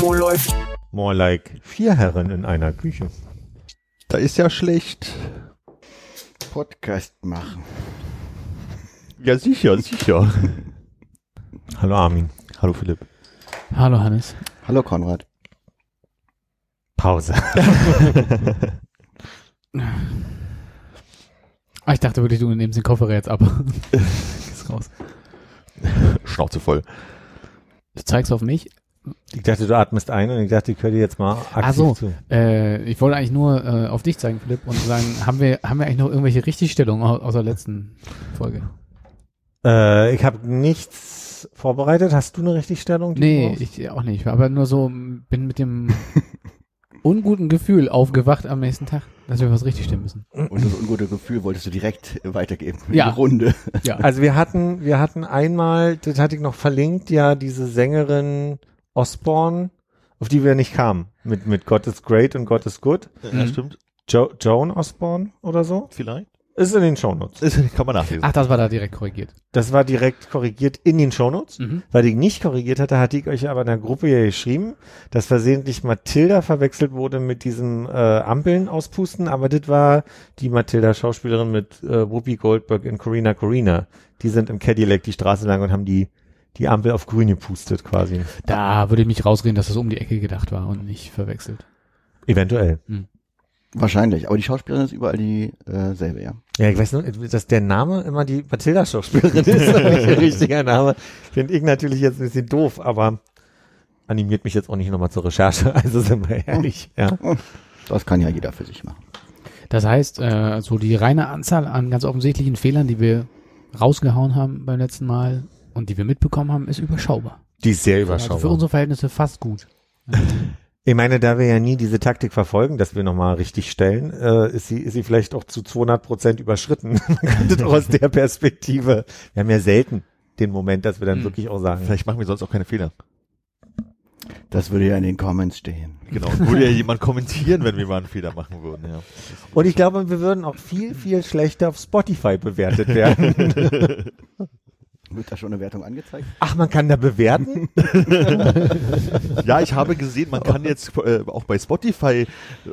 Läuft. More like vier Herren in einer Küche. Da ist ja schlecht. Podcast machen. Ja, sicher, sicher. Hallo Armin. Hallo Philipp. Hallo Hannes. Hallo Konrad. Pause. Ah, ich dachte wirklich, du nimmst den Koffer jetzt ab. ist raus. Schnauze voll. Du zeigst auf mich. Ich dachte, du atmest ein und ich dachte, ich höre dir jetzt mal aktiv Ach so. zu. Äh, ich wollte eigentlich nur äh, auf dich zeigen, Philipp, und sagen, haben wir, haben wir eigentlich noch irgendwelche Richtigstellungen au- aus der letzten Folge? Äh, ich habe nichts vorbereitet. Hast du eine Richtigstellung? Nee, ich auch nicht. Aber nur so, bin mit dem unguten Gefühl aufgewacht am nächsten Tag, dass wir was richtig stimmen müssen. Und das ungute Gefühl wolltest du direkt weitergeben. in Ja. Die Runde. Ja. Also wir hatten, wir hatten einmal, das hatte ich noch verlinkt, ja, diese Sängerin Osborne, auf die wir nicht kamen. Mit, mit God is Great und God is Good. Ja, Mhm. stimmt. Jo Joan Osborne oder so. Vielleicht. Ist in den Shownotes. Das kann man nachlesen. Ach, das war da direkt korrigiert. Das war direkt korrigiert in den Shownotes. Mhm. Weil ich nicht korrigiert hatte, hatte ich euch aber in der Gruppe ja geschrieben, dass versehentlich Matilda verwechselt wurde mit diesem äh, Ampeln auspusten, aber das war die Matilda Schauspielerin mit äh, Whoopi Goldberg in Corina Corina. Die sind im Cadillac die Straße lang und haben die die Ampel auf grün gepustet quasi. Da würde ich mich rausreden, dass das um die Ecke gedacht war und nicht verwechselt. Eventuell. Wahrscheinlich. Aber die Schauspielerin ist überall dieselbe, ja. Ja, ich weiß nur, dass der Name immer die Matilda Schauspielerin ist, der richtige Name. Finde ich natürlich jetzt ein bisschen doof, aber animiert mich jetzt auch nicht nochmal zur Recherche, also sind wir ehrlich, ja. Das kann ja jeder für sich machen. Das heißt, äh, so die reine Anzahl an ganz offensichtlichen Fehlern, die wir rausgehauen haben beim letzten Mal und die wir mitbekommen haben, ist überschaubar. Die ist sehr Also überschaubar. für unsere Verhältnisse fast gut. Ich meine, da wir ja nie diese Taktik verfolgen, dass wir nochmal richtig stellen, äh, ist, sie, ist sie vielleicht auch zu 200 Prozent überschritten. Man könnte doch aus der Perspektive, wir haben ja selten den Moment, dass wir dann Hm. wirklich auch sagen, Vielleicht machen wir sonst auch keine Fehler. Das würde ja in den Comments stehen. Genau. Würde ja jemand kommentieren, wenn wir mal einen Fehler machen würden, ja. und ich glaube, wir würden auch viel, viel schlechter auf Spotify bewertet werden. Wird da schon eine Wertung angezeigt? Ach, man kann da bewerten? Ja, ich habe gesehen, man kann jetzt äh, auch bei Spotify,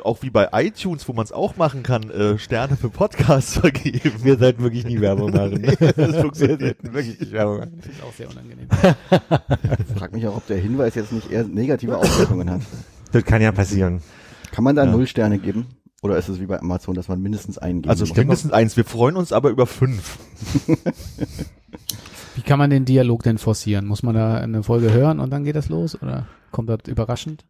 auch wie bei iTunes, wo man es auch machen kann, äh, Sterne für Podcasts vergeben. Wir sollten wirklich nie Werbung machen. das funktioniert wir sollten wirklich nicht Werbung machen. Das ist auch sehr unangenehm. Ich frage mich auch, ob der Hinweis jetzt nicht eher negative Auswirkungen hat. Das kann ja passieren. Kann man da Ja. null Sterne geben? Oder ist es wie bei Amazon, dass man mindestens einen geben Also muss? mindestens eins. Wir freuen uns aber über fünf. Wie kann man den Dialog denn forcieren? Muss man da eine Folge hören und dann geht das los? Oder kommt das überraschend?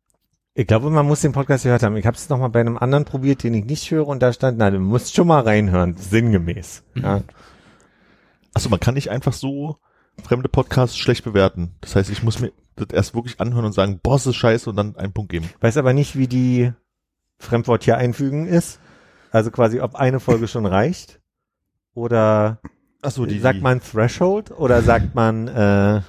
Ich glaube, man muss den Podcast gehört haben. Ich habe es nochmal bei einem anderen probiert, den ich nicht höre und da stand, na, du musst schon mal reinhören, sinngemäß. Ja. Achso, man kann nicht einfach so fremde Podcasts schlecht bewerten. Das heißt, ich muss mir das erst wirklich anhören und sagen, Boss ist scheiße und dann einen Punkt geben. Weiß aber nicht, wie die Fremdwort hier einfügen ist. Also quasi, ob eine Folge schon reicht oder Achso, die, sagt man Threshold oder sagt man, äh,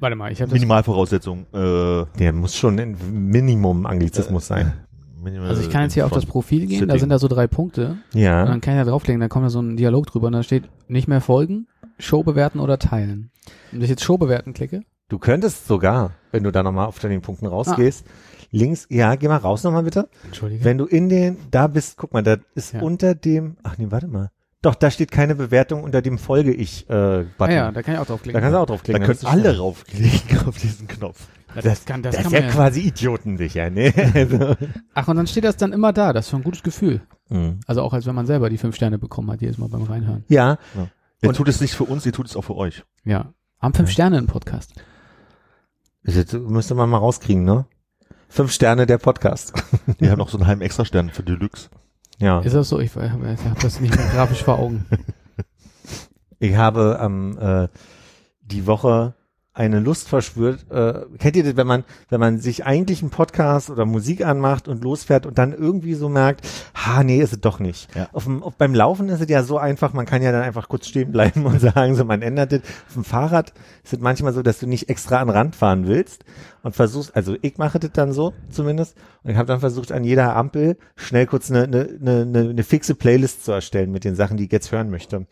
Warte mal, ich habe. Minimalvoraussetzung. Äh, der muss schon ein Minimum Anglizismus sein. Minimal Also ich kann jetzt hier auf das Profil gehen, da sind da so drei Punkte. Und Ja. dann kann ich da drauflegen, dann kommt da so ein Dialog drüber und da steht nicht mehr folgen, Show bewerten oder teilen. Und wenn ich jetzt Show bewerten klicke, Du könntest sogar, wenn du da nochmal auf den Punkten rausgehst, links, ja, geh mal raus nochmal bitte. Entschuldige. Wenn du in den, da bist, guck mal, da ist Ja. unter dem, ach nee, warte mal. Doch, da steht keine Bewertung unter dem Folge ich äh, Button. ah ja, da kann ich auch da draufklicken. kannst du auch Da draufklicken. können bist du alle schnell. raufklicken auf diesen Knopf. das, Das, kann, das, das, kann ist ja man ja. quasi idiotensicher, ne? Also, Ach, und dann steht das dann immer da. Das ist schon ein gutes Gefühl. mhm. Also auch als wenn man selber die fünf Sterne bekommen hat, jedes Mal beim Reinhören. Ja, Ihr Und- tut es nicht für uns, ihr tut es auch für euch. Ja. Haben fünf Sterne im Podcast. das müsste man mal rauskriegen, ne? Fünf Sterne der Podcast. Wir haben noch so einen halben Extrastern für Deluxe. Ja. Ist das so? Ich, ich habe hab das nicht mehr grafisch vor Augen. Ich habe am äh, die Woche eine Lust verspürt. Äh, kennt ihr das, wenn man, wenn man sich eigentlich einen Podcast oder Musik anmacht und losfährt und dann irgendwie so merkt, ha, nee, ist es doch nicht. Ja. Auf dem, auf, beim Laufen ist es ja so einfach, man kann ja dann einfach kurz stehen bleiben und sagen, so, man ändert es. Auf dem Fahrrad ist es manchmal so, dass du nicht extra an den Rand fahren willst und versuchst, also ich mache das dann so zumindest und ich habe dann versucht, an jeder Ampel schnell kurz eine, eine, eine, eine fixe Playlist zu erstellen mit den Sachen, die ich jetzt hören möchte.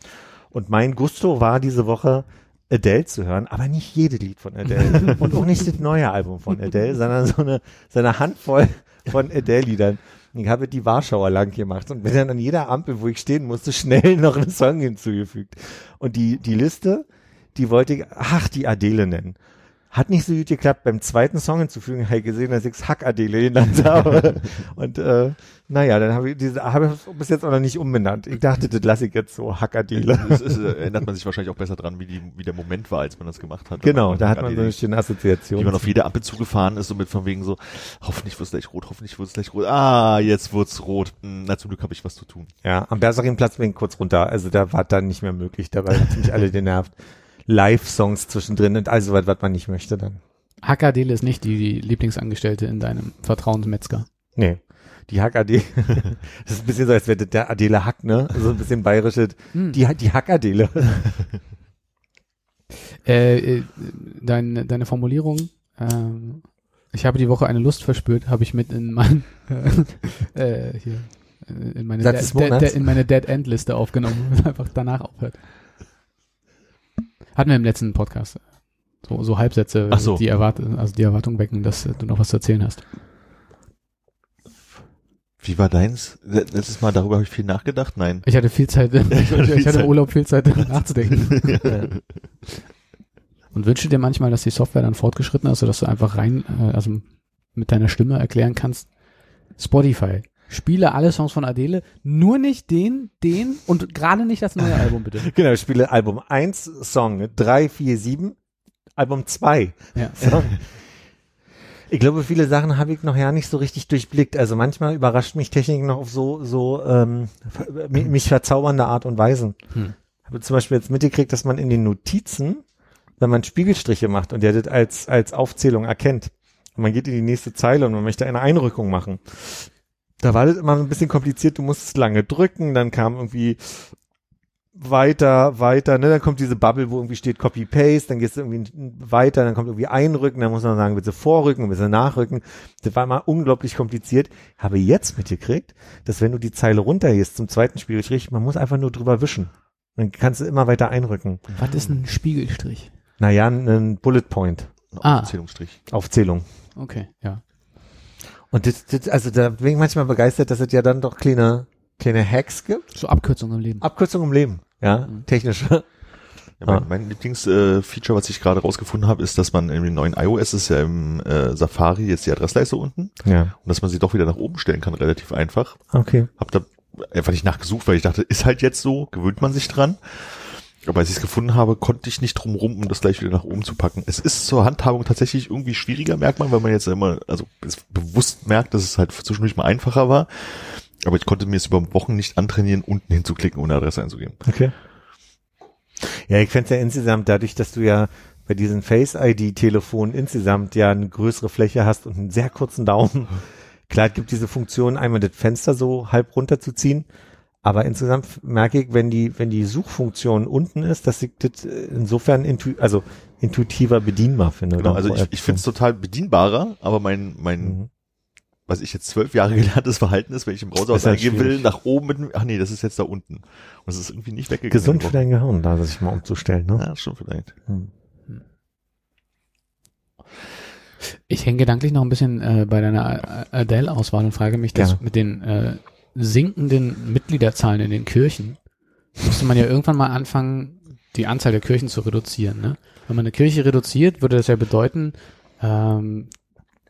Und mein Gusto war diese Woche, Adele zu hören, aber nicht jede Lied von Adele und auch nicht das neue Album von Adele, sondern so eine, so eine Handvoll von Adele-Liedern. Ich habe die Warschauer lang gemacht und bin dann an jeder Ampel, wo ich stehen musste, schnell noch einen Song hinzugefügt. Und die, die Liste, die wollte ich, ach, die Adele nennen. Hat nicht so gut geklappt. Beim zweiten Song hinzufügen, habe ich gesehen, dass ich es Hack Adele genannt habe. und äh, naja, dann habe ich diese, habe ich bis jetzt auch noch nicht umbenannt. Ich dachte, das lasse ich jetzt so Hack Adele. Das ist, äh, erinnert man sich wahrscheinlich auch besser dran, wie, die, wie der Moment war, als man das gemacht hat. Genau, da hat man so eine schöne Assoziation. wie man auf jede Ampel zugefahren ist, so mit von wegen so, hoffentlich wird's gleich rot, hoffentlich wird's gleich rot. Ah, jetzt wird's rot. Hm, Na, zum Glück habe ich was zu tun. Ja, am Bersarinplatz bin ich kurz runter. Also da war dann nicht mehr möglich. Da war ziemlich alle genervt. Live-Songs zwischendrin und also was, was man nicht möchte dann. Hackadele ist nicht die, Lieblingsangestellte in deinem Vertrauensmetzger. Nee. Die Hack-Adele. das ist ein bisschen so, als wäre der Adele Hack, ne? So ein bisschen bayerische. Hm. Die, die Hack-Adele. Äh, äh, dein, deine Formulierung, ähm, ich habe die Woche eine Lust verspürt, habe ich mit in mein äh, hier äh, in meine, Satz Dead- Dead- in meine Dead End Liste aufgenommen, einfach danach aufhört. Hatten wir im letzten Podcast. So, so Halbsätze, so. die Erwart also die Erwartung wecken, dass du noch was zu erzählen hast. Wie war deins? Letztes Mal darüber habe ich viel nachgedacht. Nein. Ich hatte viel Zeit, ich, hatte viel hatte Zeit. im Urlaub viel Zeit nachzudenken. Und wünsche dir manchmal, dass die Software dann fortgeschritten ist, sodass du einfach rein, äh, also mit deiner Stimme erklären kannst, Spotify, spiele alle Songs von Adele, nur nicht den, den und gerade nicht das neue Album, bitte. genau, ich spiele Album 1, Song 3, 4, 7, Album 2. Ja. Ich glaube, viele Sachen habe ich noch ja nicht so richtig durchblickt. Also manchmal überrascht mich Technik noch auf so, so ähm, mich verzaubernde Art und Weise. Hm. Habe zum Beispiel jetzt mitgekriegt, dass man in den Notizen, wenn man Spiegelstriche macht und der das als, als Aufzählung erkennt, und man geht in die nächste Zeile und man möchte eine Einrückung machen. Da war das immer ein bisschen kompliziert, du musstest lange drücken, dann kam irgendwie weiter, weiter, ne, dann kommt diese Bubble, wo irgendwie steht Copy-Paste, dann gehst du irgendwie weiter, dann kommt irgendwie einrücken, dann muss man sagen, bitte vorrücken, bitte nachrücken. Das war immer unglaublich kompliziert. Habe jetzt mitgekriegt, dass wenn du die Zeile runtergehst zum zweiten Spiegelstrich, man muss einfach nur drüber wischen. Dann kannst du immer weiter einrücken. Was ist ein Spiegelstrich? Naja, ein Bullet Point, Ein Ah. Aufzählungsstrich. Aufzählung. Okay, ja. Und das, das, also da bin ich manchmal begeistert, dass es ja dann doch kleine, kleine Hacks gibt. So Abkürzungen im Leben. Abkürzung im Leben, ja, Mhm. technische. Ja, mein, Ah. mein Lieblingsfeature, äh, was ich gerade rausgefunden habe, ist, dass man im neuen iOS ist ja im äh, Safari jetzt die Adressleiste unten Ja, und dass man sie doch wieder nach oben stellen kann, relativ einfach. okay. Hab da einfach nicht nachgesucht, weil ich dachte, ist halt jetzt so, gewöhnt man sich dran. Aber als ich es gefunden habe, konnte ich nicht drum rum, um das gleich wieder nach oben zu packen. Es ist zur Handhabung tatsächlich irgendwie schwieriger, merkt man, weil man jetzt immer, also bewusst merkt, dass es halt zwischendurch mal einfacher war. Aber ich konnte mir es über Wochen nicht antrainieren, unten hinzuklicken, ohne Adresse einzugeben. Okay. Ja, ich fänd's ja insgesamt dadurch, dass du ja bei diesen Face-ID-Telefonen insgesamt ja eine größere Fläche hast und einen sehr kurzen Daumen. Klar, es gibt diese Funktion, einmal das Fenster so halb runterzuziehen. Aber insgesamt merke ich, wenn die, wenn die Suchfunktion unten ist, dass ich das insofern intu also intuitiver bedienbar finde. Genau, oder also ich, ich finde es total bedienbarer, aber mein, mein, Mhm. was ich jetzt zwölf Jahre gelerntes Verhalten ist, wenn ich im Browser was halt eingeben will, schwierig. nach oben mit, ach nee, das ist jetzt da unten. Und es ist irgendwie nicht weggegangen. gesund für dein Gehirn, da sich mal umzustellen. Ne? Ja, schon vielleicht. Hm. Ich hänge gedanklich noch ein bisschen äh, bei deiner Adele-Auswahl und frage mich, dass Ja. mit den äh, sinkenden Mitgliederzahlen in den Kirchen müsste man ja irgendwann mal anfangen, die Anzahl der Kirchen zu reduzieren. Ne? Wenn man eine Kirche reduziert, würde das ja bedeuten, ähm,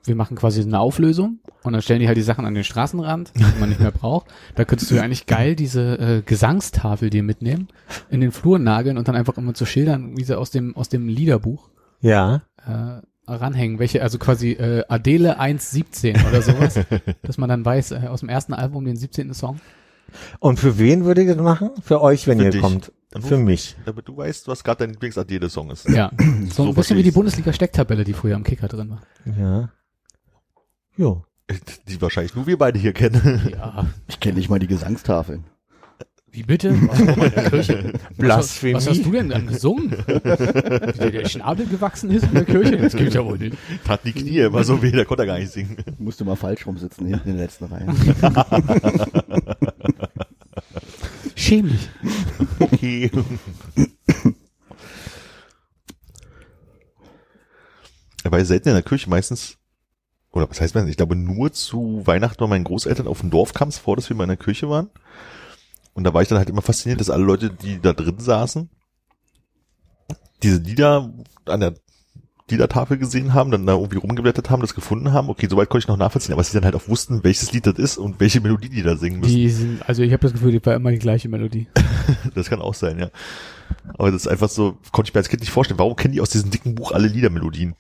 wir machen quasi eine Auflösung und dann stellen die halt die Sachen an den Straßenrand, die man nicht mehr braucht. Da könntest du ja eigentlich geil diese äh, Gesangstafel dir mitnehmen, in den Flur nageln und dann einfach immer zu Schildern, wie sie aus dem aus dem Liederbuch Ja, äh, ranhängen, welche, also quasi äh, Adele 1.17 oder sowas, dass man dann weiß, äh, aus dem ersten Album den 17. Song. Und für wen würdet ihr das machen? Für euch, wenn Für ihr dich. kommt. Dann Für mich. Damit du weißt, was gerade dein Lieblings-Adele-Song ist. Ja. So, So ein bisschen wie die. Bundesliga-Stecktabelle, die früher am Kicker drin war. Ja. Jo. Die wahrscheinlich nur wir beide hier kennen. Ja. Ich kenne nicht mal die Gesangstafeln. Wie bitte? Was war in der Kirche? Blasphemie. Was, was hast du denn dann gesungen? Wie der, der Schnabel gewachsen ist in der Kirche? Das geht ja wohl nicht. Tat die Knie immer so weh, der konnte er gar nicht singen. Musste mal falsch rumsitzen hinten in der letzten Reihe. Schäm dich. Okay. Er war ja selten in der Kirche, meistens, oder was heißt man, ich glaube nur zu Weihnachten bei meinen Großeltern auf dem Dorf kam es vor, dass wir mal in der Kirche waren. Und da war ich dann halt immer fasziniert, dass alle Leute, die da drin saßen, diese Lieder an der Liedertafel gesehen haben, dann da irgendwie rumgeblättert haben, das gefunden haben. Okay, soweit konnte ich noch nachvollziehen, aber sie dann halt auch wussten, welches Lied das ist und welche Melodie die da singen müssen. Die sind, also ich habe das Gefühl, die war immer die gleiche Melodie. Das kann auch sein, ja. Aber das ist einfach so, konnte ich mir als Kind nicht vorstellen. Warum kennen die aus diesem dicken Buch alle Liedermelodien?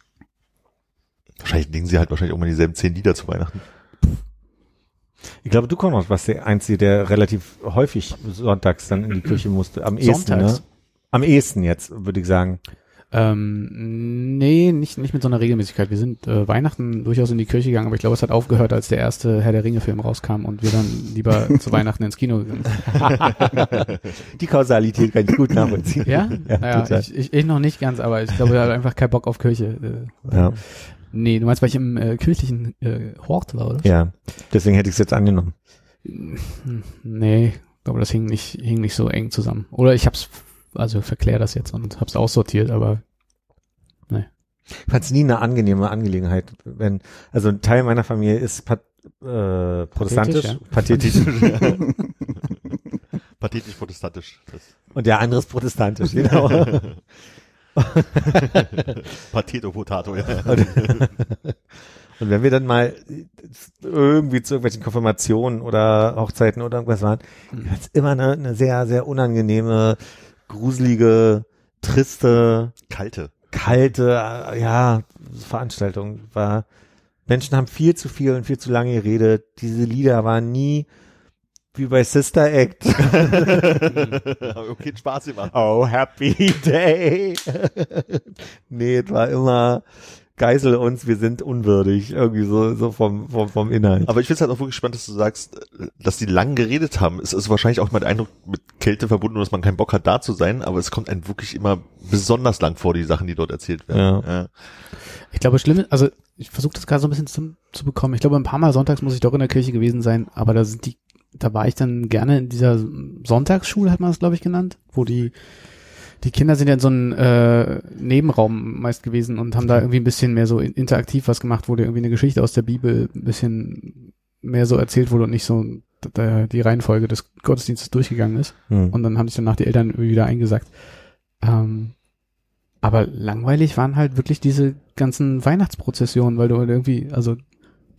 Wahrscheinlich denken sie halt wahrscheinlich auch mal dieselben zehn Lieder zu Weihnachten. Ich glaube, du Konrad warst der Einzige, der relativ häufig sonntags dann in die Kirche musste. Am ehesten, ne? Am ehesten jetzt, würde ich sagen. Ähm, nee, nicht, nicht mit so einer Regelmäßigkeit. Wir sind äh, Weihnachten durchaus in die Kirche gegangen, aber ich glaube, es hat aufgehört, als der erste Herr der Ringe-Film rauskam und wir dann lieber zu Weihnachten ins Kino gegangen sind. Die Kausalität kann ich gut nachvollziehen. Ja? Ja, naja, ich, ich, ich noch nicht ganz, aber ich glaube, er hat einfach keinen Bock auf Kirche. Äh, Ja, nee, du meinst, weil ich im äh, kirchlichen äh, Hort war, oder? ja. Deswegen hätte ich es jetzt angenommen. Hm, Nee, ich glaube, das hing nicht, hing nicht so eng zusammen. Oder ich hab's, also verklär das jetzt und hab's aussortiert, aber Ich fand es nie eine angenehme Angelegenheit, wenn, also ein Teil meiner Familie ist pat, äh, protestantisch, pathetisch, Pathetisch protestantisch. Das und der andere ist protestantisch, genau. Patheto Potato, ja. Und, und wenn wir dann mal irgendwie zu irgendwelchen Konfirmationen oder Hochzeiten oder irgendwas waren, hm. hat's immer eine, eine sehr, sehr unangenehme, gruselige, triste, Kalte. kalte, äh, ja, Veranstaltung war. Menschen haben viel zu viel und viel zu lange geredet. Diese Lieder waren nie wie bei Sister Act. Okay, Spaß gemacht. Oh, happy day. nee, es war immer Geisel uns, wir sind unwürdig. Irgendwie so, so vom, vom, vom Inhalt. Aber ich finde es halt auch wirklich spannend, dass du sagst, dass die lang geredet haben. Es ist wahrscheinlich auch mein Eindruck mit Kälte verbunden, dass man keinen Bock hat, da zu sein, aber es kommt einem wirklich immer besonders lang vor, die Sachen, die dort erzählt werden. Ja. ich glaube, schlimm ist, also ich versuche das gerade so ein bisschen zu, zu bekommen. Ich glaube, ein paar Mal sonntags muss ich doch in der Kirche gewesen sein, aber da sind die, da war ich dann gerne in dieser Sonntagsschule, hat man das, glaube ich, genannt, wo die die Kinder sind ja in so einem äh, Nebenraum meist gewesen und haben da irgendwie ein bisschen mehr so in- interaktiv was gemacht, wo dir irgendwie eine Geschichte aus der Bibel ein bisschen mehr so erzählt wurde und nicht so die Reihenfolge des Gottesdienstes durchgegangen ist. Hm. Und dann haben sich danach die Eltern wieder eingesackt. Ähm, aber langweilig waren halt wirklich diese ganzen Weihnachtsprozessionen, weil du halt irgendwie, also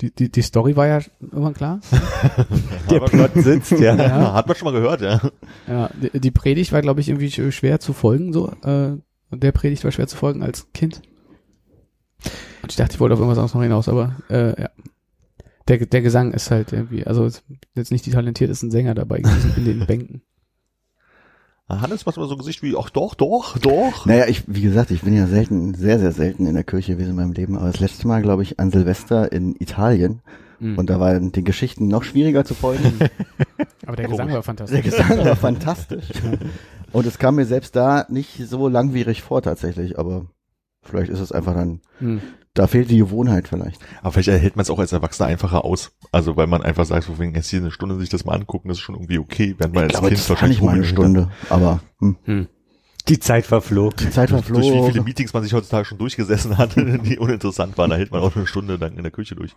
die, die, die Story war ja irgendwann klar. Der Plot sitzt, ja. Ja, hat man schon mal gehört, ja. Ja, die, die Predigt war, glaube ich, irgendwie sch- schwer zu folgen, so. Äh, der Predigt war schwer zu folgen als Kind. Und ich dachte, ich wollte auf irgendwas anderes noch hinaus, aber äh, ja. Der, der Gesang ist halt irgendwie, also jetzt nicht die talentiertesten Sänger dabei gewesen in den Bänken. Ah, Hannes macht immer so ein Gesicht wie, ach doch, doch, doch. Naja, ich, wie gesagt, ich bin ja selten, sehr, sehr selten in der Kirche gewesen in meinem Leben, aber das letzte Mal, glaube ich, an Silvester in Italien. Mhm. Und da waren die Geschichten noch schwieriger zu folgen. aber der Gesang Komisch. war Der fantastisch. Gesang war fantastisch. Und es kam mir selbst da nicht so langwierig vor tatsächlich, aber vielleicht ist es einfach dann, Hm. Da fehlt die Gewohnheit vielleicht. Aber vielleicht erhält man es auch als Erwachsener einfacher aus. Also weil man einfach sagt, so wegen jetzt hier eine Stunde sich das mal angucken, das ist schon irgendwie okay, während man Ich als glaube, Kind das war nicht mal eine. Stunde, aber hm. Hm. Die Zeit verflog. die Zeit Durch, durch wie viele verflog. Meetings man sich heutzutage schon durchgesessen hat, die uninteressant waren, da hält man auch eine Stunde lang in der Küche durch.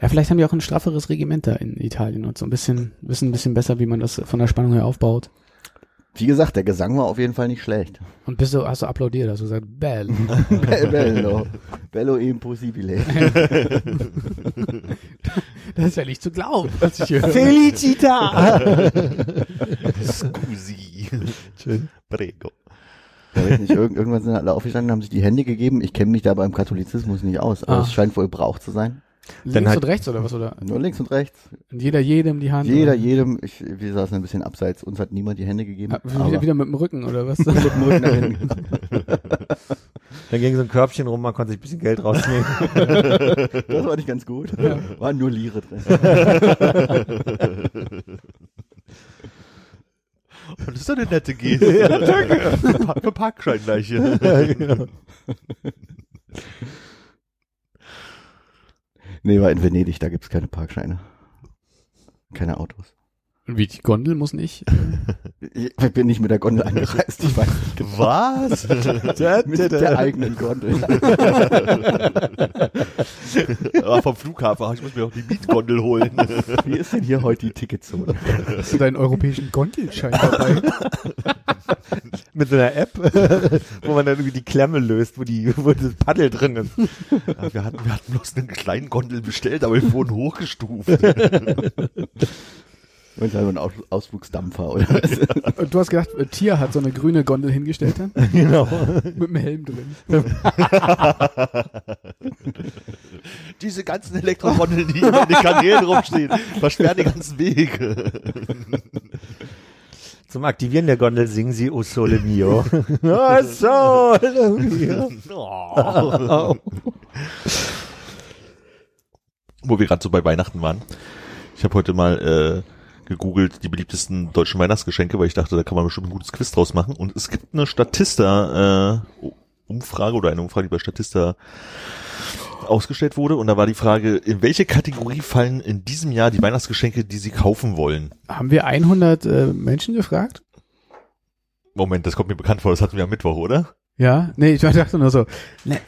Ja, vielleicht haben die auch ein strafferes Regiment da in Italien und so ein bisschen, wissen ein bisschen besser, wie man das von der Spannung her aufbaut. Wie gesagt, der Gesang war auf jeden Fall nicht schlecht. Und bist du, hast du applaudiert, hast du gesagt, Bell. Be- Bello. Bello impossibile. Das ist ja nicht zu glauben, was ich höre. Felicita! Scusi. Schön. Prego. Da weiß nicht, irgendwann sind alle aufgestanden, haben sich die Hände gegeben. Ich kenne mich da beim Katholizismus nicht aus, aber Ah. es scheint wohl Brauch zu sein. Links hat- und rechts oder was? Oder Nur links und rechts. und jeder jedem die Hand? Jeder, oder? jedem. Ich, wir saßen ein bisschen abseits. Uns hat niemand die Hände gegeben. Ah, wieder, wieder mit dem Rücken oder was? mit dem Rücken dahin. Dann ging so ein Körbchen rum, man konnte sich ein bisschen Geld rausnehmen. Das war nicht ganz gut. Waren nur Lire drin. Das ist doch eine nette Geste. ja, danke. Für, Parkschein gleich hier. genau. Nee, war in Venedig, da gibt's keine Parkscheine. Keine Autos. Wie, die Gondel muss nicht? Ich bin nicht mit der Gondel angereist, ich weiß nicht genau. Was? Mit der eigenen Gondel. Aber vom Flughafen, ich muss mir auch die Mietgondel holen. Wie ist denn hier heute die Ticketzone? Hast du deinen europäischen Gondelschein dabei? Mit so einer App, wo man dann irgendwie die Klemme löst, wo die, wo das Paddel drin ist. Ja, wir, hatten, wir hatten bloß einen kleinen Gondel bestellt, aber wir wurden hochgestuft. Und dann ein Aus Ausflugsdampfer oder was? Und du hast gedacht, äh, Tier hat so eine grüne Gondel hingestellt dann? Genau. Mit dem Helm drin. Diese ganzen Elektrogondeln, die in den Kanälen rumstehen, versperren die ganzen Wege. Zum Aktivieren der Gondel singen sie O Sole Mio. O Sole Mio. Oh. Wo wir gerade so bei Weihnachten waren. Ich habe heute mal äh, gegoogelt die beliebtesten deutschen Weihnachtsgeschenke, weil ich dachte, da kann man bestimmt ein gutes Quiz draus machen. Und es gibt eine Statista äh, Umfrage oder eine Umfrage, die bei Statista ausgestellt wurde. Und da war die Frage, in welche Kategorie fallen in diesem Jahr die Weihnachtsgeschenke, die Sie kaufen wollen? Haben wir 100 äh, Menschen gefragt? Moment, das kommt mir bekannt vor, das hatten wir am Mittwoch, oder? Ja? Nee, ich dachte nur so. Ne,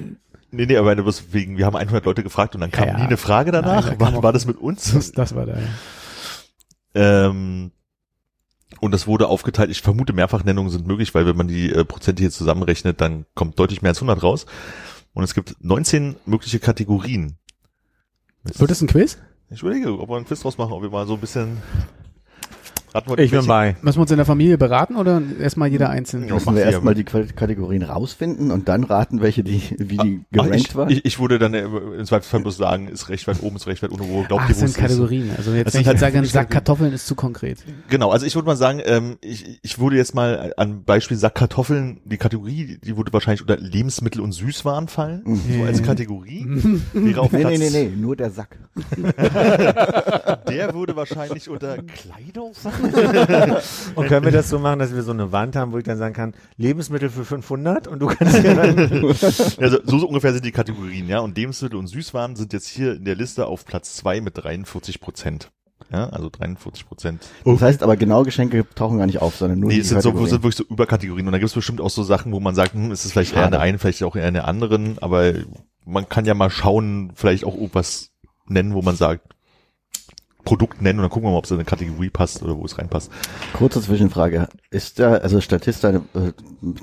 Nee, nee, aber wegen, wir haben 100 Leute gefragt und dann kam Ja, nie eine Frage danach. Nein, da war, war das mit uns? das, das war da. Ja. Ähm, und das wurde aufgeteilt. Ich vermute, Mehrfachnennungen sind möglich, weil wenn man die äh, Prozente hier zusammenrechnet, dann kommt deutlich mehr als 100 raus. Und es gibt 19 mögliche Kategorien. Jetzt- Wird das ein Quiz? Ich überlege, ob wir einen Quiz draus machen, ob wir mal so ein bisschen Ich bin bei. Müssen wir uns in der Familie beraten oder erstmal jeder einzeln? Ja, Müssen wir erstmal die Kategorien rausfinden und dann raten, welche die, wie die Ach, gerankt ich, waren? ich, ich würde dann äh, im Zweifelsfall bloß sagen, ist recht weit oben, ist recht weit unten, wo glaubt Ach, ihr, wo sind es ist. Kategorien. Also jetzt, Das wenn ich halt sage, ein Sack Kategorien. Kartoffeln ist zu konkret. Genau, also ich würde mal sagen, ähm, ich, ich würde jetzt mal an Beispiel Sack Kartoffeln, die Kategorie, die würde wahrscheinlich unter Lebensmittel und Süßwaren fallen, so als Kategorie. Wäre auf nee, Platz, nee, nee, nee, nur der Sack. Der würde wahrscheinlich unter Kleidung Und können wir das so machen, dass wir so eine Wand haben, wo ich dann sagen kann, Lebensmittel für 500 und du kannst ja dann, Also so, so ungefähr sind die Kategorien, ja. Und Lebensmittel und Süßwaren sind jetzt hier in der Liste auf Platz zwei mit 43 Prozent. Ja, also 43 Prozent. Das heißt aber genau Geschenke tauchen gar nicht auf, sondern nur Nee, die es sind, so, Kategorien. sind wirklich so Überkategorien. Und da gibt es bestimmt auch so Sachen, wo man sagt, hm, ist es vielleicht eher Schade. eine einen, vielleicht auch eher eine anderen. Aber man kann ja mal schauen, vielleicht auch irgendwas nennen, wo man sagt, Produkt nennen und dann gucken wir mal, ob es in eine Kategorie passt oder wo es reinpasst. Kurze Zwischenfrage. Ist da, also Statista äh,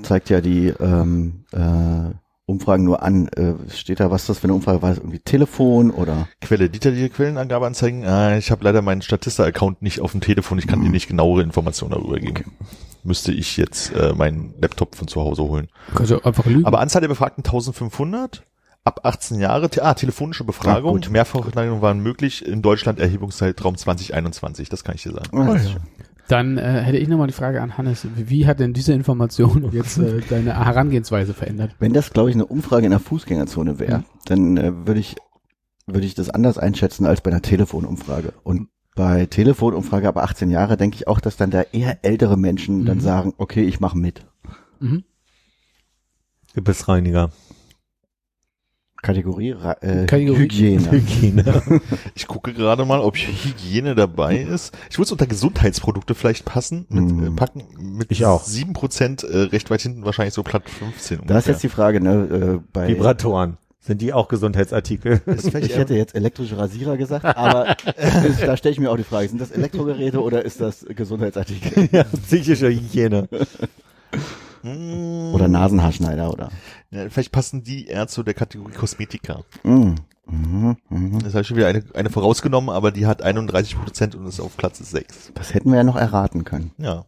zeigt ja die ähm, äh, Umfragen nur an. Äh, steht da, was das für eine Umfrage war? Irgendwie Telefon oder? Quelle, detaillierte Quellenangabe anzeigen. Ah, ich habe leider meinen Statista-Account nicht auf dem Telefon. Ich kann dir nicht genauere Informationen darüber geben. Müsste ich jetzt äh, meinen Laptop von zu Hause holen. Kannst du einfach lügen. Aber Anzahl der Befragten 1500. Ab 18 Jahre, ah, telefonische Befragung, gut. Mehrfachneigung waren möglich, in Deutschland Erhebungszeitraum 2021, das kann ich dir sagen. Ist schön. Dann äh, hätte ich nochmal die Frage an Hannes. Wie, hat denn diese Information jetzt äh, deine Herangehensweise verändert? Wenn das, glaube ich, eine Umfrage in der Fußgängerzone wäre, Mhm. dann äh, würde ich, würde ich das anders einschätzen als bei einer Telefonumfrage. Und bei Telefonumfrage ab 18 Jahre denke ich auch, dass dann da eher ältere Menschen dann Mhm. sagen, okay, ich mache mit. Mhm. Gebissreiniger. Kategorie, äh, Kategorie- Hygiene. Hygiene. Ich gucke gerade mal, ob Hygiene dabei ist. Ich würde es unter Gesundheitsprodukte vielleicht passen, mit, äh, packen, mit Ich auch. 7% äh, recht weit hinten, wahrscheinlich so Platz 15 Da ist jetzt die Frage, ne, äh, bei, Vibratoren. Sind die auch Gesundheitsartikel? ich hätte jetzt elektrische Rasierer gesagt, aber ist, da stelle ich mir auch die Frage, sind das Elektrogeräte oder ist das Gesundheitsartikel? ja, psychische Hygiene. Hm, Oder Nasenhaarschneider oder? Ja, vielleicht passen die eher zu der Kategorie Kosmetika. Mhm. Mhm. Mhm. Das habe ich schon wieder eine, eine vorausgenommen, aber die hat 31% und ist auf Platz 6. Das hätten wir ja noch erraten können. Ja,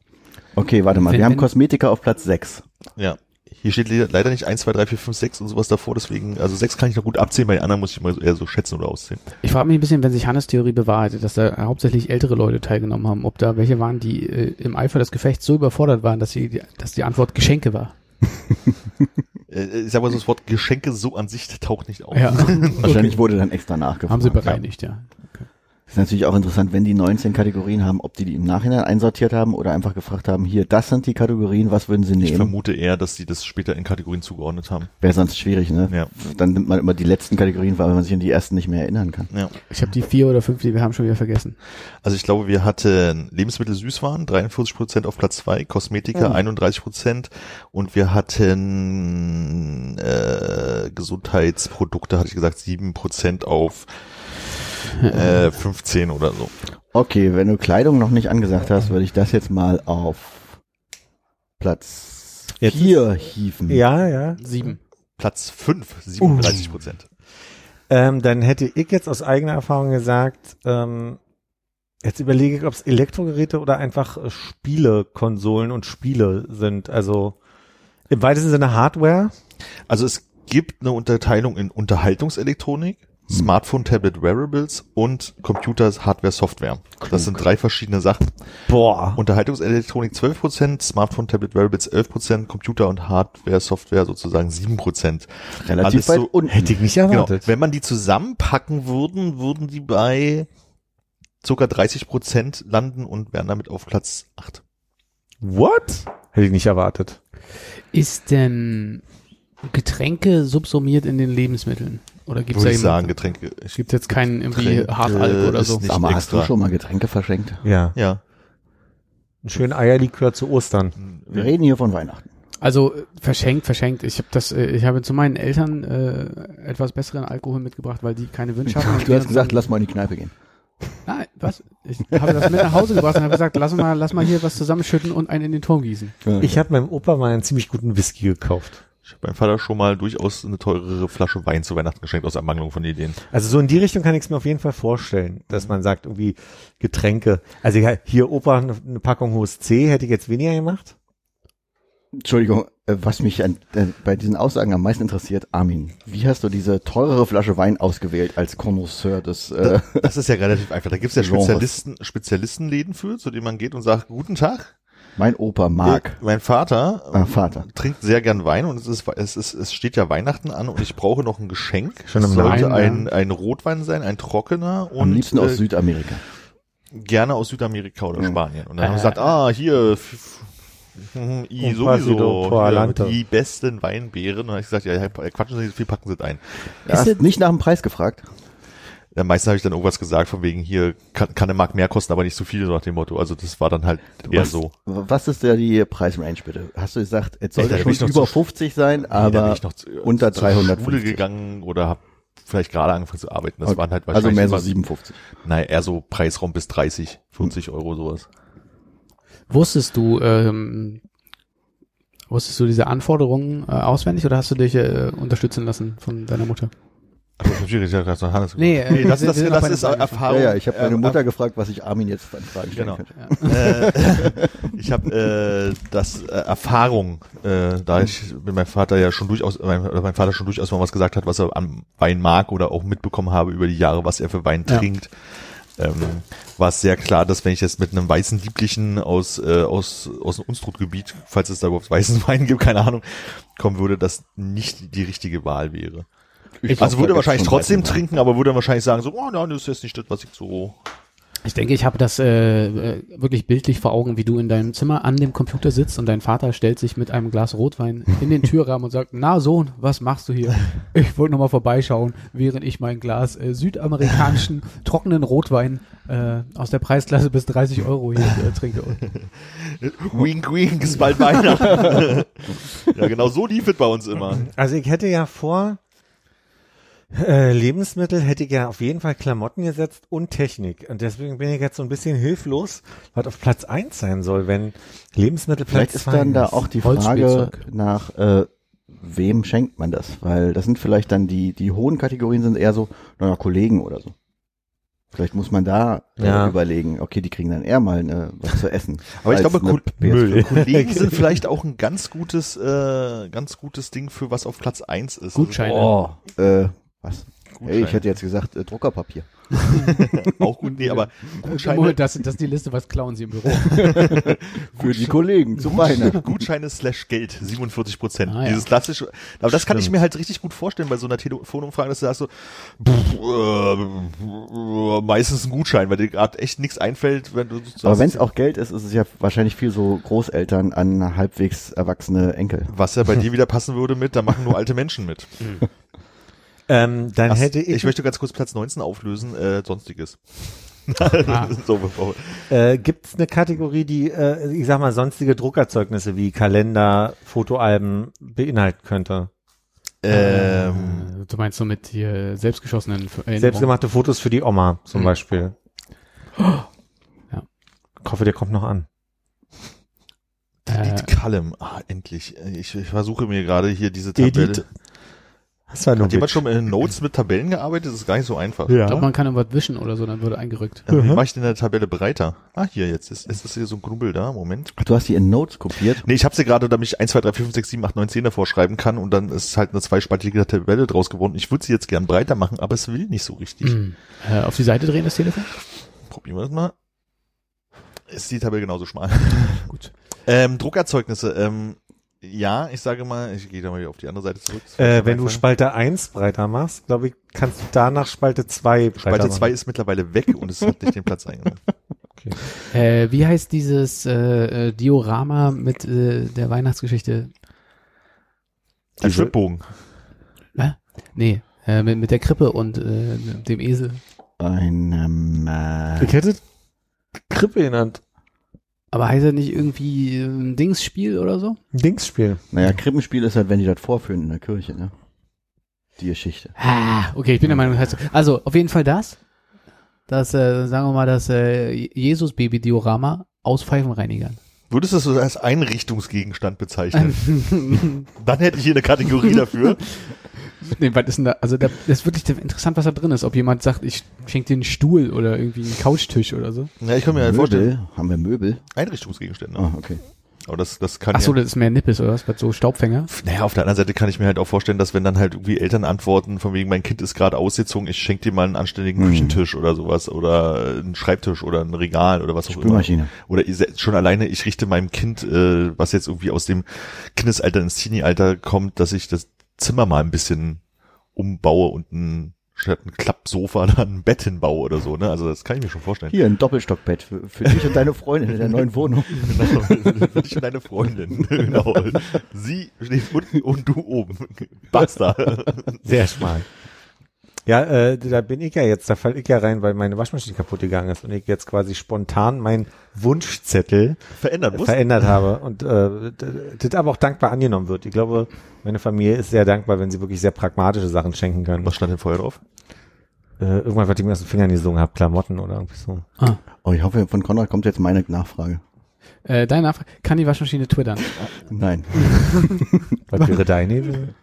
Okay, warte mal, Wenn- wir haben Kosmetika auf Platz 6. ja. hier steht le- leider nicht 1, 2, 3, 4, 5, 6 und sowas davor, deswegen, also 6 kann ich noch gut abzählen, bei den anderen muss ich mal eher so schätzen oder auszählen. Ich frage mich ein bisschen, wenn sich Hannes Theorie bewahrheitet, dass da hauptsächlich ältere Leute teilgenommen haben, ob da welche waren, die äh, im Eifer des Gefechts so überfordert waren, dass, sie, dass die Antwort Geschenke war. Äh, ich sag mal so, das Wort Geschenke so an sich taucht nicht auf. Ja, Wahrscheinlich wurde dann extra nachgefragt. haben sie bereinigt, ja. Ist natürlich auch interessant, wenn die 19 Kategorien haben, ob die die im Nachhinein einsortiert haben oder einfach gefragt haben, hier, das sind die Kategorien, was würden sie Ich nehmen? vermute eher, dass die das später in Kategorien zugeordnet haben. Wäre sonst schwierig, ne? Ja. Dann nimmt man immer die letzten Kategorien, weil man sich an die ersten nicht mehr erinnern kann. Ja. Ich habe die vier oder fünf, die wir haben, schon wieder vergessen. Also ich glaube, wir hatten Lebensmittel Süßwaren, 43 Prozent auf Platz zwei, Kosmetika Oh. 31 Prozent und wir hatten äh, Gesundheitsprodukte, hatte ich gesagt, 7 Prozent auf äh, 15 oder so. Okay, wenn du Kleidung noch nicht angesagt hast, würde ich das jetzt mal auf Platz Jetzt 4 hieven. Ja, ja. Sieben. Platz fünf, 37 Prozent. Ähm, dann hätte ich jetzt aus eigener Erfahrung gesagt, ähm, jetzt überlege ich, ob es Elektrogeräte oder einfach äh, Spiele, Konsolen und Spiele sind. Also im weitesten Sinne Hardware. Also es gibt eine Unterteilung in Unterhaltungselektronik, Smartphone, Tablet, Wearables und Computers, Hardware, Software. Das sind drei verschiedene Sachen. Boah. Unterhaltungselektronik 12%, Smartphone, Tablet, Wearables 11%, Computer und Hardware, Software sozusagen 7%. Relativ Alles weit so- unten. Hätte ich nicht Genau. erwartet. Wenn man die zusammenpacken würden, würden die bei circa 30% landen und wären damit auf Platz 8. What? Hätte ich nicht erwartet. Ist denn Getränke subsumiert in den Lebensmitteln? Oder gibt's Würde ich sagen? Getränke. Ich, Gibt's jetzt keinen irgendwie Getränke Hardalk oder so? Sag mal, hast du schon mal Getränke verschenkt? Ja. ja. Ein schönen Eierlikör zu Ostern. Wir reden hier von Weihnachten. Also äh, verschenkt, verschenkt. Ich habe das, äh, ich habe zu meinen Eltern äh, etwas besseren Alkohol mitgebracht, weil die keine Wünsche hatten. Und Du hast gesagt, lass mal in die Kneipe gehen. Nein, was? Ich habe das mit nach Hause gebracht und habe gesagt, lass mal, lass mal hier was zusammenschütten und einen in den Turm gießen. Ich habe meinem Opa mal einen ziemlich guten Whisky gekauft. Ich habe meinem Vater schon mal durchaus eine teurere Flasche Wein zu Weihnachten geschenkt aus Ermangelung von Ideen. Also so in die Richtung kann ich es mir auf jeden Fall vorstellen, dass man sagt, irgendwie Getränke. Also ja, hier Opa eine, eine Packung hohes C hätte ich jetzt weniger gemacht. Entschuldigung, äh, was mich an, äh, bei diesen Aussagen am meisten interessiert, Armin, wie hast du diese teurere Flasche Wein ausgewählt als Connoisseur des äh, Das ist ja relativ einfach. Da gibt's ja Genres. Spezialisten, Spezialistenläden für, zu denen man geht und sagt, guten Tag. Mein Opa Marc, Mein Vater ah, Vater. trinkt sehr gern Wein und es ist, es ist, es steht ja Weihnachten an und ich brauche noch ein Geschenk. Schon es sollte ein, ein Rotwein sein, ein trockener und Am liebsten aus äh, Südamerika. gerne aus Südamerika oder. Spanien. Und dann haben Äh. sie gesagt, ah, hier, hm, i sowieso, hier, die besten Weinbeeren. Und dann habe ich gesagt, ja, quatschen Sie nicht so viel, packen Sie es ein. Du hast nicht nach dem Preis gefragt. Ja, meistens habe ich dann irgendwas gesagt, von wegen hier kann, kann eine Mark mehr kosten, aber nicht so viel, so nach dem Motto. Also das war dann halt eher was, so. Was ist da die Preisrange bitte? Hast du gesagt, es sollte bin schon über zu- 50 sein, Nee, aber ich noch zu, unter zur Schule 350. gegangen oder habe vielleicht gerade angefangen zu arbeiten. Das Okay. waren halt also wahrscheinlich mehr so immer- 57. Naja, eher so Preisraum bis 30, 40 Euro sowas. Wusstest du, ähm, wusstest du diese Anforderungen äh, auswendig oder hast du dich äh, unterstützen lassen von deiner Mutter? Also ich dachte, Hannes. Nee, äh, nee das, das, das, bei ist. Erfahrung. ja, ja, ich habe meine äh, Mutter gefragt, was ich Armin jetzt an Fragen stellen Genau. könnte. äh, ich habe äh, das äh, Erfahrung, äh, da ich mit meinem Vater ja schon durchaus, mein, oder mein Vater schon durchaus mal was gesagt hat, was er an Wein mag oder auch mitbekommen habe über die Jahre, was er für Wein Ja. trinkt, ähm, war es sehr klar, dass wenn ich jetzt mit einem weißen Lieblichen aus äh, aus aus dem Unstrutgebiet, falls es da überhaupt weißen Wein gibt, keine Ahnung, kommen würde, das nicht die richtige Wahl wäre. Ich Also würde da wahrscheinlich trotzdem trinken, aber würde dann wahrscheinlich sagen so, oh nein, das ist jetzt nicht das, was ich so Ich denke, ich habe das äh, äh, wirklich bildlich vor Augen, wie du in deinem Zimmer an dem Computer sitzt und dein Vater stellt sich mit einem Glas Rotwein in den Türrahmen und sagt, na Sohn, was machst du hier? Ich wollte nochmal vorbeischauen, während ich mein Glas äh, südamerikanischen trockenen Rotwein äh, aus der Preisklasse bis 30 Euro hier äh, trinke. Wink, wink, ist bald Weihnachten. ja, genau so lief es bei uns immer. Also ich hätte ja vor äh, Lebensmittel hätte ich ja auf jeden Fall Klamotten gesetzt und Technik. Und deswegen bin ich jetzt so ein bisschen hilflos, was auf Platz eins sein soll, wenn Lebensmittel Platz Vielleicht ist dann da auch die Frage nach, äh, wem schenkt man das? Weil das sind vielleicht dann die, die hohen Kategorien sind eher so, naja, Kollegen oder so. Vielleicht muss man da äh, Ja. überlegen, okay, die kriegen dann eher mal äh, was zu essen. Aber ich glaube, eine Ko- PS5. Kollegen sind vielleicht auch ein ganz gutes, äh, ganz gutes Ding für was auf Platz eins ist. Gutscheine. Oh, äh, was? Hey, ich hätte jetzt gesagt äh, Druckerpapier. auch gut, nee, aber Gutscheine, Moment, das, das ist die Liste, was klauen sie im Büro. Für die Kollegen zu Weihnachten. Gutscheine slash Geld, 47 Prozent. Ah, ja. Dieses klassische, aber das kann ich mir halt richtig gut vorstellen bei so einer Telefonumfrage, dass du sagst so, pff, äh, meistens ein Gutschein, weil dir gerade echt nichts einfällt, wenn du sagst, Aber wenn es auch Geld ist, ist es ja wahrscheinlich viel so Großeltern an halbwegs erwachsene Enkel. was ja bei dir wieder passen würde mit, da machen nur alte Menschen mit. Ähm, dann Ach, hätte ich, ich, möchte ganz kurz Platz 19 auflösen, äh, sonstiges. Ah. so, bevor, äh, gibt es eine Kategorie, die, äh, ich sag mal, sonstige Druckerzeugnisse wie Kalender, Fotoalben beinhalten könnte? ähm, Äh, du meinst so mit hier selbstgeschossenen Erinnerungen? Selbstgemachte Fotos für die Oma zum Hm. Beispiel. Ja. Ich hoffe, der kommt noch an. Delete Äh, Column, ah, endlich. Ich, ich versuche mir gerade hier diese Tabelle. Edith. Das war nur Hat jemand schon in Notes mit Tabellen gearbeitet? Das ist gar nicht so einfach. Ich Ja. glaube, man kann irgendwas wischen oder so, dann würde eingerückt. Äh, Wie Mhm. mache ich denn eine Tabelle breiter? Ah, hier jetzt. Ist, ist das hier so ein Knubbel da? Moment. Ach, du hast die in Notes kopiert? Nee, ich habe sie gerade, damit ich 1, 2, 3, 4, 5, 6, 7, 8, 9, 10 davor schreiben kann und dann ist halt eine zweispaltige Tabelle draus geworden. Ich würde sie jetzt gern breiter machen, aber es will nicht so richtig. Hm. Äh, auf die Seite drehen, das Telefon? Probieren wir das mal. Ist die Tabelle genauso schmal. Gut. Ähm, Druckerzeugnisse. Ähm, ja, ich sage mal, ich gehe da mal wieder auf die andere Seite zurück. Äh, wenn du. Spalte 1 breiter machst, glaube ich, kannst du danach Spalte 2 breiter Spalte machen. 2 ist mittlerweile weg und es hat nicht den Platz eingenommen. Äh, wie heißt dieses äh, äh, Diorama mit äh, der Weihnachtsgeschichte? Ein Diese- Schwibbogen. Nee, äh, mit, mit der Krippe und äh, dem Esel. Ein, ähm, äh, Ich hätte Krippe genannt. Aber heißt er nicht irgendwie ein Dingsspiel oder so? Ein Dingsspiel. naja, Krippenspiel ist halt, wenn die das vorführen in der Kirche, ne? Die Geschichte. Ah, okay, ich bin der Meinung, heißt also auf jeden Fall das. Das, äh, sagen wir mal, das äh, Jesus-Baby-Diorama aus Pfeifenreinigern. Würdest du das so als Einrichtungsgegenstand bezeichnen? Dann hätte ich hier eine Kategorie dafür. nee, was ist denn da? Also da, das ist wirklich interessant, was da drin ist. Ob jemand sagt, ich schenke dir einen Stuhl oder irgendwie einen Couchtisch oder so. Ja, ich kann mir halt vorstellen. Möbel? Haben wir Möbel? Einrichtungsgegenstände. Ah, okay. Aber das, das kann Ach so, ja. das ist mehr Nippes oder was? Was so Staubfänger? Naja, auf der anderen Seite kann ich mir halt auch vorstellen, dass wenn dann halt irgendwie Eltern antworten, von wegen, mein Kind ist gerade ausgezogen, ich schenke dir mal einen anständigen Mhm. Küchentisch oder sowas oder einen Schreibtisch oder ein Regal oder was auch immer. Oder ihr seid schon alleine, ich richte meinem Kind, äh, was jetzt irgendwie aus dem Kindesalter ins Teenie-Alter kommt, dass ich das Zimmer mal ein bisschen umbaue und ein statt ein Klappsofa dann ein Bett hinbaue oder so, ne? Also das kann ich mir schon vorstellen. Hier, ein Doppelstockbett für, für dich und deine Freundin in der neuen Wohnung. Genau, für dich und deine Freundin. Genau. Sie steht unten und du oben. Basta. Sehr schmal. Ja, äh, da bin ich ja jetzt, da fall ich ja rein, weil meine Waschmaschine kaputt gegangen ist und ich jetzt quasi spontan meinen Wunschzettel Verändern muss. verändert habe und äh, das aber auch dankbar angenommen wird. Ich glaube, meine Familie ist sehr dankbar, wenn sie wirklich sehr pragmatische Sachen schenken können. Was stand denn vorher drauf? Äh, irgendwann, was ich mir aus den Fingern gesungen habe, Klamotten oder irgendwie so. Ah. Oh, ich hoffe, von Konrad kommt jetzt meine Nachfrage. Äh, deine Nachfrage, kann die Waschmaschine twittern? Nein. Was wäre deine?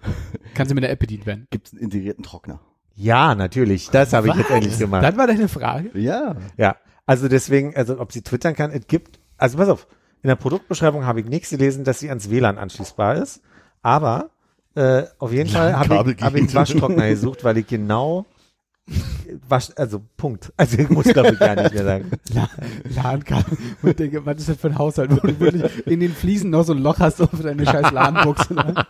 Kann sie mit der App bedient werden? Gibt es einen integrierten Trockner? Ja, natürlich. Das habe ich jetzt endlich gemacht. Das war deine Frage? Ja. Ja, also deswegen, also ob sie twittern kann, es gibt, also pass auf, in der Produktbeschreibung habe ich nichts gelesen, dass sie ans WLAN anschließbar ist, aber äh, auf jeden Fall habe ich, hab ich einen. Waschtrockner gesucht, weil ich genau wasch, also Punkt. Also ich muss glaube ich gar nicht mehr sagen. LAN-Kabel. Und denke, was ist das für ein Haushalt, wo du wirklich in den Fliesen noch so ein Loch hast für deine scheiß LAN-Buchse. Ne?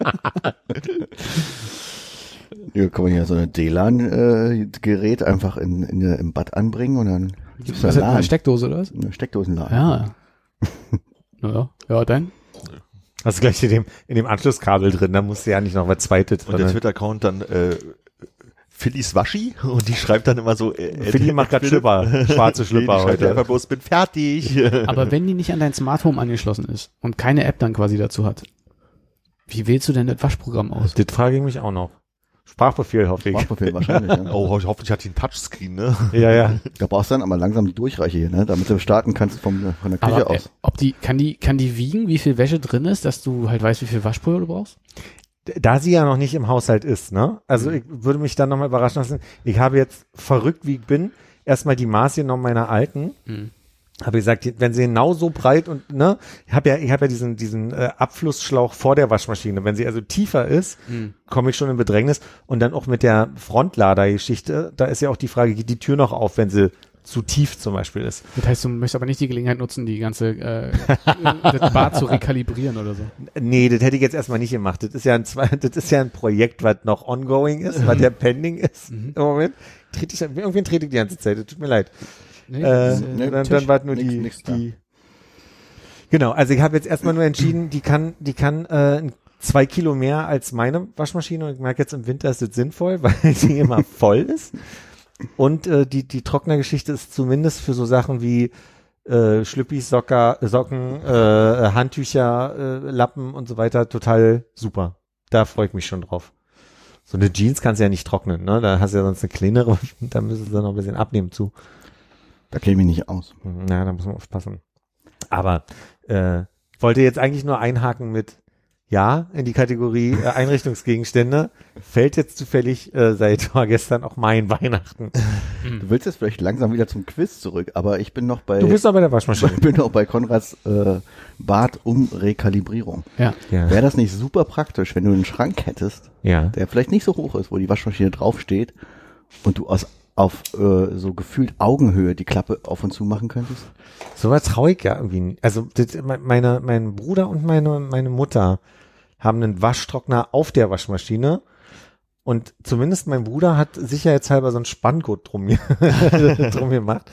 Hier kann man ja so eine DLAN-Gerät einfach in, in, im Bad anbringen und dann gibt's das, eine LAN. Steckdose oder was? Eine Steckdosenladen. Ja. Naja, ja, dann. Hast du gleich in dem, in dem Anschlusskabel drin, da musst du ja nicht noch was zweites Und der drin. Twitter-Account dann äh, Phillies Waschi und die schreibt dann immer so äh, Philly macht grad Schlüpper, schwarze Schlüpper nee, die schreibt heute. einfach bloß, bin fertig. Aber wenn die nicht an dein Smart Home angeschlossen ist und keine App dann quasi dazu hat, wie wählst du denn das Waschprogramm aus? Das frage ich mich auch noch. Sprachbefehl hoffe ich. Sprachbefehl wahrscheinlich. Ja. oh, ich hoffe, ich hatte einen Touchscreen, ne? Ja, ja. Da brauchst du dann aber langsam die Durchreiche hier, ne? damit du starten kannst vom, von der Küche Aber äh, aus. ob die, kann die, kann die wiegen, wie viel Wäsche drin ist, dass du halt weißt, wie viel Waschpulver du brauchst? da sie ja noch nicht im Haushalt ist, ne? Also ich würde mich dann nochmal überraschen lassen. Ich habe jetzt verrückt, wie ich bin, erstmal die Maße genommen meiner alten. Hm. Habe gesagt, wenn sie genau so breit und ne, ich habe ja, ich habe ja diesen diesen äh, Abflussschlauch vor der Waschmaschine. Wenn sie also tiefer ist, Hm. komme ich schon in Bedrängnis. Und dann auch mit der Frontlader-Geschichte, da ist ja auch die Frage, geht die Tür noch auf, wenn sie zu tief zum Beispiel ist. Das heißt, du möchtest aber nicht die Gelegenheit nutzen, die ganze äh, das Bad zu rekalibrieren oder so. Nee, das hätte ich jetzt erstmal nicht gemacht. Das ist ja ein, zwei- das ist ja ein Projekt, was noch ongoing ist, was ja pending ist Mhm. im Moment. Trete ich, irgendwie trete ich die ganze Zeit, das tut mir leid. Nee, Äh, nee, dann, Tisch, dann war nur nix- die, nix die Genau, also ich habe jetzt erstmal nur entschieden, die kann, die kann äh, zwei Kilo mehr als meine Waschmaschine und ich merke jetzt im Winter ist das sinnvoll, weil die immer voll ist. Und äh, die, die Trocknergeschichte ist zumindest für so Sachen wie äh, Schlüppis, Socker, Socken, äh, Handtücher, äh, Lappen und so weiter total super. Da freue ich mich schon drauf. So eine Jeans kannst du ja nicht trocknen, ne? Da hast du ja sonst eine kleinere, da müssen sie noch ein bisschen abnehmen zu. Da kenne ich mich nicht aus. Na, da muss man aufpassen. Aber äh, wollte jetzt eigentlich nur einhaken mit ja in die Kategorie äh, Einrichtungsgegenstände. Fällt jetzt zufällig äh, seit vorgestern auch mein Weihnachten. Du willst jetzt vielleicht langsam wieder zum Quiz zurück, aber ich bin noch bei, Du bist doch bei der Waschmaschine. ich bin noch bei Konrads äh, Bad um Rekalibrierung. ja. Ja. Wäre das nicht super praktisch, wenn du einen Schrank hättest, ja. der vielleicht nicht so hoch ist, wo die Waschmaschine draufsteht und du aus auf äh, so gefühlt Augenhöhe die Klappe auf und zu machen könntest? Sowas traue ich ja irgendwie. nicht. Also das, me- meine, mein Bruder und meine, meine Mutter haben einen Waschtrockner auf der Waschmaschine. Und zumindest mein Bruder hat sicherheitshalber so ein Spanngurt drum, drum gemacht.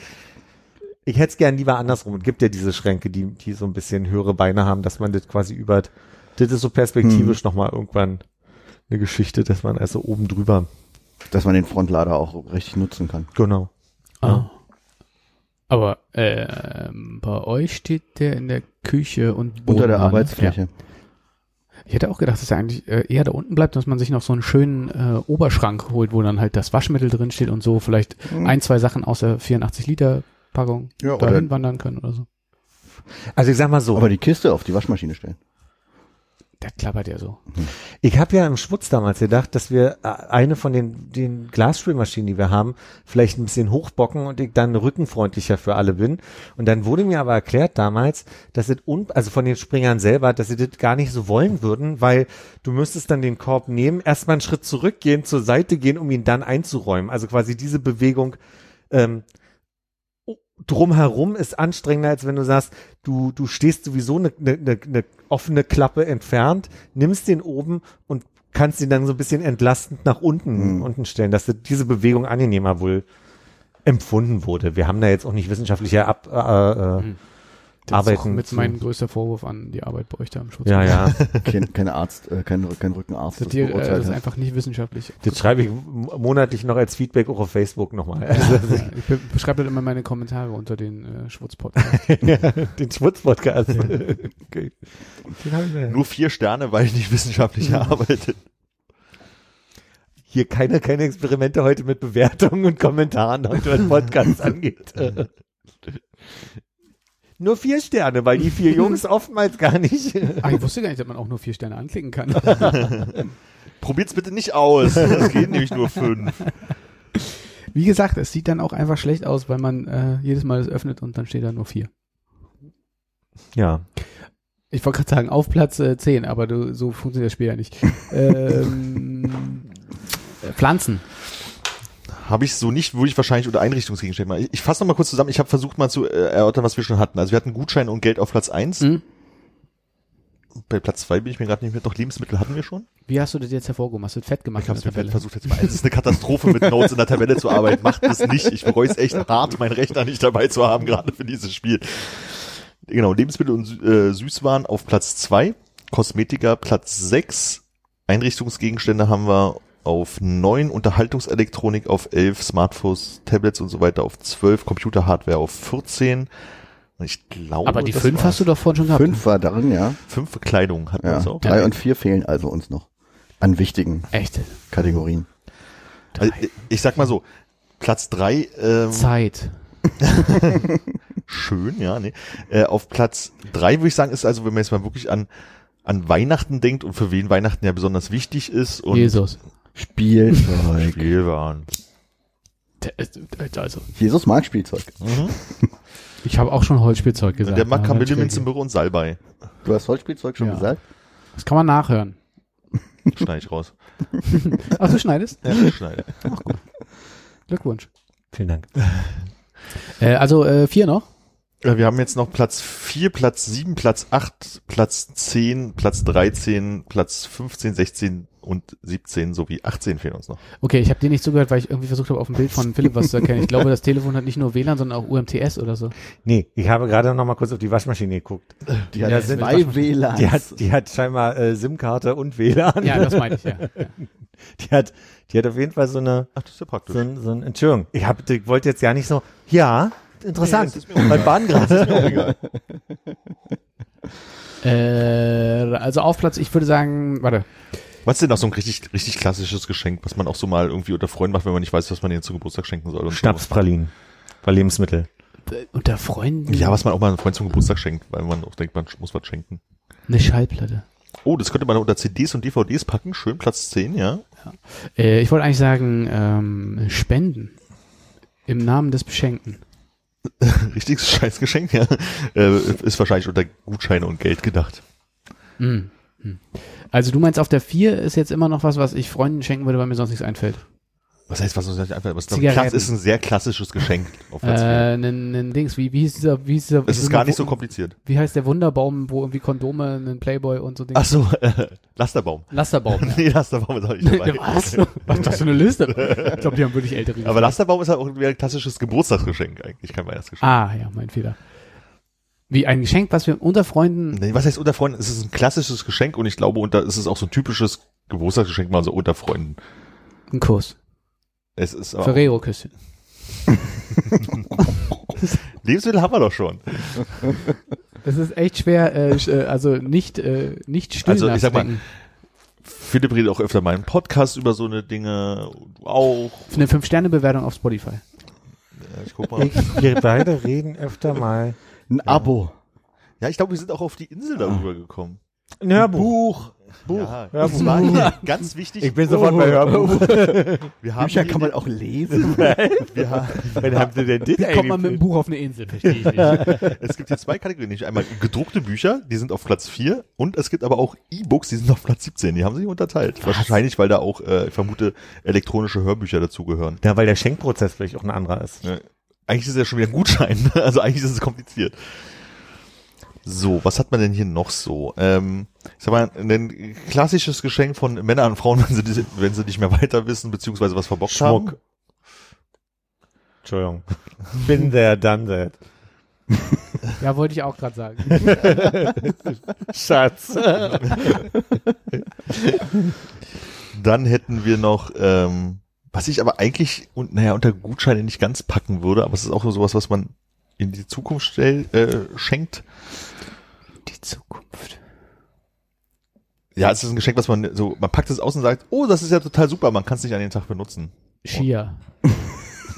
Ich hätte es gern lieber andersrum. Es gibt ja diese Schränke, die, die so ein bisschen höhere Beine haben, dass man das quasi über, das ist so perspektivisch noch nochmal irgendwann eine Geschichte, dass man also oben drüber, Dass man den Frontlader auch richtig nutzen kann. genau. Ah. Aber ähm, bei euch steht der in der Küche und Unter der Bodenwanne. Arbeitsfläche. Ja. Ich hätte auch gedacht, dass er eigentlich äh, eher da unten bleibt, dass man sich noch so einen schönen äh, Oberschrank holt, wo dann halt das Waschmittel drin steht und so vielleicht ein, zwei Sachen aus der 84 Liter Packung Ja, oder- dahin wandern können oder so. Also ich sag mal so. Aber die Kiste auf die Waschmaschine stellen. Der klappert ja so. Ich habe ja im Schwutz damals gedacht, dass wir äh, eine von den, den Glasspülmaschinen, die wir haben, vielleicht ein bisschen hochbocken und ich dann rückenfreundlicher für alle bin. Und dann wurde mir aber erklärt damals, dass es un also von den Springern selber, dass sie das gar nicht so wollen würden, weil du müsstest dann den Korb nehmen, erstmal einen Schritt zurückgehen, zur Seite gehen, um ihn dann einzuräumen. Also quasi diese Bewegung ähm, drumherum ist anstrengender, als wenn du sagst, du, du stehst sowieso eine ne, ne, ne offene Klappe entfernt, nimmst den oben und kannst ihn dann so ein bisschen entlastend nach unten, Mhm. unten stellen, dass diese Bewegung angenehmer wohl empfunden wurde. Wir haben da jetzt auch nicht wissenschaftlicher Ab, äh, äh, Mhm. Das ist auch Arbeiten. mit zu- mein größter Vorwurf an die Arbeit bei euch da im Schutz. ja, ja. Kein, kein Arzt, äh, kein, kein Rückenarzt. Das, das äh, das ist einfach nicht wissenschaftlich. Das schreibe ich monatlich noch als Feedback auch auf Facebook nochmal. Also, Ja, ich be beschreibe das immer meine Kommentare unter den äh, Schwutz-Podcast. den Schwutz-Podcast. okay. Nur vier Sterne, weil ich nicht wissenschaftlich erarbeitet. Hier keine, keine Experimente heute mit Bewertungen und Kommentaren heute, was Podcasts angeht. Nur vier Sterne, weil die vier Jungs oftmals gar nicht. Ah, ich wusste gar nicht, dass man auch nur vier Sterne anklicken kann. Probiert's bitte nicht aus. Das geht nämlich nur fünf. Wie gesagt, es sieht dann auch einfach schlecht aus, weil man äh, jedes Mal es öffnet und dann steht da nur vier. Ja. Ich wollte gerade sagen, auf Platz äh, 10, aber du, so funktioniert das Spiel ja nicht. ähm, äh, Pflanzen. Habe ich so nicht, würde ich wahrscheinlich unter Einrichtungsgegenstände machen. Ich, ich fasse noch mal kurz zusammen. Ich habe versucht mal zu äh, erörtern, was wir schon hatten. Also wir hatten Gutscheine und Geld auf Platz eins. Hm? Bei Platz zwei bin ich mir gerade nicht mehr. Doch Lebensmittel hatten wir schon. Wie hast du das jetzt hervorgehoben? Hast du das fett gemacht Ich habe der Tabelle? versucht jetzt mal. Es ist eine Katastrophe, mit Notes in der Tabelle zu arbeiten. Macht es nicht. Ich bereue es echt hart, meinen Rechner nicht dabei zu haben, gerade für dieses Spiel. Genau, Lebensmittel und äh, Süßwaren auf Platz zwei, Kosmetika Platz sechs, Einrichtungsgegenstände haben wir auf neun, Unterhaltungselektronik auf elf, Smartphones, Tablets und so weiter auf zwölf, Computerhardware auf 14. Und ich glaube, Aber die das fünf war's. hast du doch vorhin schon gehabt. Fünf war darin, ja. Fünf Bekleidung hatten wir ja. das auch. Drei und vier fehlen also uns noch. An wichtigen Echt? Kategorien. Also, ich- ich sag mal so, Platz drei, ähm, Zeit. Schön, ja, nee. Äh, auf Platz drei würde ich sagen, ist also, wenn man jetzt mal wirklich an, an Weihnachten denkt und für wen Weihnachten ja besonders wichtig ist und Jesus. Spielzeug. Spielwaren. Also, Jesus mag Spielzeug. ich habe auch schon Holzspielzeug gesagt. Der mag aber Kamille, natürlich- Minzenbüro und Salbei. Du hast Holzspielzeug schon Ja. gesagt? Das kann man nachhören. Schneide ich raus. Ach, du schneidest? Ja, ich schneide. Glückwunsch. Vielen Dank. Äh, also äh, vier noch. Ja, Wir haben jetzt noch Platz 4, Platz 7, Platz 8, Platz 10, Platz 13, Platz 15, 16 und 17 sowie 18 fehlen uns noch. Okay, ich habe dir nicht zugehört, weil ich irgendwie versucht habe, auf dem Bild von Philipp was zu erkennen. Ich glaube, das Telefon hat nicht nur WLAN, sondern auch UMTS oder so. Nee, ich habe gerade noch mal kurz auf die Waschmaschine geguckt. Die hat Ja, sind zwei WLANs. Die hat, die hat scheinbar äh, SIM-Karte und WLAN. Ja, das meine ich, ja. ja. Die hat, die hat auf jeden Fall so eine, Ach, das ist ja praktisch. so ein, so ein, Entschuldigung, ich hab, ich wollte jetzt ja nicht so, ja, interessant, Nee, beim Bahn gerade. Äh, also auf Platz, ich würde sagen, warte. Was ist denn noch so ein richtig, richtig klassisches Geschenk, was man auch so mal irgendwie unter Freunden macht, wenn man nicht weiß, was man ihnen zu Geburtstag schenken soll? Und Schnapspralinen. Bei Lebensmittel. Äh, Unter Freunden. Ja, was man auch mal einem Freund zum Geburtstag schenkt, weil man auch denkt, man muss was schenken. eine Schallplatte. Oh, das könnte man unter CDs und DVDs packen. Schön, Platz 10, ja. Äh, ich wollte eigentlich sagen, ähm, Spenden. Im Namen des Beschenkten. Richtiges Scheißgeschenk, ja. Äh, ist wahrscheinlich unter Gutscheine und Geld gedacht. Hm. Hm. Also du meinst, auf der 4 ist jetzt immer noch was, was ich Freunden schenken würde, weil mir sonst nichts einfällt. Was heißt, was uns nicht einfällt? Was Zigaretten. Ist ein sehr klassisches Geschenk auf Äh, Platz 4. nen, nen Dings, wie, wie hieß dieser, wie hieß dieser, Es ist gar nicht so kompliziert. Wie heißt der Wunderbaum, wo irgendwie Kondome, einen Playboy und so Dinge? Ach so, äh, Lasterbaum. Lasterbaum. Ja. nee, Lasterbaum ist auch nicht dabei. Was? Was ist das für eine Liste? Ich glaube, die haben wirklich ältere. Aber Lasterbaum ist halt auch ein klassisches Geburtstagsgeschenk eigentlich, kein Weihnachtsgeschenk. Ah, ja, mein Fehler. Wie ein Geschenk, was wir unter Freunden. Nee, was heißt unter Freunden? Es ist ein klassisches Geschenk und ich glaube, unter, es ist auch so ein typisches Geburtstagsgeschenk mal so unter Freunden. Ein Kuss. Es ist aber auch, Ferrero-Küsschen. Lebensmittel haben wir doch schon. Es ist echt schwer, äh, äh, also nicht, äh, nicht still Also, ich sag mal. Philipp redet auch öfter mal im Podcast über so eine Dinge. Du auch. Eine 5-Sterne-Bewertung auf Spotify. Ja, ich guck mal. Ich, wir beide reden öfter mal. Ein Abo. Ja, ich glaube, wir sind auch auf die Insel darüber gekommen. Ein Hörbuch. Buch. Ja, Hörbuch. das war hier ganz wichtig. Ich bin sofort bei Hörbuch. wir haben Bücher kann man auch lesen. wir haben, Wann haben Sie denn das Wie kommt man mit dem Buch auf eine Insel? Verstehe ich nicht. es gibt hier zwei Kategorien. Nicht einmal gedruckte Bücher, die sind auf Platz 4 und es gibt aber auch E-Books, die sind auf Platz 17. Die haben sich unterteilt. Wahrscheinlich, weil da auch, äh, ich vermute, elektronische Hörbücher dazugehören. Ja, weil der Schenkprozess vielleicht auch ein anderer ist. Ja. Eigentlich ist es ja schon wieder ein Gutschein. Also eigentlich ist es kompliziert. So, was hat man denn hier noch so? Ähm, ich sag mal, ein klassisches Geschenk von Männern an Frauen, wenn sie, wenn sie nicht mehr weiter wissen, beziehungsweise was verbockt haben. Schmuck. Entschuldigung. Bin there, done that. Ja, wollte ich auch gerade sagen. Schatz. Dann hätten wir noch, ähm, was ich aber eigentlich, und naja, unter Gutscheine nicht ganz packen würde, aber es ist auch so sowas, was man in die Zukunft stell, äh, schenkt. Die Zukunft. Ja, es ist ein Geschenk, was man so, man packt es aus und sagt, oh, das ist ja total super, man kann es nicht an den Tag benutzen. Skier.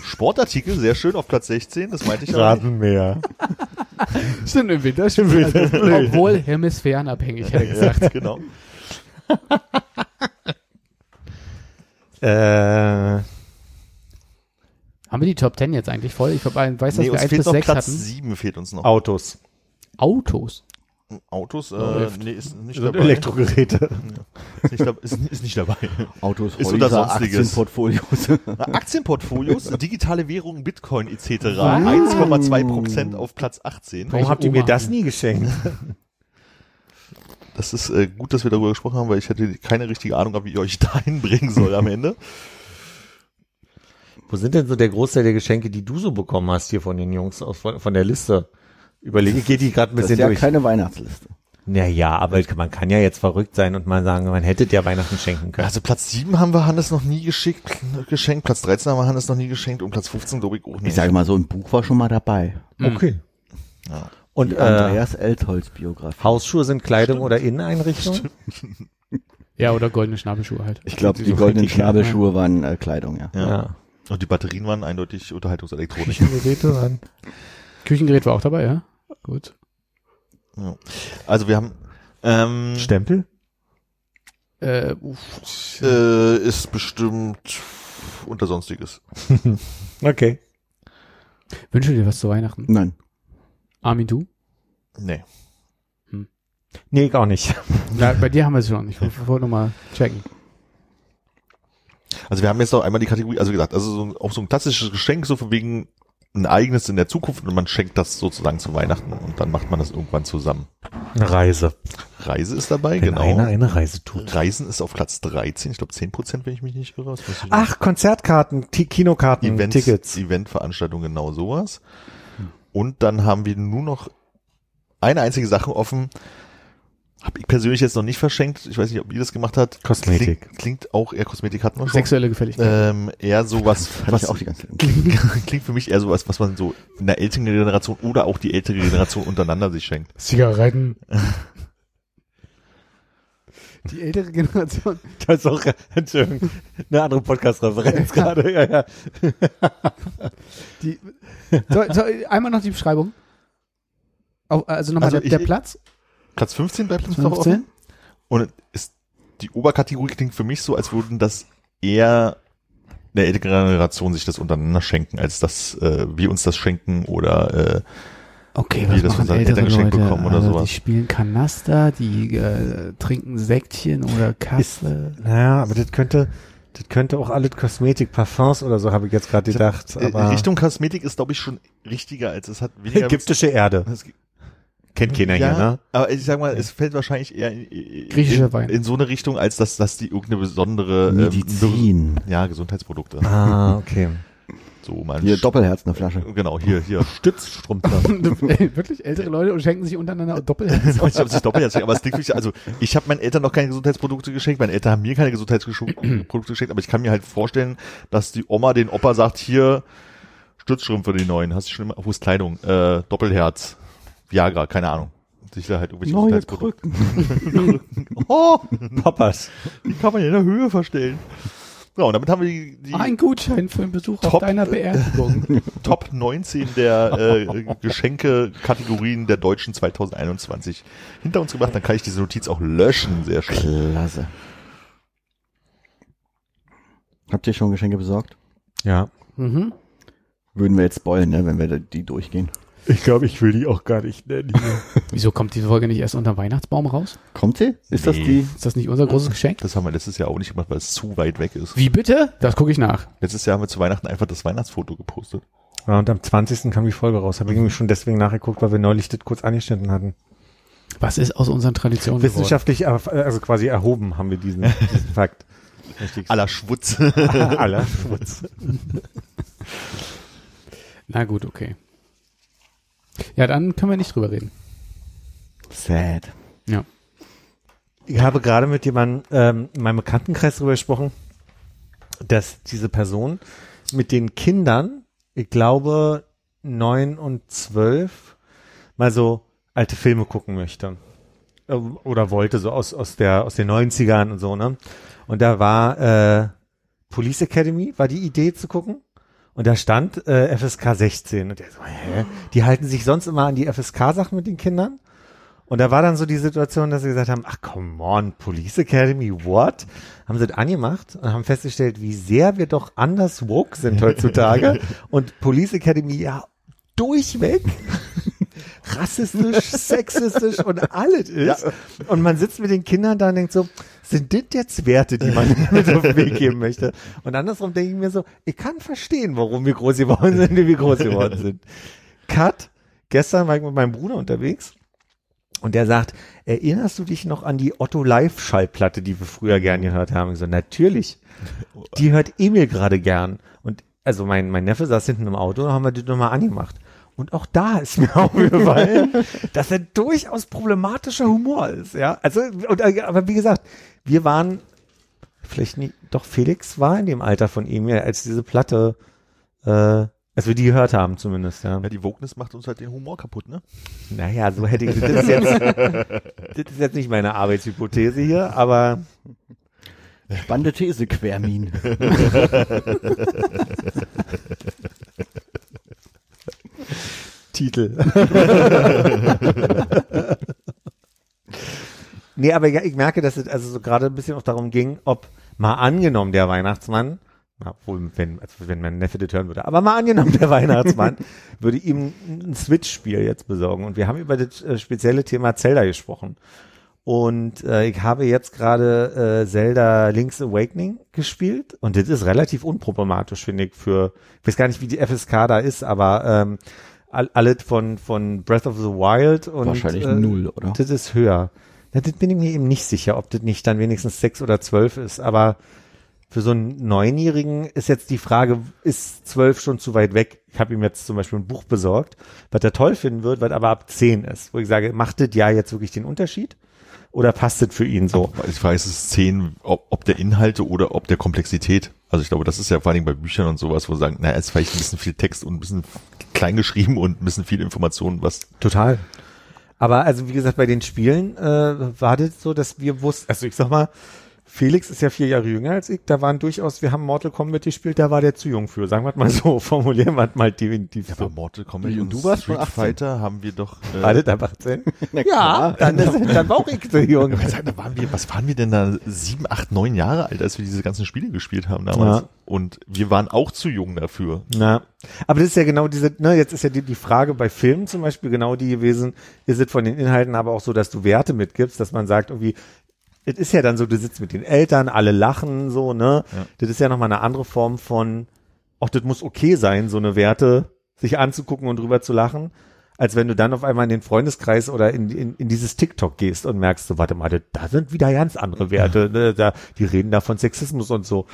Sportartikel, sehr schön, auf Platz 16, das meinte ich nicht. Rasenmäher. Stimmt, im Winter stimmt. Also, obwohl hemisphärenabhängig, hätte ich gesagt. Ja, genau. Äh, Haben wir die Top 10 jetzt eigentlich voll? Ich weiß, dass Nee, wir uns 1 fehlt bis noch 6 Platz hatten. 7 fehlt uns noch. Autos. Autos. Autos, äh, nee, ist nicht dabei. Elektrogeräte. Ist nicht, ist, ist nicht dabei. Autos, Ist Häuser, Sonstiges. Aktienportfolios. Aktienportfolios, digitale Währungen, Bitcoin etc. 1,2 Prozent auf Platz 18. Warum habt ihr mir das nie geschenkt? Das ist äh, gut, dass wir darüber gesprochen haben, weil ich hätte keine richtige Ahnung, wie ich euch dahin bringen soll am Ende. Wo sind denn so der Großteil der Geschenke, die du so bekommen hast hier von den Jungs aus, von, von der Liste? Überlege, geht die gerade ein Das ist bisschen ja durch. keine Weihnachtsliste. Naja, aber man kann ja jetzt verrückt sein und mal sagen, man hätte dir Weihnachten schenken können. Also Platz 7 haben wir Hannes noch nie geschickt, geschenkt, Platz 13 haben wir Hannes noch nie geschenkt und Platz 15 glaube ich auch Ich nicht. sage mal so, ein Buch war schon mal dabei. okay. Ja. Und Die äh, Andreas Eltholz Biografie. Hausschuhe sind Kleidung oder Inneneinrichtung? Ja, oder goldene Schnabelschuhe halt. Ich glaube, die So goldenen ja. Schnabelschuhe waren äh, Kleidung, ja. Ja. Und die Batterien waren eindeutig Unterhaltungselektronik. Küchengeräte waren. Küchengerät war auch dabei, ja? Gut. ja. Also wir haben ähm, Stempel? Äh, uff. äh, ist bestimmt unter Sonstiges. Okay. Wünsche dir was zu Weihnachten? Nein. Armin, du? Nee. Nee, gar nicht. Ja, bei dir haben wir es schon. Ich wollte nur mal checken. Also wir haben jetzt noch einmal die Kategorie, also wie gesagt, also so, auch so ein klassisches Geschenk, so von wegen ein eigenes in der Zukunft und man schenkt das sozusagen zu Weihnachten und dann macht man das irgendwann zusammen. Eine Reise. Reise ist dabei, Wenn genau. einer eine Reise tut. Reisen ist auf Platz 13, ich glaube 10 Prozent, wenn ich mich nicht irre. Ach, Konzertkarten, T Kinokarten, Events, Tickets. Eventveranstaltungen, genau sowas. Und dann haben wir nur noch eine einzige Sache offen. Habe ich persönlich jetzt noch nicht verschenkt. Ich weiß nicht, ob ihr das gemacht habt. Kosmetik. Klingt, klingt auch eher Kosmetik hatten wir schon. Sexuelle Gefälligkeit. Ähm, eher sowas, was ich auch die ganze Zeit. klingt, klingt für mich eher sowas, was man so in der älteren Generation oder auch die ältere Generation untereinander sich schenkt. Zigaretten. Die ältere Generation. Das ist auch eine andere Podcast-Referenz gerade. Ja, ja. Die, soll, soll, einmal noch die Beschreibung. Also nochmal Also der, der Platz. Platz 15 bleibt uns noch 15. offen. Und ist, die Oberkategorie klingt für mich so, als würden das eher der ältere Generation sich das untereinander schenken, als dass äh, wir uns das schenken oder äh, Okay, was das von machen seinen ältere Eltern geschenkt Leute? bekommen oder also, sowas. Die spielen Kanaster, die äh, trinken Säckchen oder Kaffee. naja, aber das könnte, das könnte auch alles Kosmetik, Parfums oder so, habe ich jetzt gerade gedacht. äh, Aber Richtung Kosmetik ist, glaube ich, schon richtiger, als es hat weniger ägyptische Erde. Kennt keiner ja, hier, ne? aber ich sag mal, es fällt wahrscheinlich eher in, in, in so eine Richtung, als dass, dass die irgendeine besondere ähm, Medizin. be- ja, Gesundheitsprodukte. Ah, okay. So mal Hier Doppelherz eine Flasche. Genau, hier, hier. Stützstrumpf. Ey, Wirklich ältere Leute und schenken sich untereinander Doppelherz. Ich es sich doppelt aber es klingt wirklich, also ich habe meinen Eltern noch keine Gesundheitsprodukte geschenkt, meine Eltern haben mir keine Gesundheitsprodukte geschenkt, aber ich kann mir halt vorstellen, dass die Oma den Opa sagt, hier, Stützstrümpfe die neuen, hast du schon immer, wo ist Kleidung, äh, Doppelherz, Viagra, keine Ahnung. Sich da halt irgendwelche Neue Gesundheitsprodukte. oh, Poppers. die kann man ja in der Höhe verstellen. Ja, und damit haben wir die, die Ein Gutschein für einen Besuch auf Top. deiner Beerdigung. Top 19 der äh, Geschenke-Kategorien der Deutschen 2021 hinter uns gebracht. Dann kann ich diese Notiz auch löschen. Sehr schön. Klasse. Habt ihr schon Geschenke besorgt? Ja. mhm. Würden wir jetzt spoilen, ne, wenn wir die durchgehen. Ich glaube, ich will die auch gar nicht nennen. Wieso kommt die Folge nicht erst unter Weihnachtsbaum raus? Kommt sie? Ist das Nee. die? Ist das nicht unser großes Geschenk? Das haben wir letztes Jahr auch nicht gemacht, weil es zu weit weg ist. Wie bitte? Das gucke ich nach. Letztes Jahr haben wir zu Weihnachten einfach das Weihnachtsfoto gepostet. Ja, und am 20. kam die Folge raus. Habe ich irgendwie schon deswegen nachgeguckt, weil wir neulich das kurz angeschnitten hatten. Was ist aus unseren Traditionen geworden? Wissenschaftlich, äh, also quasi erhoben haben wir diesen, diesen Fakt. Aller Schwutz. Aller Schmutz. Na gut, okay. Ja, dann können wir nicht drüber reden. Sad. Ja. Ich habe gerade mit jemandem ähm, in meinem Bekanntenkreis darüber gesprochen, dass diese Person mit den Kindern, ich glaube, neun und zwölf, mal so alte Filme gucken möchte. Ähm, Oder wollte, so aus, aus, der, aus den 90ern und so, ne? Und da war äh, Police Academy, war die Idee zu gucken. Und da stand äh, FSK 16. Und der so, hä? Die halten sich sonst immer an die FSK-Sachen mit den Kindern. Und da war dann so die Situation, dass sie gesagt haben, ach come on, Police Academy, what? Haben sie das angemacht und haben festgestellt, wie sehr wir doch anders woke sind heutzutage. und Police Academy, ja, durchweg rassistisch, sexistisch und alles ist. Und man sitzt mit den Kindern da und denkt so, sind das jetzt Werte, die man mit auf den Weg geben möchte? Und andersrum denke ich mir so, ich kann verstehen, warum wir groß geworden sind, wie wir groß geworden sind. Cut. Gestern war ich mit meinem Bruder unterwegs und der sagt, erinnerst du dich noch an die Otto Live Schallplatte, die wir früher gern gehört haben? Ich so, natürlich. Die hört Emil gerade gern. Und also mein, mein Neffe saß hinten im Auto, haben wir die nochmal angemacht. Und auch da ist mir aufgefallen, dass er durchaus problematischer Humor ist, ja. Also, und, äh, aber wie gesagt, wir waren, vielleicht nie, doch Felix war in dem Alter von Emil, als diese Platte, äh, als wir die gehört haben zumindest, ja. Ja, die Wokeness macht uns halt den Humor kaputt, ne? Naja, so hätte ich, das ist jetzt, das ist jetzt nicht meine Arbeitshypothese hier, aber Spannende These, Quermin. Titel. Nee, aber ja, ich merke, dass es also so gerade ein bisschen auch darum ging, ob mal angenommen der Weihnachtsmann na, wohl, wenn, also wenn mein Neffe das hören würde. Aber mal angenommen, der Weihnachtsmann würde ihm ein Switch-Spiel jetzt besorgen. Und wir haben über das äh, spezielle Thema Zelda gesprochen. Und äh, ich habe jetzt gerade äh, Zelda Link's Awakening gespielt und das ist relativ unproblematisch, finde ich, für, ich weiß gar nicht, wie die FSK da ist, aber ähm, all, alles von, von Breath of the Wild und Wahrscheinlich äh, null, oder? Das ist höher. Ja, das bin ich mir eben nicht sicher, ob das nicht dann wenigstens sechs oder zwölf ist, aber für so einen Neunjährigen ist jetzt die Frage, ist zwölf schon zu weit weg? Ich habe ihm jetzt zum Beispiel ein Buch besorgt, was er toll finden wird, was aber ab zehn ist, wo ich sage, macht das ja jetzt wirklich den Unterschied? Oder passt das für ihn so? Ich weiß, es ist zehn, ob, ob der Inhalte oder ob der Komplexität. Also ich glaube, das ist ja vor allen Dingen bei Büchern und sowas, wo sie sagen, naja, es ist vielleicht ein bisschen viel Text und ein bisschen klein geschrieben und ein bisschen viel Information, was Total. Aber also wie gesagt, bei den Spielen äh, war das so, dass wir wussten, also ich sag mal, Felix ist ja vier Jahre jünger als ich, da waren durchaus, wir haben Mortal Kombat gespielt, da war der zu jung für, sagen wir mal so, formulieren wir mal definitiv ja, so. bei Mortal Kombat Und und du warst Street schon 18. Fighter haben wir doch äh, War das ab 18? Na Ja, dann, ist, dann war auch ich so jung. Da waren wir, was waren wir denn da? Sieben, acht, neun Jahre alt, als wir diese ganzen Spiele gespielt haben damals. Ja. Und wir waren auch zu jung dafür. Na, aber das ist ja genau diese, ne, jetzt ist ja die, die Frage bei Filmen zum Beispiel genau die gewesen, ist es von den Inhalten aber auch so, dass du Werte mitgibst, dass man sagt irgendwie, es ist ja dann so, du sitzt mit den Eltern, alle lachen, so, ne, Ja. das ist ja nochmal eine andere Form von, auch das muss okay sein, so eine Werte sich anzugucken und drüber zu lachen, als wenn du dann auf einmal in den Freundeskreis oder in, in, in dieses TikTok gehst und merkst so, warte mal, das- da sind wieder ganz andere Werte, ne, da, die reden da von Sexismus und so.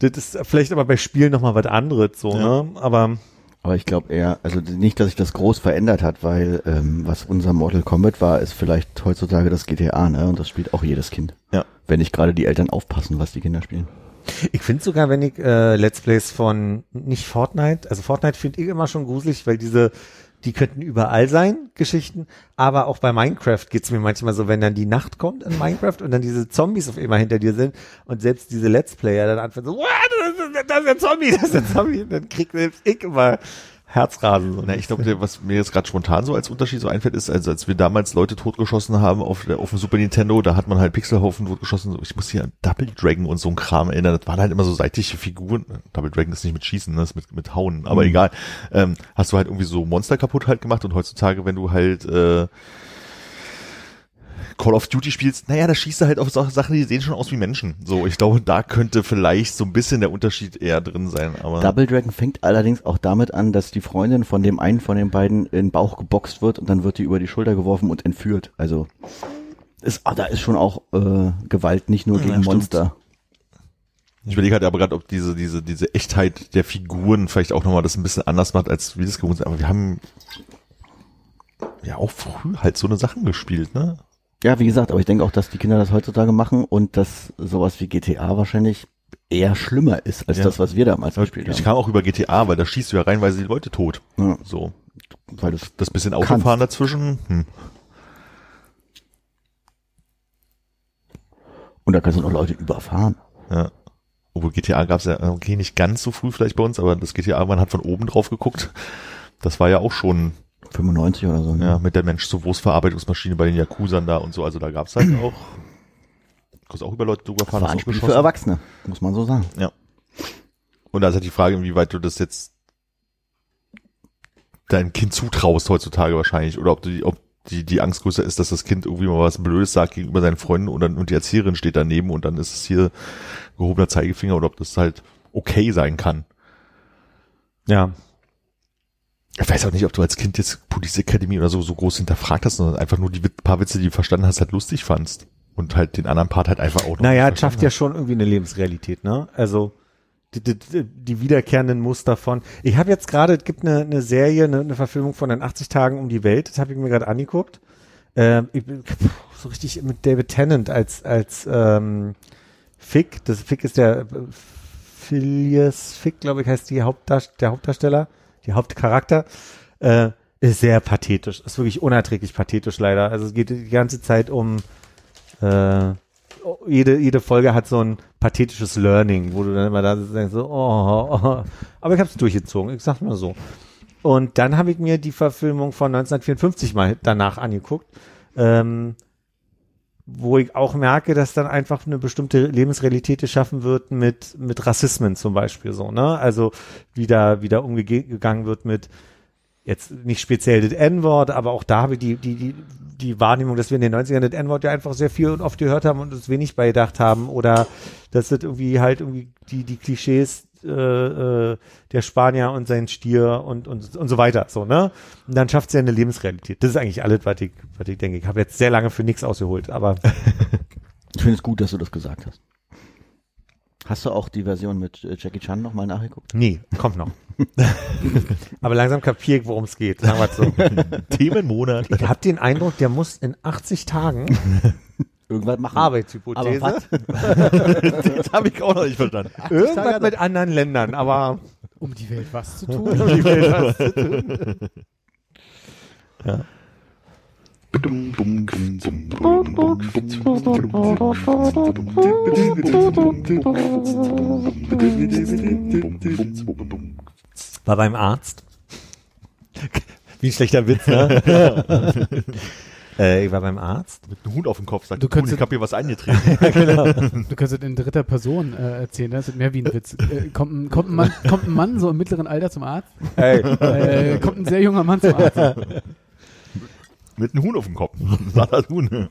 Das ist vielleicht aber bei Spielen nochmal was anderes, so, Ja. ne? Aber Aber ich glaube eher, also nicht, dass sich das groß verändert hat, weil ähm, was unser Mortal Kombat war, ist vielleicht heutzutage das GTA, ne? Und das spielt auch jedes Kind. Ja. Wenn nicht gerade die Eltern aufpassen, was die Kinder spielen. ich finde sogar, wenn ich äh, Let's Plays von nicht Fortnite, also Fortnite finde ich immer schon gruselig, weil diese, die könnten überall sein, Geschichten, aber auch bei Minecraft geht's mir manchmal so, wenn dann die Nacht kommt in Minecraft und dann diese Zombies auf einmal hinter dir sind und selbst diese Let's Player dann anfangen so, "What? das ist, das ist ein Zombie, das ist ein Zombie, und dann kriegt selbst ich immer Herzrasen. So. Na, ich glaube, was mir jetzt gerade spontan so als Unterschied so einfällt, ist, also als wir damals Leute totgeschossen haben auf, der, auf dem Super Nintendo, da hat man halt Pixelhaufen totgeschossen. Ich muss hier an Double Dragon und so ein Kram erinnern. Das waren halt immer so seitliche Figuren. Double Dragon ist nicht mit Schießen, das ist mit, mit Hauen, aber egal. Ähm, hast du halt irgendwie so Monster kaputt halt gemacht und heutzutage, wenn du halt äh, Call of Duty spielst, naja, da schießt du halt auf so Sachen, die sehen schon aus wie Menschen. So, ich glaube, da könnte vielleicht so ein bisschen der Unterschied eher drin sein. Aber Double Dragon fängt allerdings auch damit an, dass die Freundin von dem einen von den beiden in den Bauch geboxt wird und dann wird die über die Schulter geworfen und entführt. Also ist, ah, da ist schon auch äh, Gewalt nicht nur Ja, gegen stimmt. Monster. Ich überlege halt aber gerade, ob diese, diese, diese Echtheit der Figuren vielleicht auch nochmal das ein bisschen anders macht, als wir das gewohnt sind. Aber wir haben ja auch früh halt so eine Sachen gespielt, ne? Ja, wie gesagt, aber ich denke auch, dass die Kinder das heutzutage machen und dass sowas wie GTA wahrscheinlich eher schlimmer ist als Ja. das, was wir damals gespielt Ich haben. kam auch über GTA, weil da schießt du ja reinweise die Leute tot. Ja, So. weil das Das bisschen Kannst. Autofahren dazwischen, hm. und da kannst du noch Leute überfahren. Ja. Obwohl GTA gab's ja, okay, nicht ganz so früh vielleicht bei uns, aber das GTA, man hat von oben drauf geguckt. Das war ja auch schon, 95 oder so. ne? ja, mit der Mensch zur Wurstverarbeitungsmaschine bei den Yakuzern da und so. Also da gab's halt auch, du kannst auch über Leute drüber Das fahren. war hast ein Spiel für. Erwachsene, muss man so sagen. Ja. Und da ist halt die Frage, inwieweit du das jetzt deinem Kind zutraust heutzutage wahrscheinlich oder ob du die, ob die, die Angst größer ist, dass das Kind irgendwie mal was Blödes sagt gegenüber seinen Freunden und dann und die Erzieherin steht daneben und dann ist es hier gehobener Zeigefinger oder ob das halt okay sein kann. Ja. Ich weiß auch nicht, ob du als Kind jetzt Police Academy oder so so groß hinterfragt hast, sondern einfach nur die paar Witze, die du verstanden hast, halt lustig fandst und halt den anderen Part halt einfach auch noch Naja, es schafft verstanden ja schon irgendwie eine Lebensrealität, ne? Also die, die, die, die wiederkehrenden Muster von. Ich habe jetzt gerade, es gibt eine, eine Serie, eine, eine Verfilmung von den 80 Tagen um die Welt, das habe ich mir gerade angeguckt. Ähm, ich, bin- so richtig mit David Tennant als als ähm, Fick. Das Fick ist der äh, Phileas Fick, glaube ich, heißt die Hauptdarst der Hauptdarsteller, die Hauptcharakter. Äh, ist sehr pathetisch, ist wirklich unerträglich pathetisch leider. Also es geht die ganze Zeit um äh, jede, jede Folge hat so ein pathetisches Learning, wo du dann immer da denkst, so, oh, oh. aber ich habe es durchgezogen, ich sag's mal so. Und dann habe ich mir die Verfilmung von 1954 mal danach angeguckt, ähm, wo ich auch merke, dass dann einfach eine bestimmte Lebensrealität geschaffen wird mit, mit Rassismen zum Beispiel so, ne? Also wie da, wie da umgegangen wird mit jetzt nicht speziell das N-Wort, aber auch da habe ich die, die, die, die Wahrnehmung, dass wir in den 90ern das N-Wort ja einfach sehr viel und oft gehört haben und uns wenig beigedacht haben oder dass das irgendwie halt irgendwie die, die Klischees äh, äh, der Spanier und sein Stier und, und, und so weiter, so, ne? Und dann schafft sie ja eine Lebensrealität. Das ist eigentlich alles, was ich, was ich denke. Ich habe jetzt sehr lange für nichts ausgeholt, aber Ich finde es gut, dass du das gesagt hast. Hast du auch die Version mit äh, Jackie Chan nochmal nachgeguckt? nee, kommt noch. aber langsam kapiere ich, worum es geht. Sagen wir so. Themenmonat. Ich habe den Eindruck, der muss in 80 Tagen Irgendwas machen. Arbeitshypothese, Aber was? Das habe ich auch noch nicht verstanden. irgendwas mit anderen Ländern, aber Um die Welt was zu tun. die Welt was zu tun. War beim Arzt. Wie ein schlechter Witz, ne? Äh, ich war beim Arzt. Mit einem Hut auf dem Kopf sagt, Du du Hund, könntest- ich habe hier was eingetreten. Du kannst es in dritter Person äh, erzählen, das ist mehr wie ein Witz. Äh, kommt, ein, kommt, ein Mann, kommt ein Mann so im mittleren Alter zum Arzt? Ey, Äh, kommt ein sehr junger Mann zum Arzt? Mit einem Huhn auf dem Kopf. Sagt das Huhn.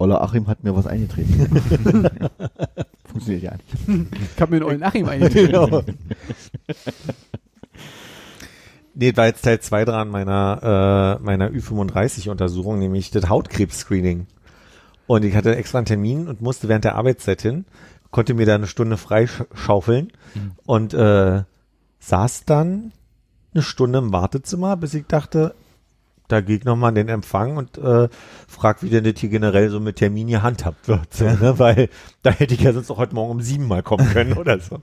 Ola Achim hat mir was eingetreten. Funktioniert ja nicht. Ich hab mir einen ollen Achim eingetragen. Nee, war jetzt Teil 2 dran meiner, äh, meiner Ü35-Untersuchung, nämlich das Hautkrebs-Screening. Und ich hatte extra einen Termin und musste während der Arbeitszeit hin, konnte mir da eine Stunde freischaufeln und äh, saß dann eine Stunde im Wartezimmer, bis ich dachte, da gehe ich nochmal an den Empfang und äh, frag, wie denn das hier generell so mit Termin gehandhabt wird. So, ne? Weil da hätte ich ja sonst auch heute Morgen um sieben mal kommen können oder so.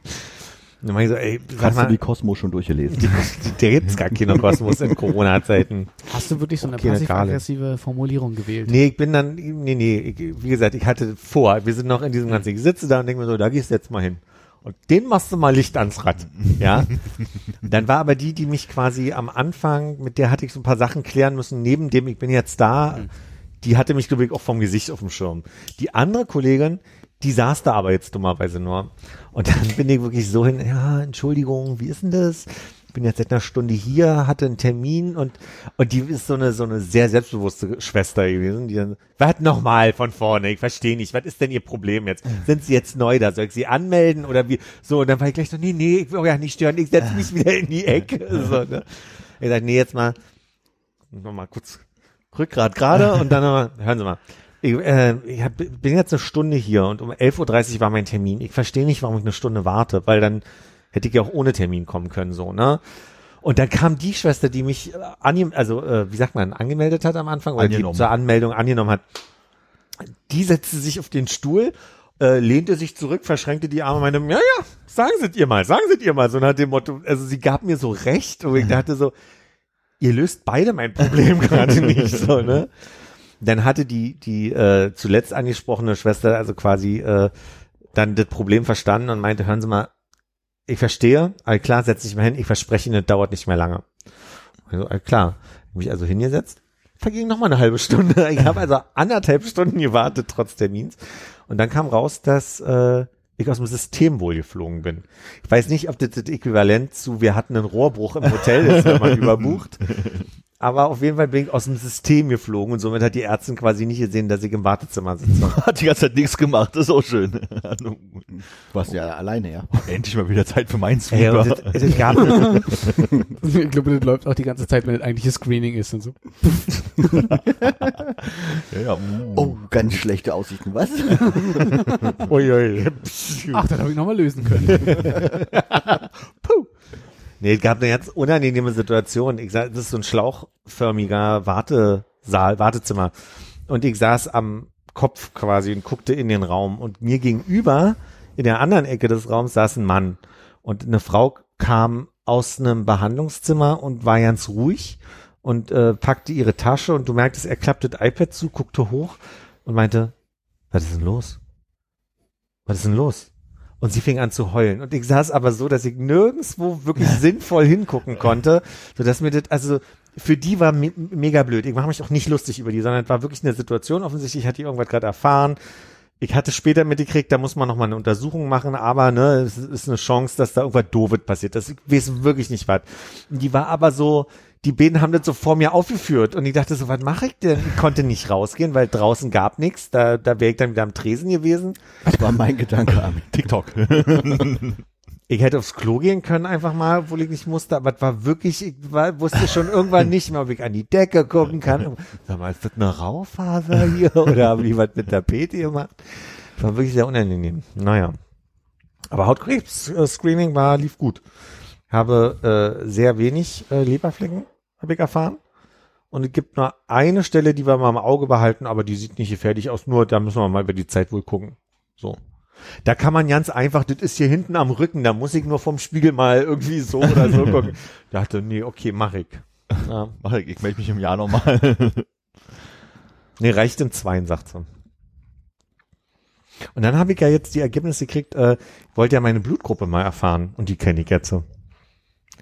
Dann mach ich so, ey, sag Hast du mal, die Cosmo schon durchgelesen? der gibt's gar keinen Kosmos in Corona-Zeiten. Hast du wirklich so eine Okay, passiv-aggressive Formulierung gewählt? Nee, ich bin dann, nee, nee, ich, wie gesagt, ich hatte vor, wir sind noch in diesem ganzen, ich sitze da und denke mir so, da gehst du jetzt mal hin. Und den machst du mal Licht ans Rad, ja. Dann war aber die, die mich quasi am Anfang, mit der hatte ich so ein paar Sachen klären müssen, neben dem, ich bin jetzt da, die hatte mich, glaube ich, auch vom Gesicht auf dem Schirm. Die andere Kollegin, die saß da aber jetzt dummerweise nur. Und dann bin ich wirklich so hin, ja, Entschuldigung, wie ist denn das? Ich bin jetzt seit einer Stunde hier, hatte einen Termin und, und die ist so eine, so eine sehr selbstbewusste Schwester gewesen, die dann, was nochmal von vorne, ich verstehe nicht, was ist denn ihr Problem jetzt? Sind sie jetzt neu da? Soll ich sie anmelden oder wie? So, und dann war ich gleich so, nee, nee, ich will euch ja nicht stören, ich setze mich wieder in die Ecke. So, ne? Ich sag, nee, jetzt mal, nochmal kurz Rückgrat gerade und dann nochmal, hören Sie mal. Ich, äh, ich hab, bin jetzt eine Stunde hier und um 11.30 Uhr war mein Termin. Ich verstehe nicht, warum ich eine Stunde warte, weil dann hätte ich ja auch ohne Termin kommen können, so, ne? Und dann kam die Schwester, die mich äh, ange also äh, wie sagt man, angemeldet hat am Anfang oder Angenommen. die zur Anmeldung angenommen hat. Die setzte sich auf den Stuhl, äh, lehnte sich zurück, verschränkte die Arme, meinte, ja, ja, sagen Sie es ihr mal, sagen Sie es ihr mal, so nach dem Motto, also sie gab mir so recht und ich dachte so, ihr löst beide mein Problem gerade nicht, so, ne? Dann hatte die, die äh, zuletzt angesprochene Schwester also quasi äh, dann das Problem verstanden und meinte, hören Sie mal, ich verstehe, all klar, setz dich mal hin, ich verspreche Ihnen, das dauert nicht mehr lange. Also, all klar, mich also hingesetzt, verging noch mal eine halbe Stunde. Ich habe also anderthalb Stunden gewartet, trotz Termins. Und dann kam raus, dass äh, ich aus dem System wohl geflogen bin. Ich weiß nicht, ob das das Äquivalent zu wir hatten einen Rohrbruch im Hotel ist, wenn man überbucht. Aber auf jeden Fall bin ich aus dem System geflogen und somit hat die Ärztin quasi nicht gesehen, dass ich im Wartezimmer sitze. Hat die ganze Zeit nichts gemacht, das ist auch schön. Du warst ja alleine, ja. Endlich mal wieder Zeit für meinen Sweeper. das, das gab Ich glaube, das läuft auch die ganze Zeit, wenn das eigentliche Screening ist und so. Ja, ja. mm. Oh, ganz schlechte Aussichten, was? Uiui. Ach, das habe ich nochmal lösen können. Nee, es gab eine ganz unangenehme Situation. Ich sag, das ist so ein schlauchförmiger Wartesaal, Wartezimmer. Und ich saß am Kopf quasi und guckte in den Raum. Und mir gegenüber, in der anderen Ecke des Raums, saß ein Mann. Und eine Frau kam aus einem Behandlungszimmer und war ganz ruhig und äh, packte ihre Tasche und du merktest, er klappte das iPad zu, guckte hoch und meinte, was ist denn los? Was ist denn los? Und sie fing an zu heulen. Und ich saß aber so, dass ich nirgendswo wirklich sinnvoll hingucken konnte, so dass mir das, also für die war me mega blöd. Ich mache mich auch nicht lustig über die, sondern es war wirklich eine Situation. Offensichtlich hat die irgendwas gerade erfahren. Ich hatte später mitgekriegt, da muss man noch mal eine Untersuchung machen, aber ne, es ist eine Chance, dass da irgendwas Doofes passiert. Das ich weiß wirklich nicht was. Die war aber so, die beiden haben das so vor mir aufgeführt und ich dachte so, was mache ich denn? Ich konnte nicht rausgehen, weil draußen gab nichts. Da, da wäre ich dann wieder am Tresen gewesen. Das war mein Gedanke, Armin. TikTok. Ich hätte aufs Klo gehen können einfach mal, obwohl ich nicht musste, aber es war wirklich, ich war, wusste schon irgendwann nicht mehr, ob ich an die Decke gucken kann. Sag mal, ist das eine Raufaser hier oder haben die was mit Tapete gemacht? Das war wirklich sehr unangenehm. Naja. Aber Hautkrebs-Screening war, lief gut. Habe äh, sehr wenig äh, Leberflecken, habe ich erfahren. Und es gibt nur eine Stelle, die wir mal im Auge behalten, aber die sieht nicht gefährlich aus. Nur da müssen wir mal über die Zeit wohl gucken. So. Da kann man ganz einfach, das ist hier hinten am Rücken, da muss ich nur vom Spiegel mal irgendwie so oder so gucken. Da dachte, nee, okay, mach ich. Ja. Mach ich, ich melde mich im Jahr nochmal. Nee, reicht in zweien, sagt sie. Und dann habe ich ja jetzt die Ergebnisse gekriegt, äh, wollte ja meine Blutgruppe mal erfahren und die kenne ich jetzt so.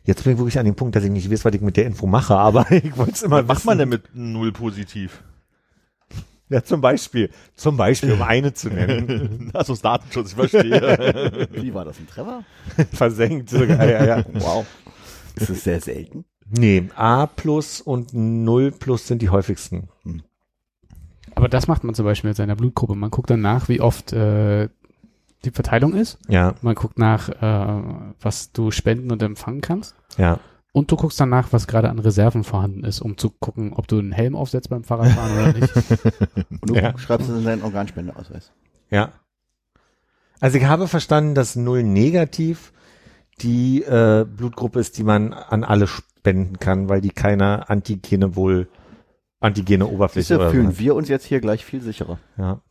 Jetzt bin ich wirklich an dem Punkt, dass ich nicht weiß, was ich mit der Info mache, aber ich wollte es immer Was macht man denn mit null positiv? Ja, zum Beispiel. Zum Beispiel, um eine zu nennen. Also das Datenschutz, ich verstehe. Wie war das, ein Treffer? Versenkt sogar, ja, ja. Wow. Das ist sehr selten. Nee, A plus und 0 plus sind die häufigsten. Aber das macht man zum Beispiel mit seiner Blutgruppe. Man guckt dann nach, wie oft äh, die Verteilung ist. Ja, Man guckt nach, äh, was du spenden und empfangen kannst. Ja. Und du guckst dann nach, was gerade an Reserven vorhanden ist, um zu gucken, ob du einen Helm aufsetzt beim Fahrradfahren oder nicht. Und du Ja. schreibst es in deinen Organspendeausweis. Ja. Also ich habe verstanden, dass Null negativ die äh, Blutgruppe ist, die man an alle spenden kann, weil die keine Antigene wohl Antigene Oberfläche so fühlen hat. wir uns jetzt hier gleich viel sicherer. Ja.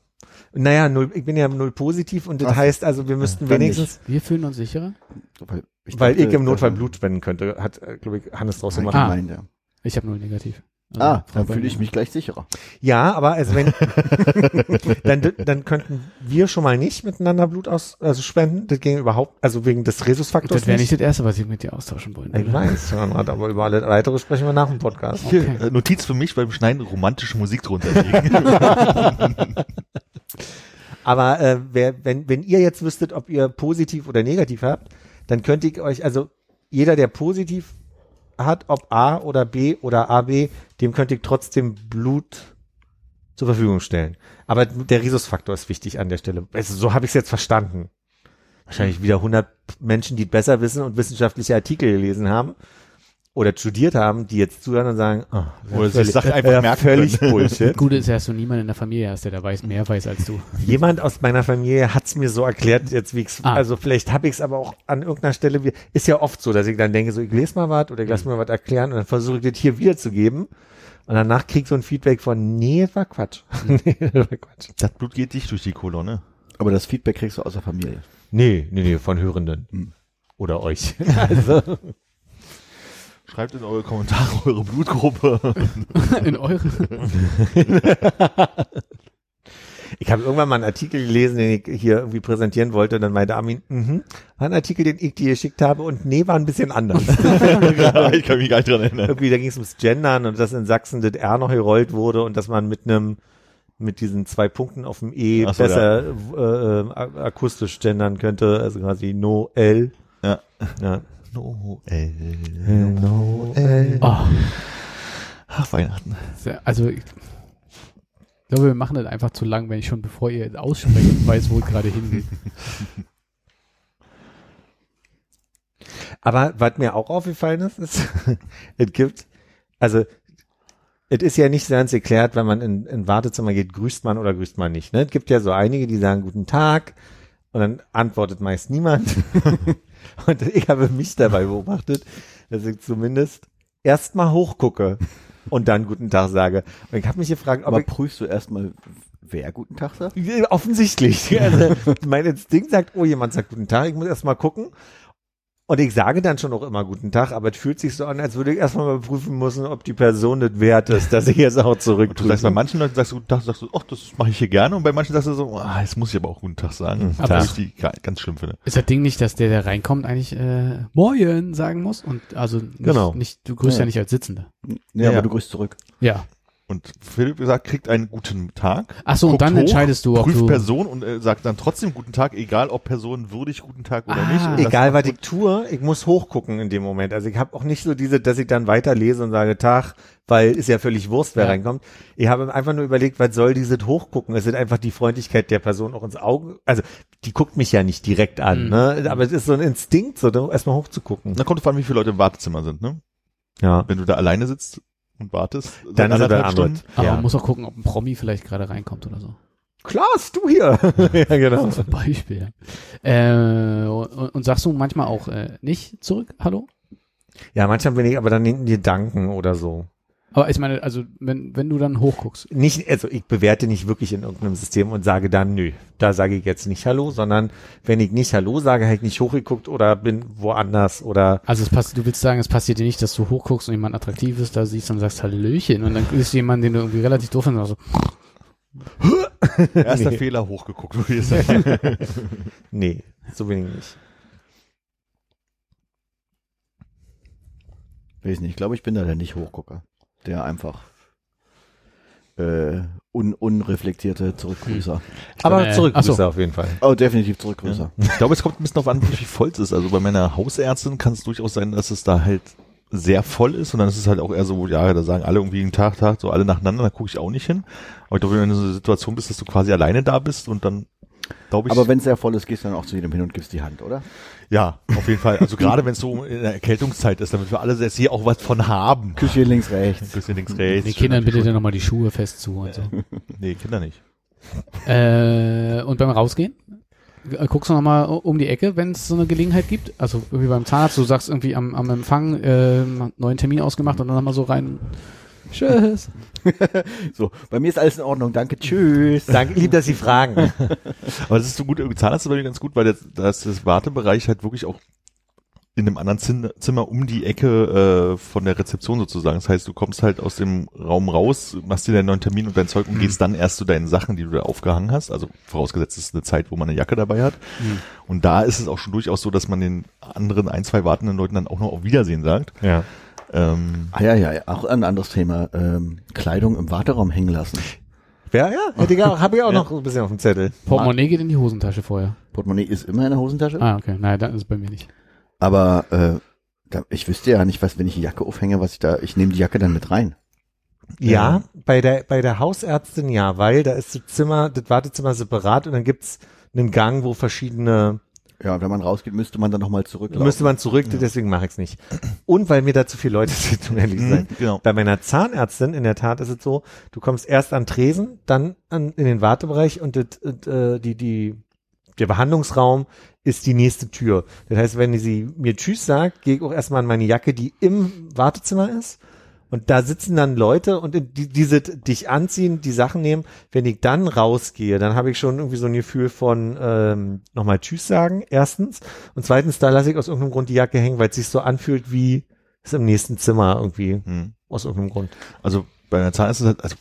Naja, null, ich bin ja null positiv und das Ach, heißt also, wir müssten dann wenigstens, Wir fühlen uns sicherer. Weil ich, weil dachte, ich im Notfall äh, Blut spenden könnte, hat, äh, glaube ich, Hannes draus gemacht. Ah. ja. Ich habe null negativ. Also, Ah, Frau dann fühle ich mich gleich sicherer. Ja, aber also wenn, dann, dann könnten wir schon mal nicht miteinander Blut aus, also spenden, das ging überhaupt, also wegen des Rhesusfaktors Das wäre nicht das Erste, was ich mit dir austauschen wollen Ich weiß, aber über alle weitere sprechen wir nach dem Podcast. Okay. Hier, äh, Notiz für mich beim Schneiden romantische Musik drunter legen. Aber äh, wer, wenn, wenn ihr jetzt wüsstet, ob ihr positiv oder negativ habt, dann könnte ich euch, also jeder, der positiv hat, ob A oder B oder AB, dem könnte ich trotzdem Blut zur Verfügung stellen. Aber der Rhesusfaktor ist wichtig an der Stelle. Also so habe ich es jetzt verstanden. Wahrscheinlich wieder 100 Menschen, die es besser wissen und wissenschaftliche Artikel gelesen haben oder studiert haben, die jetzt zuhören und sagen, oh, Oder sich Sachen einfach äh, merken völlig. Bullshit. Gute ist ja, dass du niemanden in der Familie hast, der da weiß, mehr weiß als du. Jemand aus meiner Familie hat's mir so erklärt, jetzt wie ich's, Ah. also vielleicht habe ich's aber auch an irgendeiner Stelle, wie, ist ja oft so, dass ich dann denke, so ich lese mal was oder ich lasse mir was erklären und dann versuche ich das hier wiederzugeben und danach krieg ich so ein Feedback von, nee, war Quatsch. nee, das war Quatsch. Das Blut geht nicht durch die Kolonne. Aber das Feedback kriegst du aus der Familie. Nee, nee, nee, von Hörenden. Hm. Oder euch. also, Schreibt in eure Kommentare eure Blutgruppe. In eure. ich habe irgendwann mal einen Artikel gelesen, den ich hier irgendwie präsentieren wollte und dann meinte Armin, mhm, war ein Artikel, den ich dir geschickt habe und nee, war ein bisschen anders. ja, ich kann mich gar nicht dran erinnern. irgendwie, da ging es ums Gendern und dass in Sachsen das R noch gerollt wurde und dass man mit einem mit diesen zwei Punkten auf dem E so, besser äh, äh, akustisch gendern könnte, also quasi No L. Ja. Ja. Noel. Noel. Oh, Ach, Weihnachten. also ich glaube, wir machen das einfach zu lang, wenn ich schon bevor ihr aussprecht, weiß, wo es gerade hingeht. Aber was mir auch aufgefallen ist, ist, es gibt, also es ist ja nicht so ganz erklärt, wenn man in, in Wartezimmer geht, grüßt man oder grüßt man nicht. Ne? Es gibt ja so einige, die sagen Guten Tag und dann antwortet meist niemand. und ich habe mich dabei beobachtet, dass ich zumindest erstmal hochgucke und dann Guten Tag sage. Und ich habe mich gefragt, ob Aber ich prüfst du erstmal, wer guten Tag sagt? Offensichtlich. Also, mein Instinkt sagt, oh, jemand sagt guten Tag, ich muss erst mal gucken. Und ich sage dann schon auch immer guten Tag, aber es fühlt sich so an, als würde ich erstmal mal prüfen müssen, ob die Person das wert ist, dass ich jetzt auch zurück Du sagst bei manchen Leuten sagst du guten Tag, sagst du, ach, das mache ich hier gerne. Und bei manchen sagst du so, ah, jetzt muss ich aber auch guten Tag sagen. Aber Was das- ich die ga- ganz schlimm finde. Ist das Ding nicht, dass der, der reinkommt, eigentlich äh, Moin sagen muss? Und also nicht, Genau. nicht du grüßt ja. Ja. nicht als Sitzender. Ja, Ja, aber ja. du grüßt zurück. Ja. Und Philipp gesagt, kriegt einen guten Tag. Ach so, und dann entscheidest du, ob prüft du- Person und äh, sagt dann trotzdem guten Tag, egal ob Person würdig guten Tag oder Ah. nicht. Und Egal, was macht- ich tue, ich muss hochgucken in dem Moment. Also ich habe auch nicht so diese, dass ich dann weiterlese und sage Tag, weil ist ja völlig Wurst, wer Ja. reinkommt. Ich habe einfach nur überlegt, was soll dieses Hochgucken? Es ist einfach die Freundlichkeit der Person auch ins Auge. Also die guckt mich ja nicht direkt an, Mhm. ne? Aber es ist so ein Instinkt, so da erstmal hochzugucken. Dann kommt drauf an, wie viele Leute im Wartezimmer sind, ne? Ja. Wenn du da alleine sitzt und wartest, Dann ist anderthalb der Stunden, Armut. Aber Ja. man muss auch gucken, ob ein Promi vielleicht gerade reinkommt oder so. Klaas, du hier. ja, genau. Zum Beispiel. Äh, und, und sagst du manchmal auch äh, nicht zurück, hallo? Ja, manchmal bin ich aber dann in Gedanken oder so. Aber ich meine, also wenn, wenn du dann hochguckst, Nicht, also ich bewerte nicht wirklich in irgendeinem System und sage dann, nö, da sage ich jetzt nicht Hallo, sondern wenn ich nicht Hallo sage, habe ich nicht hochgeguckt oder bin woanders oder also es passt, du willst sagen, es passiert dir nicht, dass du hochguckst und jemand Attraktives da siehst und sagst Hallöchen und dann ist jemand, den du irgendwie relativ doof findest, so, erster Nee. Fehler hochgeguckt, würde ich sagen. nee, so bin ich nicht. Weiß nicht, ich glaube, ich bin da der Nicht-Hochgucker. Der einfach äh, un unreflektierte Zurückgrüßer. Aber äh, zurück ach so. auf jeden Fall. Oh, definitiv Zurückgrüßer. Ich glaube, es kommt ein bisschen darauf an, wie voll es ist. Also bei meiner Hausärztin kann es durchaus sein, dass es da halt sehr voll ist und dann ist es halt auch eher so, ja, da sagen alle irgendwie einen Tag, Tag, so alle nacheinander, da gucke ich auch nicht hin. Aber ich glaube, wenn du in so einer Situation bist, dass du quasi alleine da bist und dann glaube ich, Aber wenn es sehr voll ist, gehst du dann auch zu jedem hin und gibst die Hand, oder? Ja, auf jeden Fall. Also gerade wenn es so in der Erkältungszeit ist, damit wir alle jetzt hier auch was von haben. Küche links, rechts. Bisschen links, rechts. den Kindern bitte dann nochmal die Schuhe fest zu und so. Nee, Kinder nicht. Äh, und beim Rausgehen? Äh, Guckst du nochmal um die Ecke, wenn es so eine Gelegenheit gibt? Also irgendwie beim Zahnarzt, du sagst irgendwie am, am Empfang äh, neuen Termin ausgemacht und dann nochmal so rein. Tschüss. So, bei mir ist alles in Ordnung, danke, tschüss. Danke, lieb, dass Sie fragen. Aber das ist so gut, Zahnarzt ist bei mir ganz gut, weil das, das, das Wartebereich halt wirklich auch in einem anderen Zin Zimmer um die Ecke äh, von der Rezeption sozusagen. Das heißt, du kommst halt aus dem Raum raus, machst dir deinen neuen Termin und dein Zeug und gehst dann erst zu deinen Sachen, die du da aufgehangen hast. Also vorausgesetzt es ist eine Zeit, wo man eine Jacke dabei hat. Und da ist es auch schon durchaus so, dass man den anderen ein, zwei wartenden Leuten dann auch noch auf Wiedersehen sagt. ja. Ähm, Ah ja, ja, ja, auch ein anderes Thema. Ähm, Kleidung im Warteraum hängen lassen. Ja, ja, hätte ich auch, habe ich auch noch ein bisschen auf dem Zettel. Portemonnaie geht in die Hosentasche vorher. Portemonnaie ist immer in der Hosentasche. Ah, okay. Naja, dann ist es bei mir nicht. Aber äh, da, ich wüsste ja nicht, was, wenn ich die Jacke aufhänge, was ich da, ich nehme die Jacke dann mit rein. Ja, bei der, bei der Hausärztin ja, weil da ist das Zimmer, das Wartezimmer separat und dann gibt's einen Gang, wo verschiedene Ja, wenn man rausgeht, müsste man dann nochmal zurücklaufen. Müsste man zurück, deswegen mache ich es nicht. Und weil mir da zu viele Leute sind, um ehrlich zu sein. genau. Bei meiner Zahnärztin, in der Tat ist es so, du kommst erst an Tresen, dann an, in den Wartebereich und das, äh, die, die, der Behandlungsraum ist die nächste Tür. Das heißt, wenn sie mir Tschüss sagt, gehe ich auch erstmal an meine Jacke, die im Wartezimmer ist. Und da sitzen dann Leute und die, diese dich anziehen, die Sachen nehmen. Wenn ich dann rausgehe, dann habe ich schon irgendwie so ein Gefühl von ähm, nochmal Tschüss sagen, erstens. Und zweitens, da lasse ich aus irgendeinem Grund die Jacke hängen, weil es sich so anfühlt wie ist im nächsten Zimmer irgendwie. Hm. Aus irgendeinem Grund. Also bei einer Zahnarzt ist es halt, also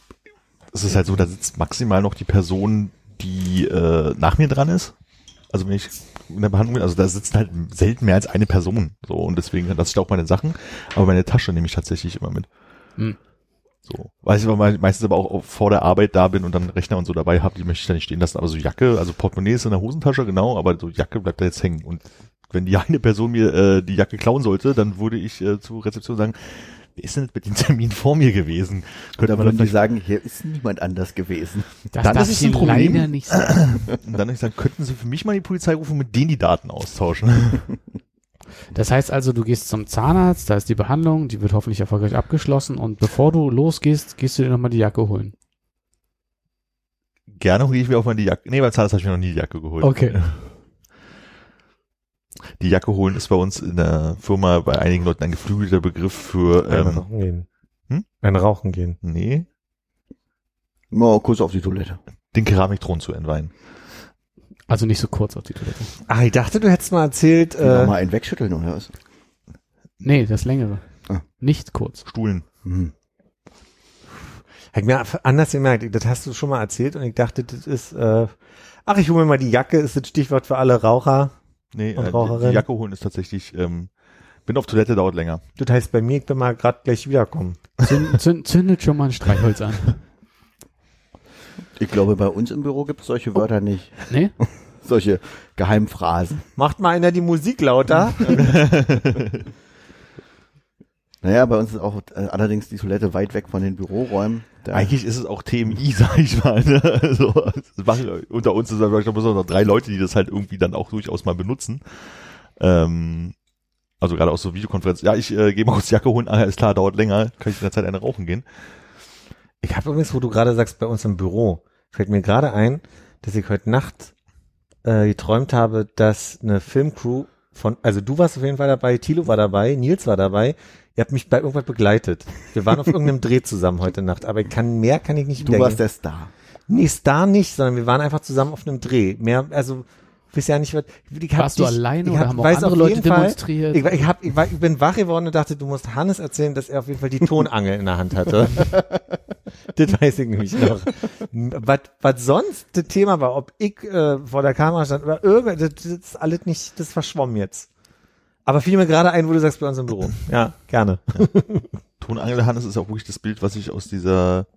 es ist halt so, da sitzt maximal noch die Person, die äh, nach mir dran ist. Also wenn ich in der Behandlung bin, also da sitzt halt selten mehr als eine Person. So und deswegen lasse ich da auch meine Sachen, aber meine Tasche nehme ich tatsächlich immer mit. Hm. So. Weil ich aber me- meistens aber auch vor der Arbeit da bin und dann Rechner und so dabei habe, die möchte ich da nicht stehen lassen. Aber so Jacke, also Portemonnaie ist in der Hosentasche, genau, aber so Jacke bleibt da jetzt hängen. Und wenn die eine Person mir äh, die Jacke klauen sollte, dann würde ich äh, zur Rezeption sagen, ist denn mit dem Termin vor mir gewesen? Könnte Da man würden die vielleicht, sagen, hier ist niemand anders gewesen. Das Dann ist es ein Problem. leider nicht sein. und dann sagen, könnten Sie für mich mal die Polizei rufen und mit denen die Daten austauschen? Das heißt also, du gehst zum Zahnarzt, da ist die Behandlung, die wird hoffentlich erfolgreich abgeschlossen und bevor du losgehst, gehst du dir nochmal die Jacke holen. Gerne hole ich mir auch mal die Jacke. Nee, beim Zahnarzt habe ich mir noch nie die Jacke geholt. Okay. Die Jacke holen ist bei uns in der Firma bei einigen Leuten ein geflügelter Begriff für Ein ähm, Rauchen gehen. Hm? Ein Rauchen gehen. nee, Mal kurz auf die Toilette. den Keramikthron zu entweihen. Also nicht so kurz auf die Toilette. Ach, ich dachte, du hättest mal erzählt, Äh, mal einen wegschütteln oder was? Nee, das längere. Ah. Nicht kurz. Stuhlen. Hm. hab ich mir anders gemerkt, das hast du schon mal erzählt und ich dachte, das ist, äh, ach, ich hole mir mal die Jacke, ist das Stichwort für alle Raucher. Nee, Und äh, die, Raucherin? die Jacke holen ist tatsächlich, ähm, bin auf Toilette, dauert länger. Das heißt bei mir, ich bin mal gerade gleich wiederkommen. Zünd, zünd, zündet schon mal ein Streichholz an. Ich glaube, bei uns im Büro gibt es solche Wörter nicht. Nee? Solche Geheimphrasen. Macht mal einer die Musik lauter. Naja, bei uns ist auch äh, allerdings die Toilette weit weg von den Büroräumen. Da, Eigentlich ist es auch TMI, sag ich mal. Ne? Also, das machen, unter uns ich glaube, noch drei Leute, die das halt irgendwie dann auch durchaus mal benutzen. Ähm, also gerade aus so Videokonferenzen. Ja, ich äh, gehe mal kurz die Jacke holen. Ah, ist klar, dauert länger. Kann ich in der Zeit eine rauchen gehen? Ich habe übrigens, wo du gerade sagst, bei uns im Büro, fällt mir gerade ein, dass ich heute Nacht äh, geträumt habe, dass eine Filmcrew von, also du warst auf jeden Fall dabei, Thilo war dabei, Nils war dabei, ihr habt mich bei irgendwas begleitet. Wir waren auf irgendeinem Dreh zusammen heute Nacht, aber ich kann, mehr kann ich nicht du warst der Star. Nee, Star nicht, sondern wir waren einfach zusammen auf einem Dreh. Mehr, also, ich weiß ja nicht, was, ich hab Warst du dich- alleine ich oder hab- haben auch andere Leute Fall- demonstriert? Ich, ich, hab, ich, war, ich bin wach geworden und dachte, du musst Hannes erzählen, dass er auf jeden Fall die Tonangel in der Hand hatte. das weiß ich nämlich noch. Was, was sonst das Thema war, ob ich äh, vor der Kamera stand oder irgendwas, das, das ist alles nicht, das ist verschwommen jetzt. Aber fiel mir gerade ein, wo du sagst, bei uns im Büro. Ja, gerne. Tonangel Hannes ist auch wirklich das Bild, was ich aus dieser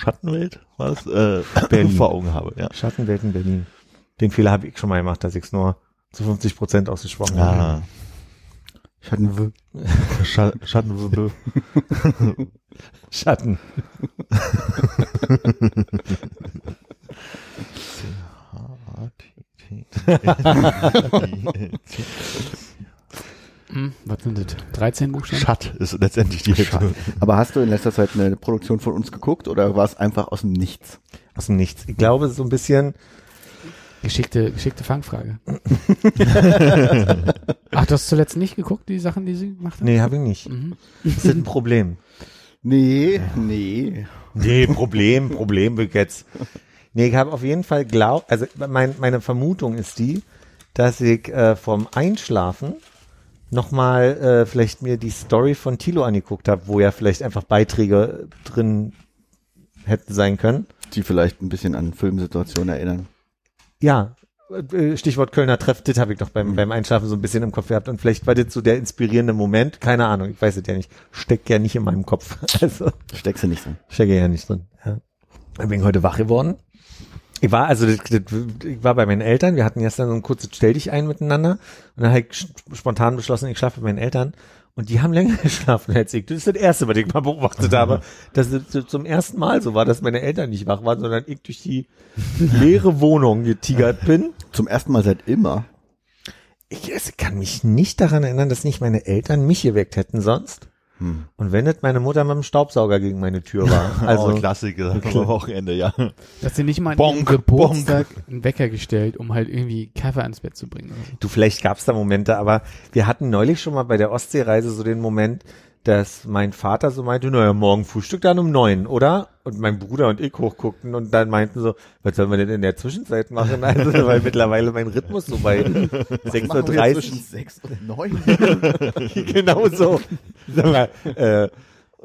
Schattenwelt, was, äh, Berlin. vor Augen habe. Ja. Schattenwelten Berlin. Den Fehler habe ich schon mal gemacht, dass ich es nur zu 50 Prozent ausgesprochen habe. Ah, Ich hatte einen W. Scha Schattenwirbel. Schatten. Hm, was sind das? 13 Buchstaben? Schatt ist letztendlich die Hälfte. Aber hast du in letzter Zeit eine Produktion von uns geguckt oder war es einfach aus dem Nichts? Aus dem Nichts. Ich glaube, so ein bisschen, Geschickte, geschickte Fangfrage. Ach, du hast zuletzt nicht geguckt, die Sachen, die sie gemacht hat? nee, habe ich nicht. Mhm. Das ist ein Problem. Nee, nee. Nee, Problem, Problem jetzt. Nee, ich habe auf jeden Fall glaub, also mein, meine Vermutung ist die, dass ich äh, vom Einschlafen nochmal äh, vielleicht mir die Story von Tilo angeguckt habe, wo ja vielleicht einfach Beiträge drin hätten sein können. Die vielleicht ein bisschen an Filmsituationen erinnern. Ja, äh, Stichwort Kölner Treff, das habe ich doch beim, beim Einschlafen so ein bisschen im Kopf gehabt und vielleicht war das so der inspirierende Moment, keine Ahnung, ich weiß es ja nicht, steckt ja nicht in meinem Kopf, also Steckst du nicht drin. stecke ja nicht drin. Ja. Ich bin heute wach geworden. Ich war also, das, das, ich war bei meinen Eltern, wir hatten gestern so ein kurzes Stell dich ein miteinander und dann habe ich sch- spontan beschlossen, ich schlafe bei meinen Eltern und die haben länger geschlafen als ich. Das ist das Erste, was ich mal beobachtet habe, dass es zum ersten Mal so war, dass meine Eltern nicht wach waren, sondern ich durch die leere Wohnung getigert bin. Zum ersten Mal seit immer. Ich es kann mich nicht daran erinnern, dass nicht meine Eltern mich geweckt hätten sonst. Hm. Und wenn nicht meine Mutter mit dem Staubsauger gegen meine Tür war. Also, oh, Klassiker am Wochenende, ja. Dass sie nicht mal Bonk, Geburtstag einen Wecker gestellt, um halt irgendwie Kaffee ans Bett zu bringen. Du, vielleicht gab's da Momente, aber wir hatten neulich schon mal bei der Ostseereise so den Moment, dass mein Vater so meinte, naja, morgen Frühstück dann um neun, oder? Und mein Bruder und ich hochguckten und dann meinten so, was sollen wir denn in der Zwischenzeit machen? Also, weil mittlerweile mein Rhythmus so bei 6.30 zwischen sechs und neun. Uhr, genau so. Sag mal, äh,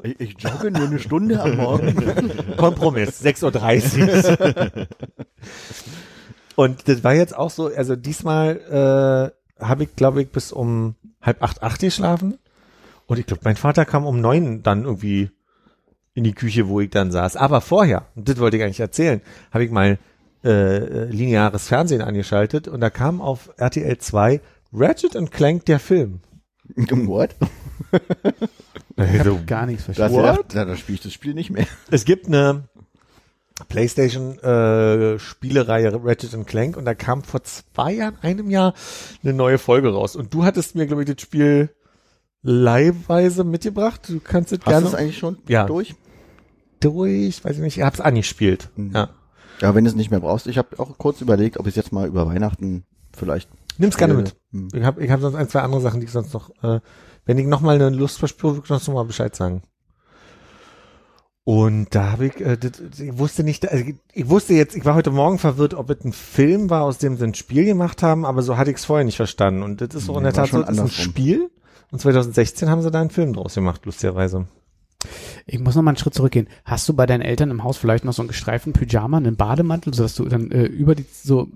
Ich, ich jogge nur eine Stunde am Morgen. Kompromiss, 6.30 Uhr. Und das war jetzt auch so, also diesmal äh, habe ich, glaube ich, bis um halb acht, acht geschlafen. Und ich glaube, mein Vater kam um neun dann irgendwie in die Küche, wo ich dann saß. Aber vorher, und das wollte ich eigentlich erzählen, habe ich mal äh, lineares Fernsehen angeschaltet und da kam auf RTL 2 Ratchet and Clank der Film. What? Ich Also, hab gar nichts verstanden. du gedacht, da, da spiele ich das Spiel nicht mehr. Es gibt eine PlayStation äh, Spielereihe Ratchet and Clank und da kam vor zwei Jahren, einem Jahr eine neue Folge raus. Und du hattest mir, glaube ich, das Spiel leihweise mitgebracht. Du kannst es Hast du gerne es eigentlich schon Ja. durch? durch, weiß ich nicht, ich hab's angespielt. Mhm. Ja. Ja, wenn du es nicht mehr brauchst. Ich habe auch kurz überlegt, ob ich es jetzt mal über Weihnachten vielleicht. Nimm's gerne mit. hm. Ich habe ich hab sonst ein, zwei andere Sachen, die ich sonst noch, äh, wenn ich noch mal eine Lust verspüre, würde ich sonst noch mal Bescheid sagen. Und da habe ich, äh, das, ich wusste nicht, also ich, ich wusste jetzt, ich war heute Morgen verwirrt, ob es ein Film war, aus dem sie ein Spiel gemacht haben, aber so hatte ich es vorher nicht verstanden. Und das ist so in Nee, der war Tat so, das ist ein. Spiel. Und 2016 haben sie da einen Film draus gemacht, lustigerweise. Ich muss noch mal einen Schritt zurückgehen. Hast du bei deinen Eltern im Haus vielleicht noch so einen gestreiften Pyjama, einen Bademantel, sodass du dann äh, über die so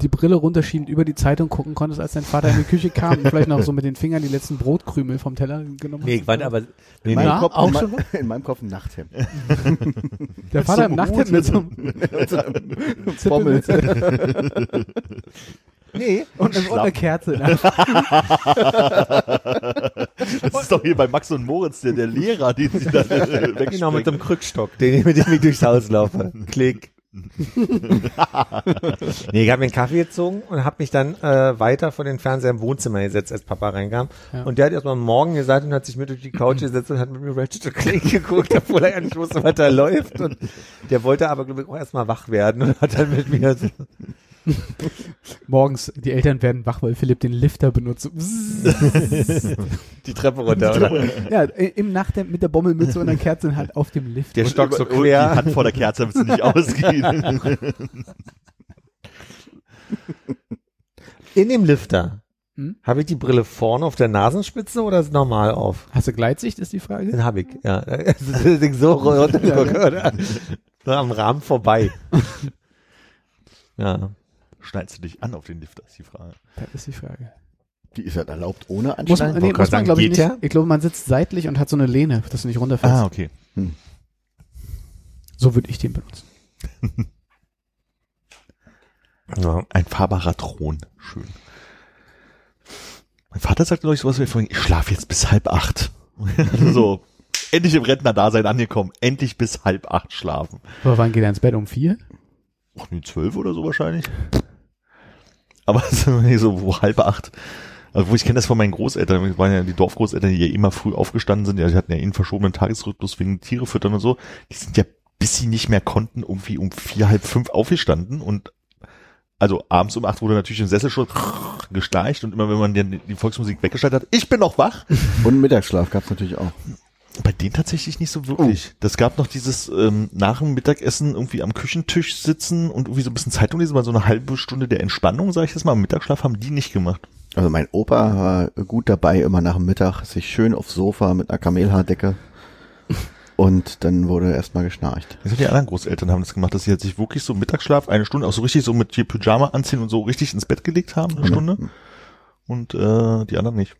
die Brille runterschiebend über die Zeitung gucken konntest, als dein Vater in die Küche kam und vielleicht noch so mit den Fingern die letzten Brotkrümel vom Teller genommen hast? aber, In, Na, meinem Kopf, auch in, schon mein, in meinem Kopf ein Nachthemd. der Vater im Nachthemd mit so einem Bommel. nee, und, und einer Kerze. Das ist doch hier bei Max und Moritz, der, der Lehrer, den sie da äh, genau, mit dem Krückstock, den ich, mit dem ich durchs Haus laufe. Klick. nee, ich habe mir einen Kaffee gezogen und habe mich dann äh, weiter vor den Fernseher im Wohnzimmer gesetzt, als Papa reinkam. Ja. Und der hat erstmal morgen gesagt und hat sich mit durch die Couch gesetzt und hat mit mir Ratchet Clank geguckt, obwohl er ja nicht wusste, was da läuft. Und der wollte aber, glaube ich, auch erstmal wach werden und hat dann mit mir so, Morgens, die Eltern werden wach, weil Philipp den Lifter benutzt. die Treppe runter. Oder? ja, im Nachthemd mit der Bommelmütze und der Kerze halt auf dem Lift. Der Stock so Und Die quer. Hand vor der Kerze, damit es nicht ausgeht. In dem Lifter. Hm? Habe ich die Brille vorne auf der Nasenspitze oder ist normal auf? Hast du Gleitsicht, ist die Frage? Den habe ich, ja. So runtergucke, oder? So am Rahmen vorbei. Ja. Schneidest du dich an auf den Lifter, ist die Frage. Das ist die Frage. Die ist halt erlaubt ohne Muss man, nee, muss man glaube ich nicht. Ich glaube, man sitzt seitlich und hat so eine Lehne, dass du nicht runterfällst. Ah, okay. So würde ich den benutzen. ja. Ein fahrbarer Thron. Schön. Mein Vater sagte neulich sowas wie vorhin, ich schlafe jetzt bis halb acht. so, endlich im Rentner-Dasein angekommen. Endlich bis halb acht schlafen. Aber wann geht er ins Bett? Um vier? Ach, nee, zwölf oder so wahrscheinlich. Aber so, halb acht. Also ich kenne das von meinen Großeltern, das waren ja die Dorfgroßeltern, die ja immer früh aufgestanden sind, ja, die hatten ja einen verschobenen Tagesrhythmus wegen Tiere füttern und so. Die sind ja, bis sie nicht mehr konnten, irgendwie um vier, halb fünf aufgestanden und also abends um acht wurde natürlich im Sessel schon geschleicht und immer wenn man die Volksmusik weggeschaltet hat, ich bin noch wach. Und Mittagsschlaf gab's natürlich auch. Bei denen tatsächlich nicht so wirklich. Das gab noch dieses ähm, nach dem Mittagessen irgendwie am Küchentisch sitzen und irgendwie so ein bisschen Zeitung lesen, mal so eine halbe Stunde der Entspannung, sage ich jetzt mal. Am Mittagsschlaf haben die nicht gemacht. Also mein Opa war gut dabei, immer nach dem Mittag sich schön aufs Sofa mit einer Kamelhaardecke und dann wurde erstmal geschnarcht. Also die anderen Großeltern haben das gemacht, dass sie halt sich wirklich so Mittagsschlaf eine Stunde auch so richtig so mit hier Pyjama anziehen und so richtig ins Bett gelegt haben, eine Stunde. Und äh, die anderen nicht.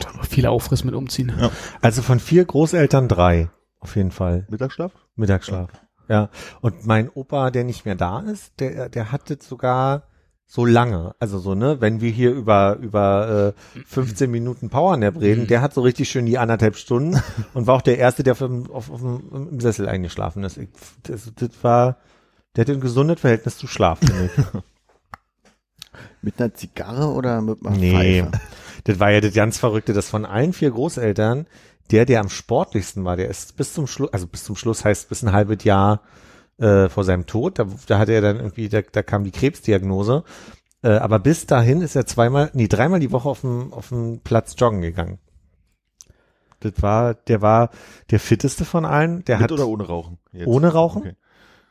Da noch viel Aufriss mit umziehen. Also von vier Großeltern drei. Auf jeden Fall. Mittagsschlaf? Mittagsschlaf. Ja. Und mein Opa, der nicht mehr da ist, der, der hat das sogar so lange. Also so, ne, wenn wir hier über, über äh, 15 Minuten Powernap reden, der hat so richtig schön die anderthalb Stunden und war auch der Erste, der auf, dem- auf, auf dem, im Sessel eingeschlafen ist. Ich, das, das war, der hat ein gesundes Verhältnis zu Schlaf, finde ich. Mit einer Zigarre oder mit einer Nee, Pfeife? Das war ja das ganz Verrückte, dass von allen vier Großeltern der, der am sportlichsten war, der ist bis zum Schluss, also bis zum Schluss heißt bis ein halbes Jahr äh, vor seinem Tod, da, da hatte er dann irgendwie, da, da kam die Krebsdiagnose, äh, aber bis dahin ist er zweimal, nee, dreimal die Woche auf dem, auf dem Platz joggen gegangen. Das war, der war der fitteste von allen, der Mit hat oder ohne Rauchen? Jetzt. ohne Rauchen. Okay.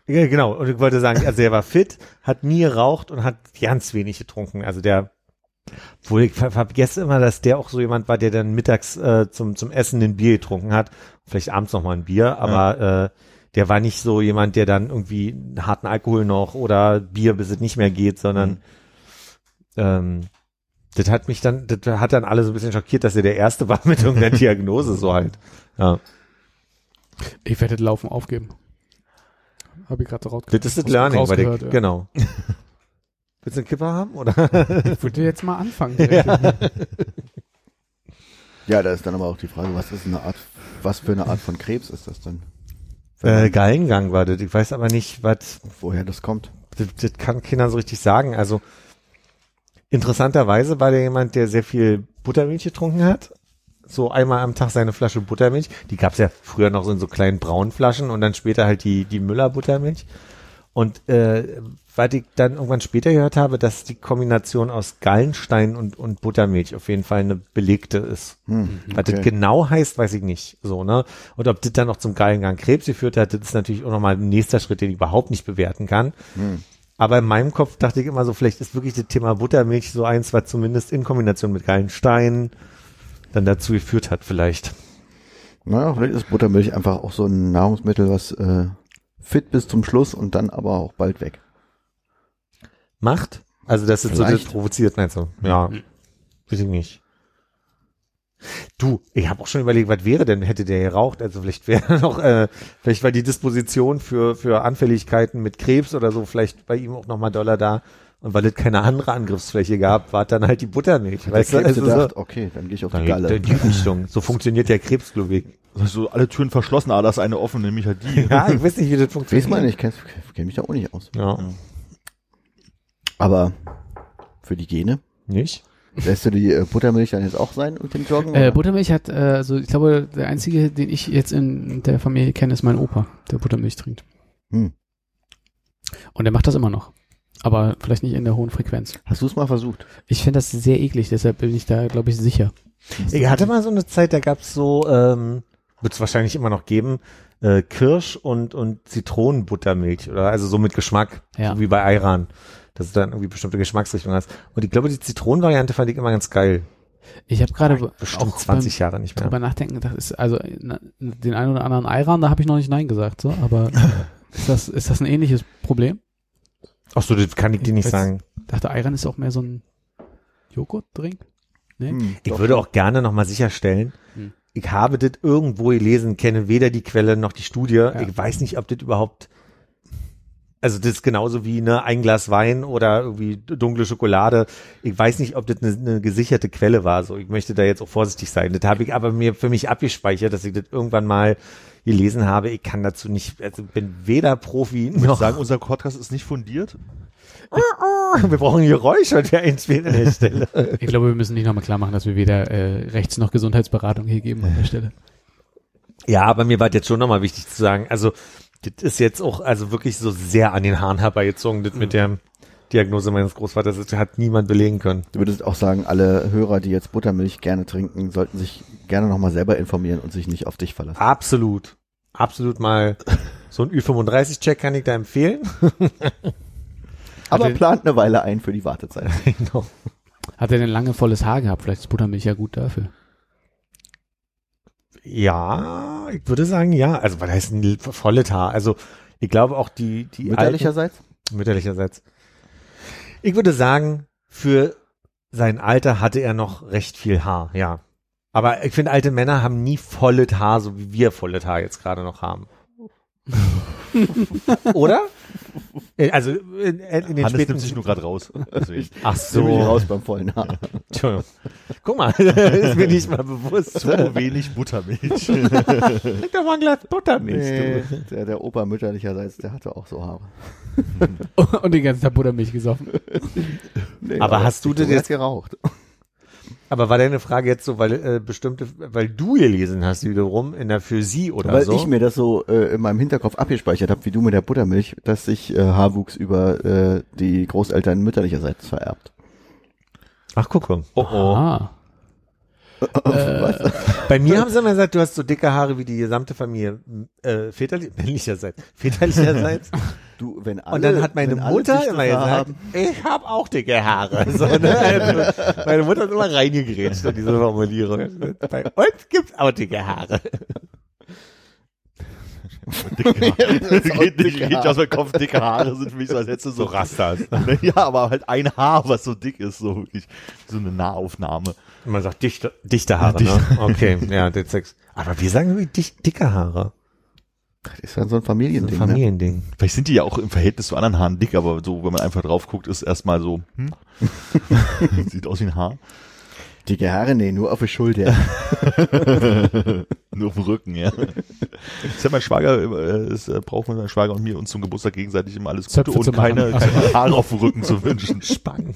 Ja, genau. Und ich wollte sagen, also er war fit, hat nie geraucht und hat ganz wenig getrunken. Also der, wohl ich ver vergesse immer, dass der auch so jemand war, der dann mittags äh, zum zum Essen ein Bier getrunken hat, vielleicht abends noch mal ein Bier, aber äh, der war nicht so jemand, der dann irgendwie einen harten Alkohol noch oder Bier, bis es nicht mehr geht, sondern ähm, das hat mich dann, das hat dann alle so ein bisschen schockiert, dass er der Erste war mit irgendeiner Diagnose so halt. Ja. Ich werde das Laufen aufgeben. Habe ich gerade so raus Das ist das Learning, weil der, rausgehört, ja. genau. Willst du einen Kipper haben, oder? Ich würde jetzt mal anfangen. direkt. Ja, da ist dann aber auch die Frage, was ist eine Art, was für eine Art von Krebs ist das denn? Äh, Gallengang war das. Ich weiß aber nicht, was, Woher das kommt? das, das kann keiner so richtig sagen. Also, interessanterweise war der jemand, der sehr viel Buttermilch getrunken hat. So einmal am Tag seine Flasche Buttermilch. Die gab's ja früher noch so in so kleinen braunen Flaschen und dann später halt die, die Müller Buttermilch. Und äh, weil ich dann irgendwann später gehört habe, dass die Kombination aus Gallenstein und, und Buttermilch auf jeden Fall eine belegte ist. Hm, Was das genau heißt, weiß ich nicht. So, ne? Und ob das dann noch zum Gallengang Krebs geführt hat, das ist natürlich auch nochmal ein nächster Schritt, den ich überhaupt nicht bewerten kann. Hm. Aber in meinem Kopf dachte ich immer so, vielleicht ist wirklich das Thema Buttermilch so eins, was zumindest in Kombination mit Gallenstein dann dazu geführt hat, vielleicht. Naja, vielleicht ist Buttermilch einfach auch so ein Nahrungsmittel, was äh, fit bis zum Schluss und dann aber auch bald weg. Macht? Also das ist so das Vielleicht. provoziert, meinst du? Ja, weiß ich nicht. Du, ich habe auch schon überlegt, was wäre denn, hätte der geraucht? Also vielleicht wäre noch, äh, vielleicht war die Disposition für, für Anfälligkeiten mit Krebs oder so vielleicht bei ihm auch nochmal Dollar da. Und weil es keine andere Angriffsfläche gab, war dann halt die Buttermilch. Weißt du, Krebs also gedacht, so, okay, dann gehe ich auf die Galle. in die Richtung. So funktioniert der Krebsglobig. Also alle Türen verschlossen, aber da ist eine offen, nämlich halt die. Ja, ich weiß nicht, wie das funktioniert. Weiß man nicht, kenn, kenn mich da auch nicht aus. Ja. Aber für die Gene, Nicht? lässt du die äh, Buttermilch dann jetzt auch sein mit dem Joggen? Äh? Buttermilch hat, äh, also ich glaube, der einzige, den ich jetzt in der Familie kenne, ist mein Opa, der Buttermilch trinkt. Hm. Und der macht das immer noch. Aber vielleicht nicht in der hohen Frequenz. Hast du es mal versucht? Ich finde das sehr eklig, deshalb bin ich da, glaube ich, sicher. Ich hatte mal so eine Zeit, da gab's so, ähm, wird es wahrscheinlich immer noch geben, äh, Kirsch und, und Zitronenbuttermilch oder also so mit Geschmack, Ja. so wie bei Ayran, dass du dann irgendwie bestimmte Geschmacksrichtungen hast. Und ich glaube, die Zitronenvariante fand ich immer ganz geil. Ich habe gerade Bestimmt auch 20 Jahre nicht mehr. drüber nachdenken gedacht, ist also na, den einen oder anderen Ayran, da habe ich noch nicht nein gesagt, so, aber ist das ist das ein ähnliches Problem? Ach so, das kann ich dir nicht Ich weiß- sagen. Ich dachte, Ayran ist auch mehr so ein Joghurtdrink. Nee? Hm, Ich doch. würde auch gerne nochmal sicherstellen, Hm. ich habe das irgendwo gelesen, kenne weder die Quelle noch die Studie. Ich weiß nicht, ob das überhaupt, also das ist genauso wie ne, ein Glas Wein oder irgendwie dunkle Schokolade. Ich weiß nicht, ob das eine, eine gesicherte Quelle war. So, ich möchte da jetzt auch vorsichtig sein. Das habe ich aber mir für mich abgespeichert, dass ich das irgendwann mal gelesen habe. Ich kann dazu nicht, also bin weder Profi Ich noch. sagen, unser Podcast ist nicht fundiert. wir brauchen Geräusche und wir einspielen an der Stelle. Ich glaube, wir müssen nicht nochmal klar machen, dass wir weder äh, Rechts- noch Gesundheitsberatung hier geben an der Stelle. Ja, aber mir war jetzt schon nochmal wichtig zu sagen, also das ist jetzt auch also wirklich so sehr an den Haaren herbeigezogen, das mit der Diagnose meines Großvaters, das hat niemand belegen können. Du würdest auch sagen, alle Hörer, die jetzt Buttermilch gerne trinken, sollten sich gerne nochmal selber informieren und sich nicht auf dich verlassen. Absolut. Absolut mal so ein Ü35-Check kann ich da empfehlen. Aber plant eine Weile ein für die Wartezeit. genau. Hat er denn lange volles Haar gehabt? Vielleicht ist Buttermilch ja gut dafür. Ja, ich würde sagen, ja. Also, was heißt ein volles Haar? Also, ich glaube auch die, die Mütterlicherseits? alten, mütterlicherseits. Ich würde sagen, für sein Alter hatte er noch recht viel Haar, ja. Aber ich finde, alte Männer haben nie volles Haar, so wie wir volles Haar jetzt gerade noch haben. Oder? Äh, Also in, in den Hannes späten nimmt sich nur gerade raus. Deswegen. Ach So bin ich raus beim vollen Haar. Entschuldigung. Guck mal, ist mir nicht mal bewusst. Zu wenig Buttermilch. Trink doch mal ein Glas Buttermilch. Nee, du. der, der Opa mütterlicherseits, der hatte auch so Haare. Und den ganzen Tag Buttermilch gesoffen. Nee, Aber hast du ich das habe jetzt- geraucht? Aber war deine Frage jetzt so, weil äh, bestimmte, weil du gelesen hast wiederum in der für sie oder Weil so? ich mir das so äh, in meinem Hinterkopf abgespeichert habe, wie du mit der Buttermilch, dass sich äh, Haarwuchs über äh, die Großeltern mütterlicherseits vererbt. Ach, guck mal. Oh oh. Ah. Bei mir haben sie immer gesagt, du hast so dicke Haare wie die gesamte Familie. Äh, väterlich, männlicherseits. Väterlicherseits. Du, wenn alle, Und dann hat meine Mutter immer gesagt, haben, ich habe auch dicke Haare. So, ne? also, meine Mutter hat immer reingegrätscht in diese Formulierung. Bei uns gibt's auch dicke Haare. Dicke Haare. Geht nicht, geht aus meinem Kopf. Dicke Haare sind für mich so, als hättest du so, Rastas. ja, aber halt ein Haar, was so dick ist, so wirklich. So eine Nahaufnahme. Man sagt dichte, dichte Haare, ne? Okay, ja, das Sex. Aber wir sagen irgendwie dick, dicke Haare. das ist dann so ein So ein Familiending. Ne? Familiending. Vielleicht sind die ja auch im Verhältnis zu anderen Haaren dick, aber so, wenn man einfach drauf guckt, ist erstmal so, hm? Sieht aus wie ein Haar. Dicke Haare, nee, nur auf der Schulter. Nur auf dem Rücken, ja. Das hat mein Schwager, äh, es äh, braucht mein Schwager und mir uns zum Geburtstag gegenseitig immer alles Gute Zöpfe zu und keine Haare auf dem Rücken zu wünschen. Spangen.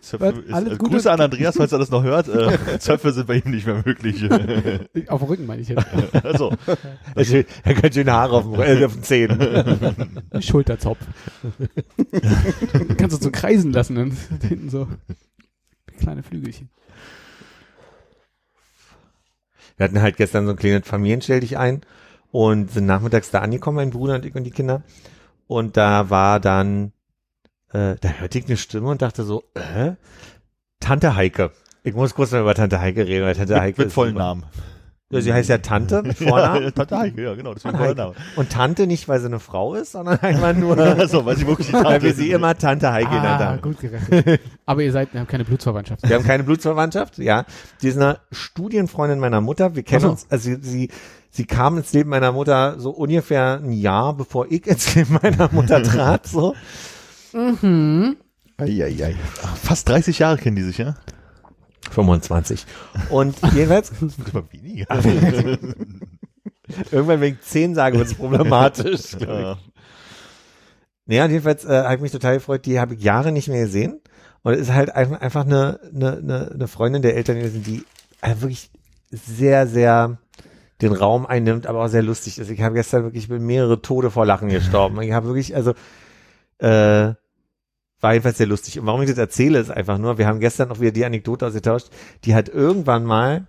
Zöpfe Was? ist, Alles äh, Gute? Grüße an Andreas, falls er das noch hört. Äh, Zöpfe sind bei ihm nicht mehr möglich. Auf dem Rücken meine ich jetzt. also, Er hat schön- er hat schöne Haare auf, dem, äh, auf den Zähnen. Schulterzopf. Kannst du so kreisen lassen und hinten so kleine Flügelchen. Wir hatten halt gestern so ein kleines Familienstell dich ein und sind nachmittags da angekommen, mein Bruder und ich und die Kinder. Und da war dann, äh, da hörte ich eine Stimme und dachte so, äh, Tante Heike. Ich muss kurz mal über Tante Heike reden, weil Tante Heike mit vollen. Namen. Ja, sie heißt ja Tante mit Vornamen. Ja, Tante Heike, ja, genau, das ist mein. Vorname. Und Tante nicht, weil sie eine Frau ist, sondern einfach nur, Also, weil sie wirklich die weil Tante wir sie immer Tante Heike genannt Ah, haben. gut gerettet. Aber ihr seid ihr habt keine Blutsverwandtschaft. Wir haben keine Blutsverwandtschaft, ja. Die ist eine Studienfreundin meiner Mutter. Wir kennen so. uns, also sie, sie, sie kam ins Leben meiner Mutter so ungefähr ein Jahr, bevor ich ins Leben meiner Mutter trat, so. Eieiei. Fast 30 Jahre kennen die sich, ja? 25. Und jedenfalls, Das wird immer weniger. irgendwann, wenn ich 10 sage, wird es problematisch. Ja. Naja, jedenfalls äh, habe ich mich total gefreut, die habe ich Jahre nicht mehr gesehen. Und es ist halt einfach, eine, eine, eine, Freundin der Eltern gewesen, die äh, wirklich sehr, sehr den Raum einnimmt, aber auch sehr lustig ist. Ich habe gestern wirklich mehrere Tode vor Lachen gestorben. Ich habe wirklich, also äh, war jedenfalls sehr lustig. Und warum ich das erzähle, ist einfach nur, wir haben gestern auch wieder die Anekdote ausgetauscht, die hat irgendwann mal,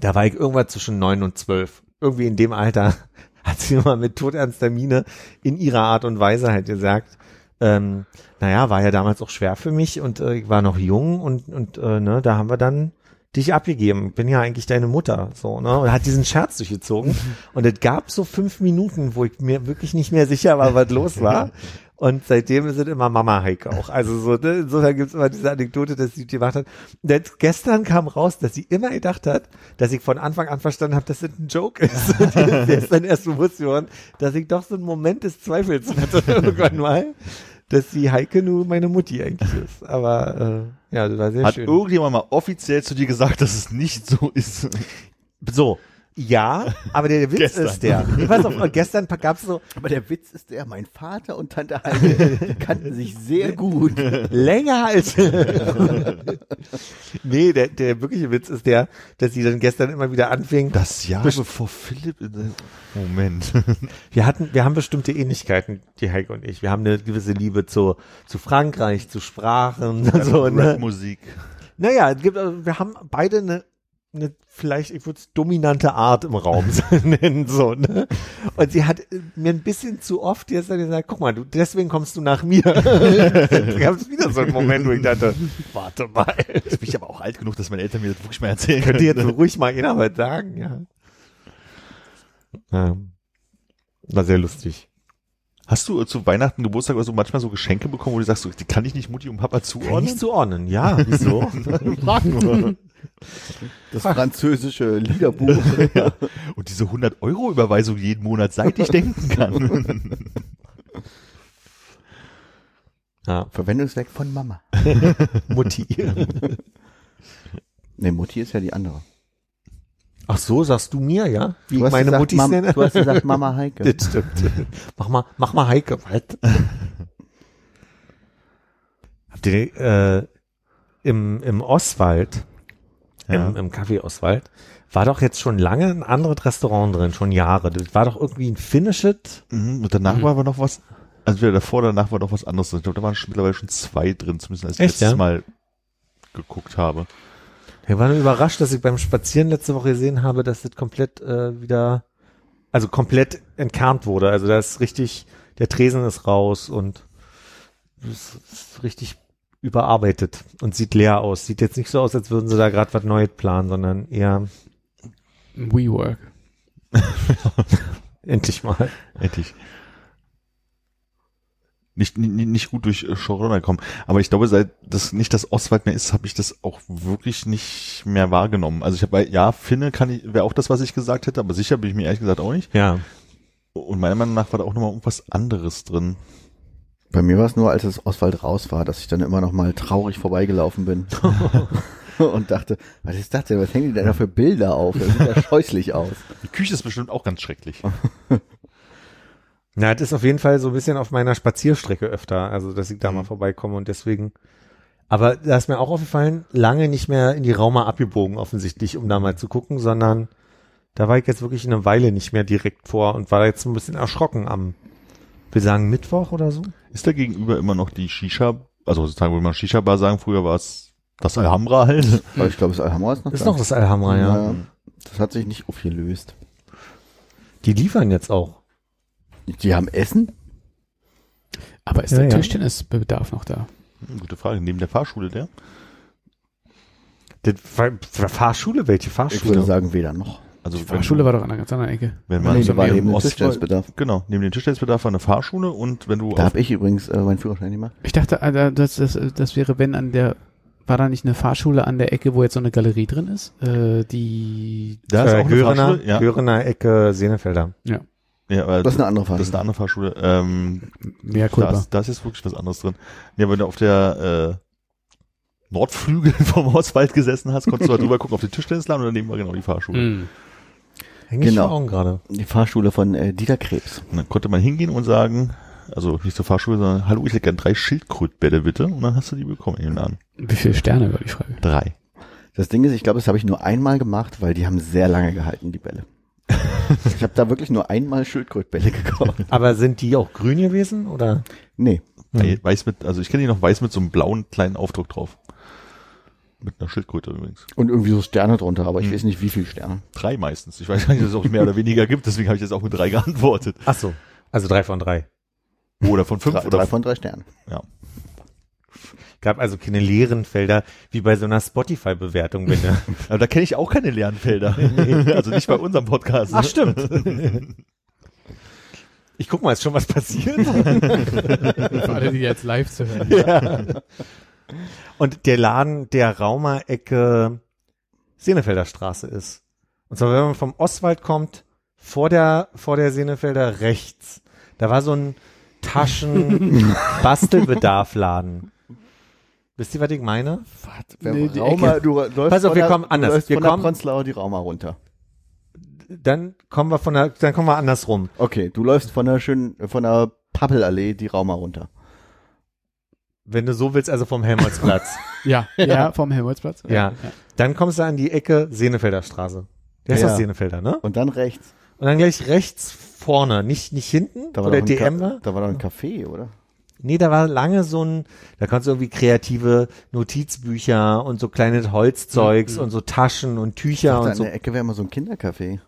da war ich irgendwann zwischen neun und zwölf, irgendwie in dem Alter, hat sie mal mit todernster Miene in ihrer Art und Weise halt gesagt, ähm, naja, war ja damals auch schwer für mich und äh, ich war noch jung und, und äh, ne, da haben wir dann dich abgegeben. Bin ja eigentlich deine Mutter, so, ne? Und hat diesen Scherz durchgezogen. Und es gab so fünf Minuten, wo ich mir wirklich nicht mehr sicher war, was los war. Und seitdem ist es immer Mama Heike auch. Also so, ne? insofern gibt es immer diese Anekdote, dass sie die gemacht hat. Und jetzt gestern kam raus, dass sie immer gedacht hat, dass ich von Anfang an verstanden habe, dass das ein Joke ist. Und jetzt ist dann erst bewusst geworden, dass ich doch so einen Moment des Zweifels hatte irgendwann mal, dass die Heike nur meine Mutti eigentlich ist. Aber äh, ja, das war sehr Hat schön. irgendjemand mal offiziell zu dir gesagt, dass es nicht so ist? So, ja, aber der Witz Gestern. ist der. Pass auf, und gestern gab's so Aber der Witz ist der, mein Vater und Tante Heike kannten sich sehr gut. länger als. nee, der, der wirkliche Witz ist der, dass sie dann gestern immer wieder anfing. Das Jahr Best- bevor Philipp. Moment. Wir hatten, wir haben bestimmte Ähnlichkeiten, die Heike und ich. Wir haben eine gewisse Liebe zu, zu Frankreich, zu Sprachen, so, ne? Rapmusik. Naja, es gibt, also wir haben beide eine, eine vielleicht, ich würde es dominante Art im Raum nennen, so, ne? Und sie hat äh, mir ein bisschen zu oft jetzt dann gesagt, guck mal, du, deswegen kommst du nach mir. gab es wieder so einen Moment, wo ich dachte, warte mal, Jetzt bin ich aber auch alt genug, dass meine Eltern mir das wirklich mal erzählen könnt ihr jetzt so ruhig mal was sagen, ja. ja. War sehr lustig. Hast du äh, zu Weihnachten, Geburtstag oder so manchmal so Geschenke bekommen, wo du sagst, so, die kann ich nicht Mutti und Papa Kann zuordnen? nicht zuordnen, ja, wieso? Frag nur. Das französische Liederbuch. Und diese 100 Euro Überweisung jeden Monat, seit ich denken kann. ja, Verwendungszweck von Mama. Mutti. Nee, Mutti ist ja die andere. Ach so, sagst du mir, ja? Wie ich meine gesagt, Mutti Mam- nenne? Du hast gesagt Mama Heike. Das stimmt. Mach mal, mach mal Heike, halt. Habt ihr äh, im, im Oswald, Ja. im, im Café Oswald, war doch jetzt schon lange ein anderes Restaurant drin, schon Jahre. Das war doch irgendwie ein Finnisches. Mhm, Und danach Mhm. war aber noch was, also wieder davor, danach war noch was anderes. drin. Ich glaube, da waren schon mittlerweile schon zwei drin, zumindest als ich Echt, letztes ja? Mal geguckt habe. Wir waren überrascht, dass ich beim Spazieren letzte Woche gesehen habe, dass das komplett äh, wieder, also komplett entkernt wurde. Also da ist richtig, der Tresen ist raus und ist richtig überarbeitet und sieht leer aus. Sieht jetzt nicht so aus, als würden sie da gerade was Neues planen, sondern eher WeWork. endlich mal. Endlich. Nicht, nicht, nicht gut durch äh, Corona kommen. Aber ich glaube, seit das nicht das Oswald mehr ist, habe ich das auch wirklich nicht mehr wahrgenommen. Also ich habe, ja, Finne kann ich, wäre auch das, was ich gesagt hätte, aber sicher bin ich mir ehrlich gesagt auch nicht. Ja. Und meiner Meinung nach war da auch nochmal irgendwas anderes drin. Bei mir war es nur, als das Oswald raus war, dass ich dann immer noch mal traurig vorbeigelaufen bin. und dachte, was ist das denn? Was hängen die denn da für Bilder auf? Das sieht ja scheußlich aus. Die Küche ist bestimmt auch ganz schrecklich. Na, das ist auf jeden Fall so ein bisschen auf meiner Spazierstrecke öfter, also dass ich da Mhm. mal vorbeikomme und deswegen. Aber da ist mir auch aufgefallen, lange nicht mehr in die Rauma abgebogen offensichtlich, um da mal zu gucken, sondern da war ich jetzt wirklich eine Weile nicht mehr direkt vor und war jetzt ein bisschen erschrocken am, wir sagen Mittwoch oder so. Ist da gegenüber immer noch die Shisha, also sozusagen würde man Shisha-Bar sagen, früher war es das Alhambra halt. Aber ich glaube, das Alhambra ist noch Ist da. noch das Alhambra, ja. Ja, Das hat sich nicht aufgelöst. Die liefern jetzt auch. Die haben Essen? Aber ist Ja, der ja. Tischtennisbedarf noch da? Gute Frage. Neben der Fahrschule der? War Fahrschule, welche Ich Fahrschule? würde sagen, weder noch. Also Die Fahrschule war doch an einer ganz anderen Ecke. wenn man Nee, so da war neben Tischtennisbedarf. Genau, neben dem Tischtennisbedarf war eine Fahrschule und wenn du Da habe ich übrigens äh, meinen Führerschein gemacht. Ich dachte, äh, das, das, das wäre, wenn an der, war da nicht eine Fahrschule an der Ecke, wo jetzt so eine Galerie drin ist? Äh, die, da ist äh, auch eine Görener, Fahrschule, ja, Görener Ecke Senefelder. ja aber Das ist eine andere das ist Fahrschule. eine andere Fahrschule. Ähm, mehr da, Kulpa. ist, da ist jetzt wirklich was anderes drin. Ja, wenn du auf der äh, Nordflügel vom Ostwald gesessen hast, konntest du halt drüber gucken auf den Tischtennisladen und daneben war genau die Fahrschule. Mhm. Häng ich Genau. vor Augen gerade. Die Fahrschule von äh, Dieter Krebs. Und dann konnte man hingehen und sagen, also nicht zur Fahrschule, sondern hallo, ich hätte gern drei Schildkrötbälle bitte. Und dann hast du die bekommen in den Laden. Wie viele Sterne war die Frage? Drei. Das Ding ist, ich glaube, das habe ich nur einmal gemacht, weil die haben sehr lange gehalten, die Bälle. ich habe da wirklich nur einmal Schildkrötbälle gekauft. Aber sind die auch grün gewesen oder? Nee. Wei- Weiß mit, also ich kenne die noch weiß mit so einem blauen kleinen Aufdruck drauf. Mit einer Schildkröte übrigens. Und irgendwie so Sterne drunter, aber ich Hm. weiß nicht, wie viele Sterne. Drei meistens. Ich weiß gar nicht, dass es auch mehr oder weniger gibt, deswegen habe ich jetzt auch mit drei geantwortet. Ach so. Also drei von drei. Oder von fünf Drei, oder drei von drei Sternen. ja. Gab also keine leeren Felder wie bei so einer Spotify-Bewertung, wenn du Aber da kenne ich auch keine Lernfelder. also nicht bei unserem Podcast. Ach, stimmt. Ich guck mal, ist schon was passiert? Für alle, die jetzt live zu hören. ja. Und der Laden der Raumer-Ecke Senefelder Straße ist. Und zwar, wenn man vom Ostwald kommt, vor der, vor der Senefelder rechts. Da war so ein Taschen-Bastelbedarfladen. Wisst ihr, was ich meine? Wer- die Rauma, du läufst Pass auf, von wir der, kommen anders. Du Wir von kommen- der Prenzlauer die Rauma runter. Dann kommen wir von der, dann kommen wir andersrum. Okay, du läufst von der schönen, von der Pappelallee die Rauma runter. Wenn du so willst, also vom Helmholtzplatz. Ja, ja, vom Helmholtzplatz. Ja. Dann kommst du an die Ecke Senefelder Straße. Der ist Ja. das Senefelder, ne? Und dann rechts. Und dann gleich rechts vorne, nicht, nicht hinten, Da wo war, der doch ein DM war. da war doch ein Café, oder? Nee, da war lange so ein, da konntest du irgendwie kreative Notizbücher und so kleine Holzzeugs Mhm. und so Taschen und Ich Tücher dachte, und an so. der Ecke wäre immer so ein Kindercafé.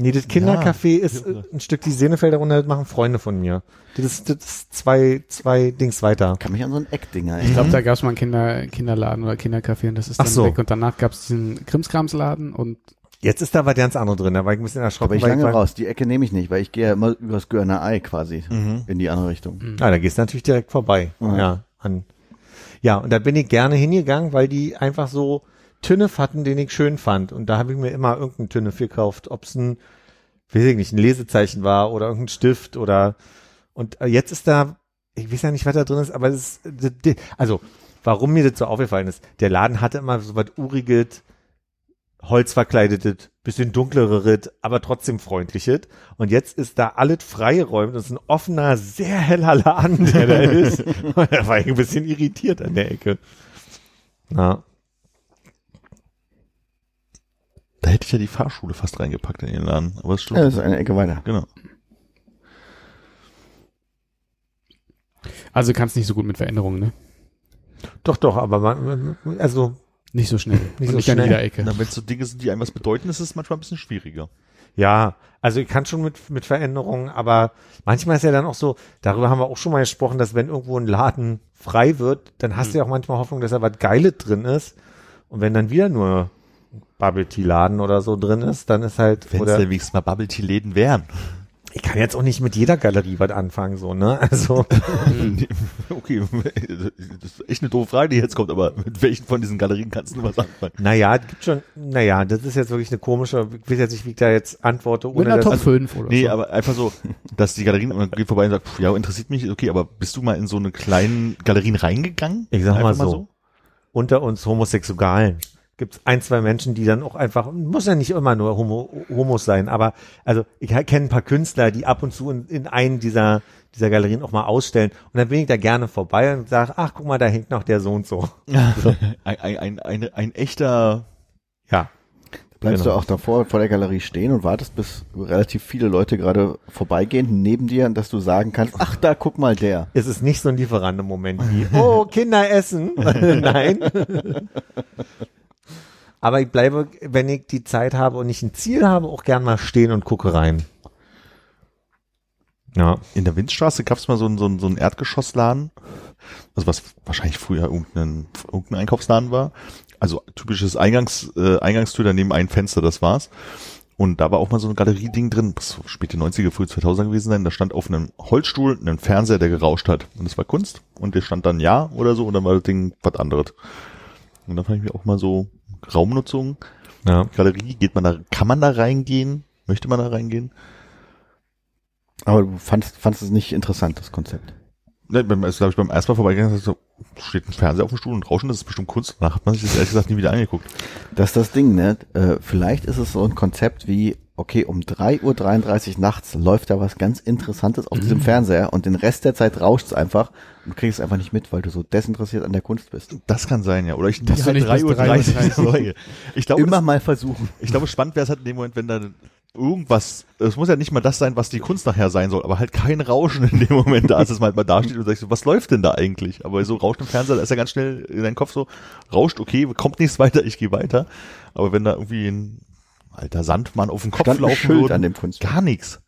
Nee, das Kindercafé ist ja. äh, ein Stück die Senefelder runter, das machen Freunde von mir. Das ist, das ist zwei, zwei Dings weiter. Kann mich an so ein Eckdinger Ich erinnern. glaube, da gab es mal einen Kinder, Kinderladen oder Kindercafé und das ist dann so. weg. Und danach gab es diesen Krimskramsladen und Jetzt ist da was ganz anderes drin, da war ich ein bisschen Aber erschrocken. ich weil lange war, raus. Die Ecke nehme ich nicht, weil ich gehe ja immer übers Görner Ei quasi Mhm. in die andere Richtung. Ah, da gehst du natürlich direkt vorbei. Ja. Ja. an. Ja, und da bin ich gerne hingegangen, weil die einfach so Tünnef hatten, den ich schön fand. Und da habe ich mir immer irgendeinen Tünnef gekauft, ob es ein, weiß ich nicht, ein Lesezeichen war oder irgendein Stift oder und äh, jetzt ist da, ich weiß ja nicht, was da drin ist, aber es ist, also warum mir das so aufgefallen ist, der Laden hatte immer so was Uriges, holzverkleidetes, bisschen dunkleres, aber trotzdem freundliches. Und jetzt ist da alles freigeräumt. Das ist ein offener, sehr heller Laden, der da ist. Und da war ich ein bisschen irritiert an der Ecke. Ja. Da hätte ich ja die Fahrschule fast reingepackt in den Laden. Aber das stimmt. Ja, das ist eine Ecke weiter. Genau. also kannst nicht so gut mit Veränderungen, ne? Doch, doch, aber man, also, Nicht so schnell. Nicht und so nicht an schnell. jeder Ecke. Na, wenn es so Dinge sind, die einem was bedeuten, ist es manchmal ein bisschen schwieriger. ja, also ich kann schon mit, mit Veränderungen, aber manchmal ist ja dann auch so, darüber haben wir auch schon mal gesprochen, dass wenn irgendwo ein Laden frei wird, dann hast du ja auch manchmal Hoffnung, dass da was Geiles drin ist. Und wenn dann wieder nur Bubble Tea Laden oder so drin ist, dann ist halt, Wenn es denn wenigstens mal Bubble Tea Läden wären. ich kann jetzt auch nicht mit jeder Galerie was anfangen, so, ne? Also, okay, das ist echt eine doofe Frage, die jetzt kommt, aber mit welchen von diesen Galerien kannst du was anfangen? naja, es gibt schon, naja, das ist jetzt wirklich eine komische, ich weiß jetzt nicht, wie ich da jetzt antworte, Mit ohne einer dass, Top 5 oder Nee, so. aber einfach so, dass die Galerien, man geht vorbei und sagt, pff, ja, interessiert mich, okay, aber bist du mal in so eine kleinen Galerien reingegangen? Ich sag mal Einfach so. unter uns Homosexualen gibt es ein, zwei Menschen, die dann auch einfach, muss ja nicht immer nur Homo, Homos sein, aber also ich kenne ein paar Künstler, die ab und zu in, in einen dieser, dieser Galerien auch mal ausstellen und dann bin ich da gerne vorbei und sage, ach guck mal, da hängt noch der so und so. ein, ein, ein, ein, ein echter Ja. Bleibst Genau. du auch davor vor der Galerie stehen und wartest, bis relativ viele Leute gerade vorbeigehen neben dir, dass du sagen kannst, ach da, guck mal der. Es ist nicht so ein Lieferando-Moment wie, oh, Kinder essen. Nein. Aber ich bleibe, wenn ich die Zeit habe und nicht ein Ziel habe, auch gern mal stehen und gucke rein. Ja. In der Windstraße gab es mal so einen, so einen, so einen Erdgeschossladen, also was wahrscheinlich früher irgendein, irgendein Einkaufsladen war. Also typisches Eingangs, äh, Eingangstür daneben ein Fenster, das war's. Und da war auch mal so ein Galerie-Ding drin, das späte 90er, frühe 2000er gewesen sein. Da stand auf einem Holzstuhl ein Fernseher, der gerauscht hat. Und das war Kunst. Und der stand dann ja oder so und dann war das Ding was anderes. Und da fand ich mir auch mal so Raumnutzung, Ja. Galerie, geht man da, kann man da reingehen? Möchte man da reingehen? Aber du fandst, fandst es nicht interessant, das Konzept. Ne, beim, also, glaube ich, beim ersten Mal vorbeigegangen, so, steht ein Fernseher auf dem Stuhl und rauschen, das ist bestimmt Kunst. Danach hat man sich das ehrlich gesagt nie wieder angeguckt. Das ist das Ding, ne? Äh, vielleicht ist es so ein Konzept wie, okay, um 3.33 Uhr nachts läuft da was ganz Interessantes auf diesem Fernseher und den Rest der Zeit rauscht es einfach und du kriegst es einfach nicht mit, weil du so desinteressiert an der Kunst bist. Das kann sein, ja. Oder ich nicht bis 3.30 Uhr Sorge. Ich glaube, Immer das, mal versuchen. ich glaube, spannend wäre es halt in dem Moment, wenn da irgendwas, es muss ja nicht mal das sein, was die Kunst nachher sein soll, aber halt kein Rauschen in dem Moment da ist, dass man halt mal da steht und sagt, was läuft denn da eigentlich? Aber so rauscht im Fernseher, da ist ja ganz schnell in deinem Kopf so, rauscht, okay, kommt nichts weiter, ich gehe weiter. Aber wenn da irgendwie ein alter Sandmann auf den Kopf Stand laufen Schild würde, an dem Kunstwerk. gar nichts.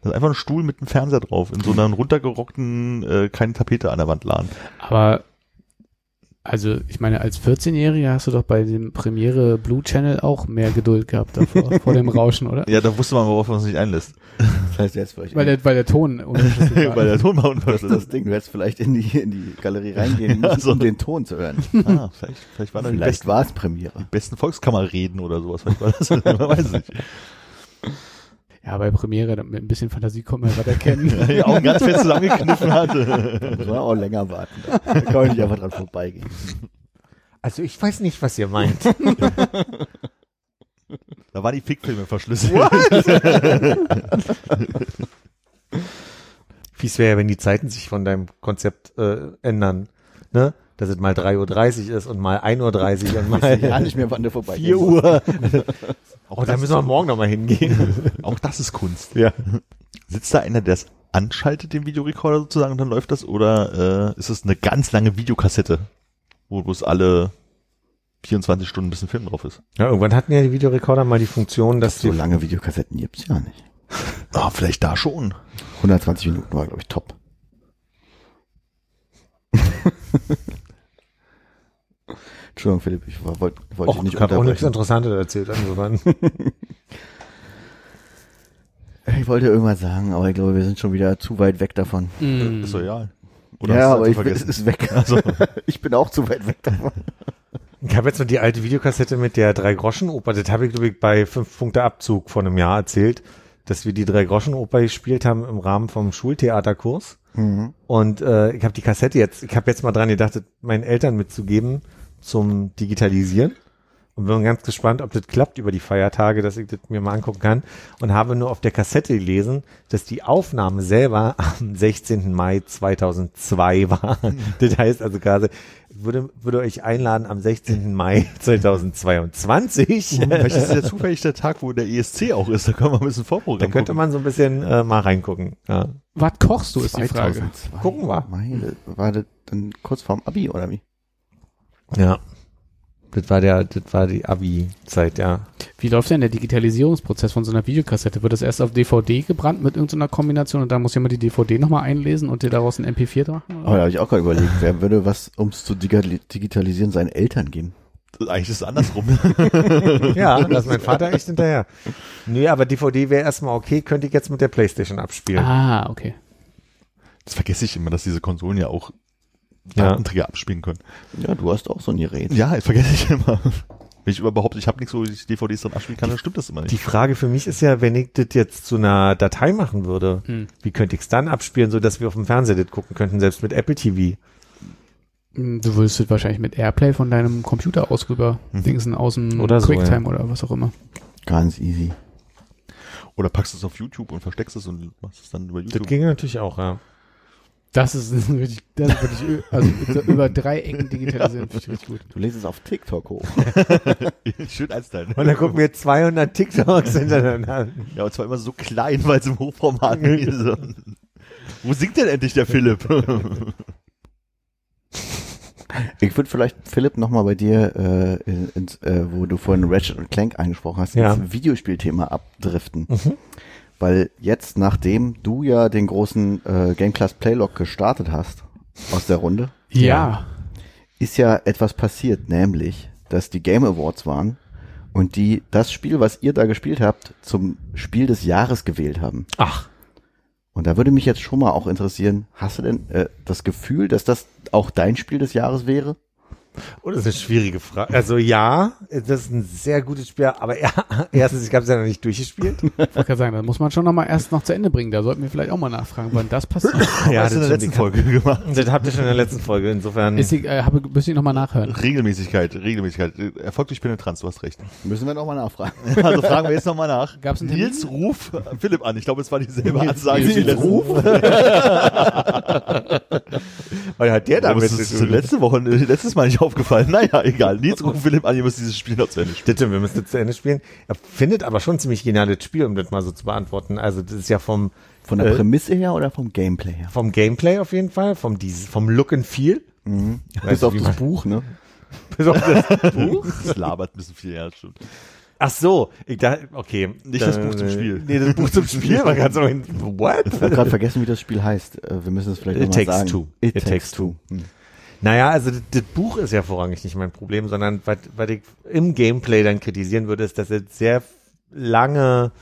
Das ist einfach ein Stuhl mit einem Fernseher drauf, in so einer runtergerockten, äh, keine Tapete an der Wand laden. Aber also ich meine, als 14-Jähriger hast du doch bei dem Premiere Blue Channel auch mehr Geduld gehabt davor, vor dem Rauschen, oder? Ja, da wusste man, worauf man sich einlässt. Das heißt, jetzt vielleicht Weil der, weil der Ton unverschlüsselt war. Weil der Ton war das ist unverschlüsselt. das Ding, du hättest vielleicht in die, in die Galerie reingehen müssen, so. um den Ton zu hören. Ah, vielleicht, vielleicht waren da die Vielleicht besten, war es Premiere. besten Volkskammerreden oder sowas. Vielleicht war das, man weiß es nicht. Ja, bei Premiere mit ein bisschen Fantasie kommt man was erkennen. Die Augen ganz fest zusammengekniffen hatte. Da muss man auch länger warten. Da kann man nicht einfach dran vorbeigehen. Also ich weiß nicht, was ihr meint. Da waren die Fickfilme verschlüsselt. Fies wäre ja, wenn die Zeiten sich von deinem Konzept äh, ändern. Ne? Dass es mal 3.30 Uhr ist und mal 1.30 Uhr und mal Ja, nicht mehr, wann der vorbeigeht. 4 Uhr. Auch, Oh, da müssen wir morgen nochmal hingehen. auch das ist Kunst. ja. Sitzt da einer, der es anschaltet, den Videorekorder sozusagen, und dann läuft das? Oder äh, ist es eine ganz lange Videokassette, wo es alle 24 Stunden ein bisschen Film drauf ist? ja. Irgendwann hatten ja die Videorekorder mal die Funktion, dass So die lange Videokassetten gibt's ja nicht. Ah, vielleicht da schon. 120 Minuten war, glaube ich, top. Entschuldigung, Philipp, ich wollte wollt, wollt dich Och, nicht ich habe auch nichts. Interessantes erzählt. Insofern. Ich wollte irgendwas sagen, aber ich glaube, wir sind schon wieder zu weit weg davon. Mm. Ist real. ja, hast du aber ich, einfach es vergessen? ist weg. Also, Ich bin auch zu weit weg davon. Ich habe jetzt noch die alte Videokassette mit der Drei-Groschen-Oper. Das habe ich, glaube ich, bei fünf Punkte Abzug vor einem Jahr erzählt, dass wir die Drei-Groschen-Oper gespielt haben im Rahmen vom Schultheaterkurs. Und äh, ich habe die Kassette jetzt, ich habe jetzt mal dran gedacht, meinen Eltern mitzugeben zum Digitalisieren. Und bin ganz gespannt, ob das klappt über die Feiertage, dass ich das mir mal angucken kann. Und habe nur auf der Kassette gelesen, dass die Aufnahme selber am 16. Mai 2002 war. Das heißt also gerade, ich würde, würde euch einladen am 16. Mai 2022. vielleicht ist ja zufällig der Tag, wo der ESC auch ist. Da können wir ein bisschen Da Vorprogramm könnte gucken. man so ein bisschen äh, mal reingucken. Ja. Was kochst du, ist die Frage. 2002. Gucken wir. Meine, war das dann kurz vorm Abi oder wie? Ja. Das war der, das war die Abi-Zeit, ja. Wie läuft denn der Digitalisierungsprozess von so einer Videokassette? Wird das erst auf DVD gebrannt mit irgendeiner Kombination und dann muss jemand die DVD nochmal einlesen und dir daraus ein MP4 machen? Aber da habe ich auch gerade überlegt, wer würde was, um es zu digitalisieren, seinen Eltern geben? Eigentlich ist es andersrum. Ja, da ist mein Vater echt hinterher. Nee, aber DVD wäre erstmal okay, könnte ich jetzt mit der Playstation abspielen. Ah, okay. Das vergesse ich immer, dass diese Konsolen ja auch Ja. Datenträger abspielen können. Ja, du hast auch so ein Gerät. Ja, das vergesse ich immer. Wenn ich überhaupt, ich habe nichts, wo ich DVDs drin abspielen kann, dann stimmt das immer nicht. Die Frage für mich ist ja, wenn ich das jetzt zu einer Datei machen würde, Hm. wie könnte ich es dann abspielen, so dass wir auf dem Fernseher das gucken könnten, selbst mit Apple TV? Hm, Du würdest es wahrscheinlich mit Airplay von deinem Computer aus rüber Mhm. dingsen aus dem Oder so, Quicktime oder was auch immer. Ganz easy. Oder packst es auf YouTube und versteckst es und machst es dann über Das YouTube. ging natürlich auch, ja. Das ist wirklich, das ist wirklich, also über drei Ecken digitalisieren, finde ich richtig gut. Du lässt es auf TikTok hoch. Schön einstellen. Und dann gucken wir 200 TikToks hintereinander. Ja, und zwar immer so klein, weil es im Hochformat ist. Wo singt denn endlich der Philipp? Ich würde vielleicht, Philipp, nochmal bei dir, äh, in- ins, äh, wo du vorhin Ratchet und Clank angesprochen hast, Ja. ins Videospielthema abdriften. Mhm. Weil jetzt, nachdem du ja den großen äh, Game Class Playlog gestartet hast aus der Runde, Ja. ist ja etwas passiert, nämlich, dass die Game Awards waren und die das Spiel, was ihr da gespielt habt, zum Spiel des Jahres gewählt haben. Ach, Und da würde mich jetzt schon mal auch interessieren, hast du denn äh, das Gefühl, dass das auch dein Spiel des Jahres wäre? Oh, das ist eine schwierige Frage. Also ja, das ist ein sehr gutes Spiel, aber ja, erstens, ich habe es ja noch nicht durchgespielt. Ich wollte gerade sagen, das muss man schon noch mal erst noch zu Ende bringen. Da sollten wir vielleicht auch mal nachfragen, wann das passiert. ja, Hast du in der letzten Folge gemacht. Das habt ihr schon in der letzten Folge, insofern. Ist die, äh, habe, müsste ich noch mal nachhören. Regelmäßigkeit, Regelmäßigkeit. Erfolg durch Penetranz, du hast recht. Müssen wir noch mal nachfragen. Also fragen wir jetzt nochmal nach. Gab's einen Termin? Nils ruf Philipp an. Ich glaube, es war dieselbe Ansage wie Nils letzte ruf? Weil hat der damit das zu tun? letzte Woche, äh, letztes Mal nicht aufgefallen? Naja, egal. Nils ruft Philipp an, ihr müsst dieses Spiel noch zu Ende spielen. Bitte, wir müssen zu Ende spielen. Er findet aber schon ein ziemlich geniales Spiel, um das mal so zu beantworten. Also das ist ja vom, Von der Äh, Prämisse her oder vom Gameplay her? vom Gameplay auf jeden Fall, vom, dieses, vom Look and Feel. Mhm. Weißt Bis auf das man- Buch, ne? Bis auf das Buch. Das labert ein bisschen viel, ja, stimmt. Ach so, ich dachte, okay. Nicht das Buch zum Spiel. Nee, das Buch zum Spiel. Man kann so, what? Ich habe gerade vergessen, wie das Spiel heißt. Äh, Wir müssen es vielleicht It nochmal Takes sagen. Two. It, It Takes Takes Two. Naja, also das, das Buch ist ja vorrangig nicht mein Problem, sondern was, was ich im Gameplay dann kritisieren würde, ist, dass es sehr lange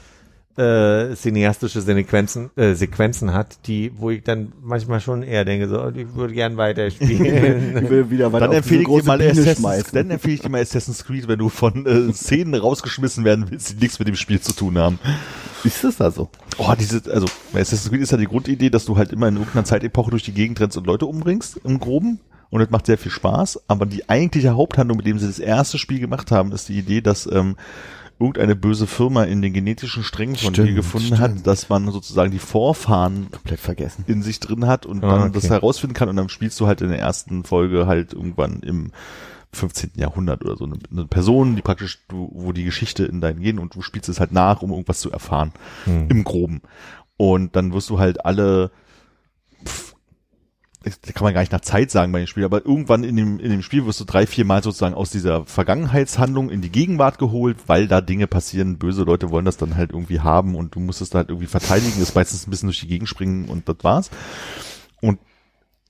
äh, cineastische Sequenzen, äh, Sequenzen hat, die, wo ich dann manchmal schon eher denke, so, ich würde gern Ich weiterspielen. will wieder weiter Dann empfehle, ich dir mal Biene Assassin's, schmeißen. dann empfehle ich dir mal Assassin's Creed, wenn du von äh, Szenen rausgeschmissen werden willst, die nichts mit dem Spiel zu tun haben. Ist das da so? Oh, diese, also bei Assassin's Creed ist ja die Grundidee, dass du halt immer in irgendeiner Zeitepoche durch die Gegend rennst und Leute umbringst, im Groben. Und das macht sehr viel Spaß. Aber die eigentliche Haupthandlung, mit dem sie das erste Spiel gemacht haben, ist die Idee, dass ähm, irgendeine böse Firma in den genetischen Strängen von dir Stimmt, gefunden hat, dass man sozusagen die Vorfahren Komplett vergessen. in sich drin hat und Ah, dann okay. das herausfinden kann und dann spielst du halt in der ersten Folge halt irgendwann im 15. Jahrhundert oder so eine, eine Person, die praktisch du, wo die Geschichte in deinen gehen und du spielst es halt nach, um irgendwas zu erfahren Hm. im Groben. Und dann wirst du halt alle das kann man gar nicht nach Zeit sagen bei dem Spiel, aber irgendwann in dem, in dem Spiel wirst du drei, vier Mal sozusagen aus dieser Vergangenheitshandlung in die Gegenwart geholt, weil da Dinge passieren, böse Leute wollen das dann halt irgendwie haben und du musst es da halt irgendwie verteidigen, ist meistens ein bisschen durch die Gegend springen und das war's. Und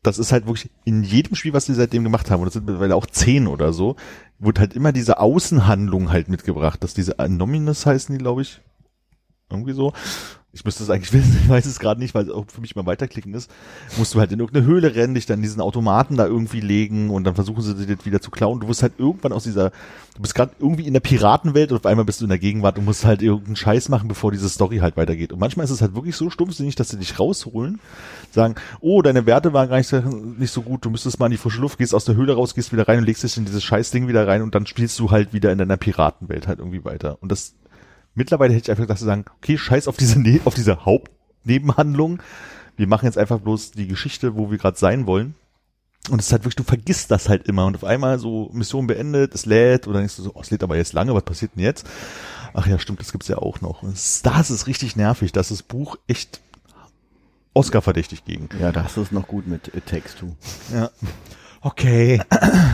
das ist halt wirklich in jedem Spiel, was die seitdem gemacht haben, und das sind mittlerweile auch zehn oder so, wird halt immer diese Außenhandlung halt mitgebracht, dass diese Anominus heißen die, glaube ich. Irgendwie so. Ich müsste es eigentlich wissen, ich weiß es gerade nicht, weil es auch für mich mal weiterklicken ist. Musst du halt in irgendeine Höhle rennen, dich dann diesen Automaten da irgendwie legen und dann versuchen sie dir das wieder zu klauen. Du wirst halt irgendwann aus dieser, du bist gerade irgendwie in der Piratenwelt und auf einmal bist du in der Gegenwart und musst halt irgendeinen Scheiß machen, bevor diese Story halt weitergeht. Und manchmal ist es halt wirklich so stumpfsinnig, dass sie dich rausholen, sagen, oh, deine Werte waren gar nicht so, nicht so gut, du müsstest mal in die frische Luft, gehst aus der Höhle raus, gehst wieder rein und legst dich in dieses Scheißding wieder rein und dann spielst du halt wieder in deiner Piratenwelt halt irgendwie weiter. Und das mittlerweile hätte ich einfach gedacht zu sagen, okay, scheiß auf diese, ne auf diese Hauptnebenhandlung. Wir machen jetzt einfach bloß die Geschichte, wo wir gerade sein wollen. Und es ist halt wirklich, du vergisst das halt immer. Und auf einmal so Mission beendet, es lädt, oder denkst du so, oh, es lädt aber jetzt lange, was passiert denn jetzt? Ach ja, stimmt, das gibt's ja auch noch. Und das, das ist richtig nervig. Das ist das Buch echt Oscar-verdächtig gegen. Ja, da hast du es noch gut mit It Takes Two. Ja. Okay,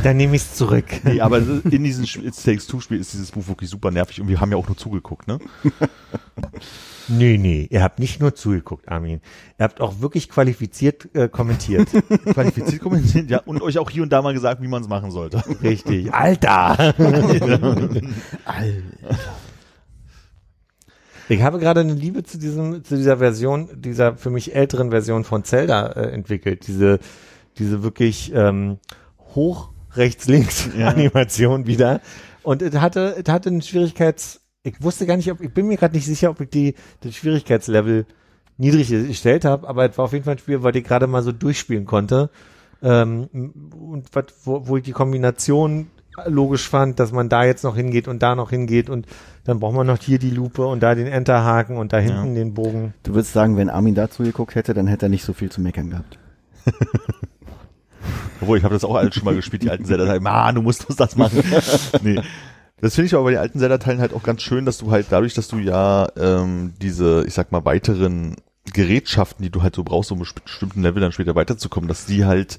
dann nehme ich es zurück. Nee, aber in diesem Spiel, It Takes Two Spiel ist dieses Buch wirklich super nervig und wir haben ja auch nur zugeguckt, ne? Nee, nee, ihr habt nicht nur zugeguckt, Armin. Ihr habt auch wirklich qualifiziert äh, kommentiert. Qualifiziert kommentiert, ja, und euch auch hier und da mal gesagt, wie man es machen sollte. Richtig. Alter! Ich habe gerade eine Liebe zu diesem, zu dieser Version, dieser für mich älteren Version von Zelda äh, entwickelt. Diese, diese wirklich ähm, hoch rechts links Ja. Animation wieder. Und es hatte, es hatte einen Schwierigkeits, ich wusste gar nicht, ob, ich bin mir gerade nicht sicher, ob ich die, das Schwierigkeitslevel niedrig gestellt habe, aber es war auf jeden Fall ein Spiel, weil ich gerade mal so durchspielen konnte. Ähm, und wat, wo, wo ich die Kombination logisch fand, dass man da jetzt noch hingeht und da noch hingeht und dann braucht man noch hier die Lupe und da den Enterhaken und da hinten den Bogen. Du würdest sagen, wenn Armin dazu geguckt hätte, dann hätte er nicht so viel zu meckern gehabt. Obwohl, ich habe das auch alles schon mal gespielt, die alten Zelda-Teile. Ah, du musst das machen. nee. Das finde ich aber bei den alten Zelda-Teilen halt auch ganz schön, dass du halt dadurch, dass du ja ähm, diese, ich sag mal, weiteren Gerätschaften, die du halt so brauchst, um bestimmten Level dann später weiterzukommen, dass die halt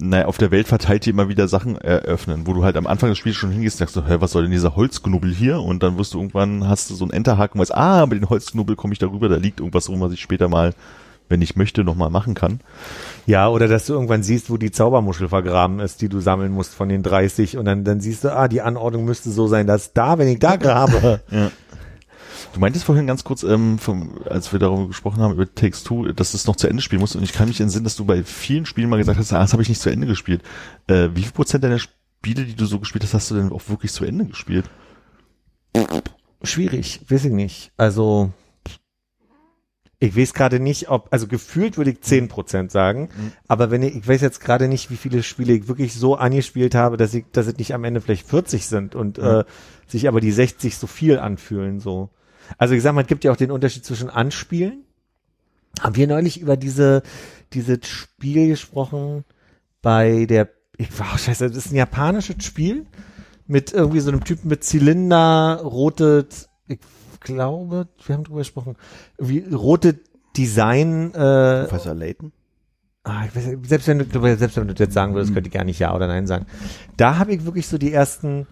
naja, auf der Welt verteilt die immer wieder Sachen eröffnen, wo du halt am Anfang des Spiels schon hingehst und sagst so, hä, was soll denn dieser Holzknubbel hier? Und dann wirst du irgendwann, hast du so einen Enterhaken, weißt, ah, mit dem Holzknubbel komme ich darüber, da liegt irgendwas rum, was ich später mal, wenn ich möchte, nochmal machen kann. Ja, oder dass du irgendwann siehst, wo die Zaubermuschel vergraben ist, die du sammeln musst von den 30 und dann, dann siehst du, ah, die Anordnung müsste so sein, dass da, wenn ich da grabe. ja. Du meintest vorhin ganz kurz, ähm, vom, als wir darüber gesprochen haben, über Takes Two, dass du es noch zu Ende spielen musst. Und ich kann mich entsinnen, dass du bei vielen Spielen mal gesagt hast, ah, das habe ich nicht zu Ende gespielt. Äh, wie viel Prozent deiner Spiele, die du so gespielt hast, hast du denn auch wirklich zu Ende gespielt? Schwierig, weiß ich nicht. Also, ich weiß gerade nicht, ob, also gefühlt würde ich zehn Prozent sagen, mhm. aber wenn ich, ich weiß jetzt gerade nicht, wie viele Spiele ich wirklich so angespielt habe, dass ich, dass es nicht am Ende vielleicht 40 sind und mhm. äh, sich aber die 60 so viel anfühlen, so. Also ich sag mal, es gibt ja auch den Unterschied zwischen Anspielen. Haben wir neulich über diese, dieses Spiel gesprochen bei der, ich war, oh, scheiße, das ist ein japanisches Spiel mit irgendwie so einem Typen mit Zylinder, rotes, ich glaube, wir haben drüber gesprochen, wie rote Design, äh, Professor Layton? Ah, ich weiß, selbst wenn du, selbst wenn du jetzt sagen würdest, könnte ich gar nicht ja oder nein sagen. Da habe ich wirklich so die ersten,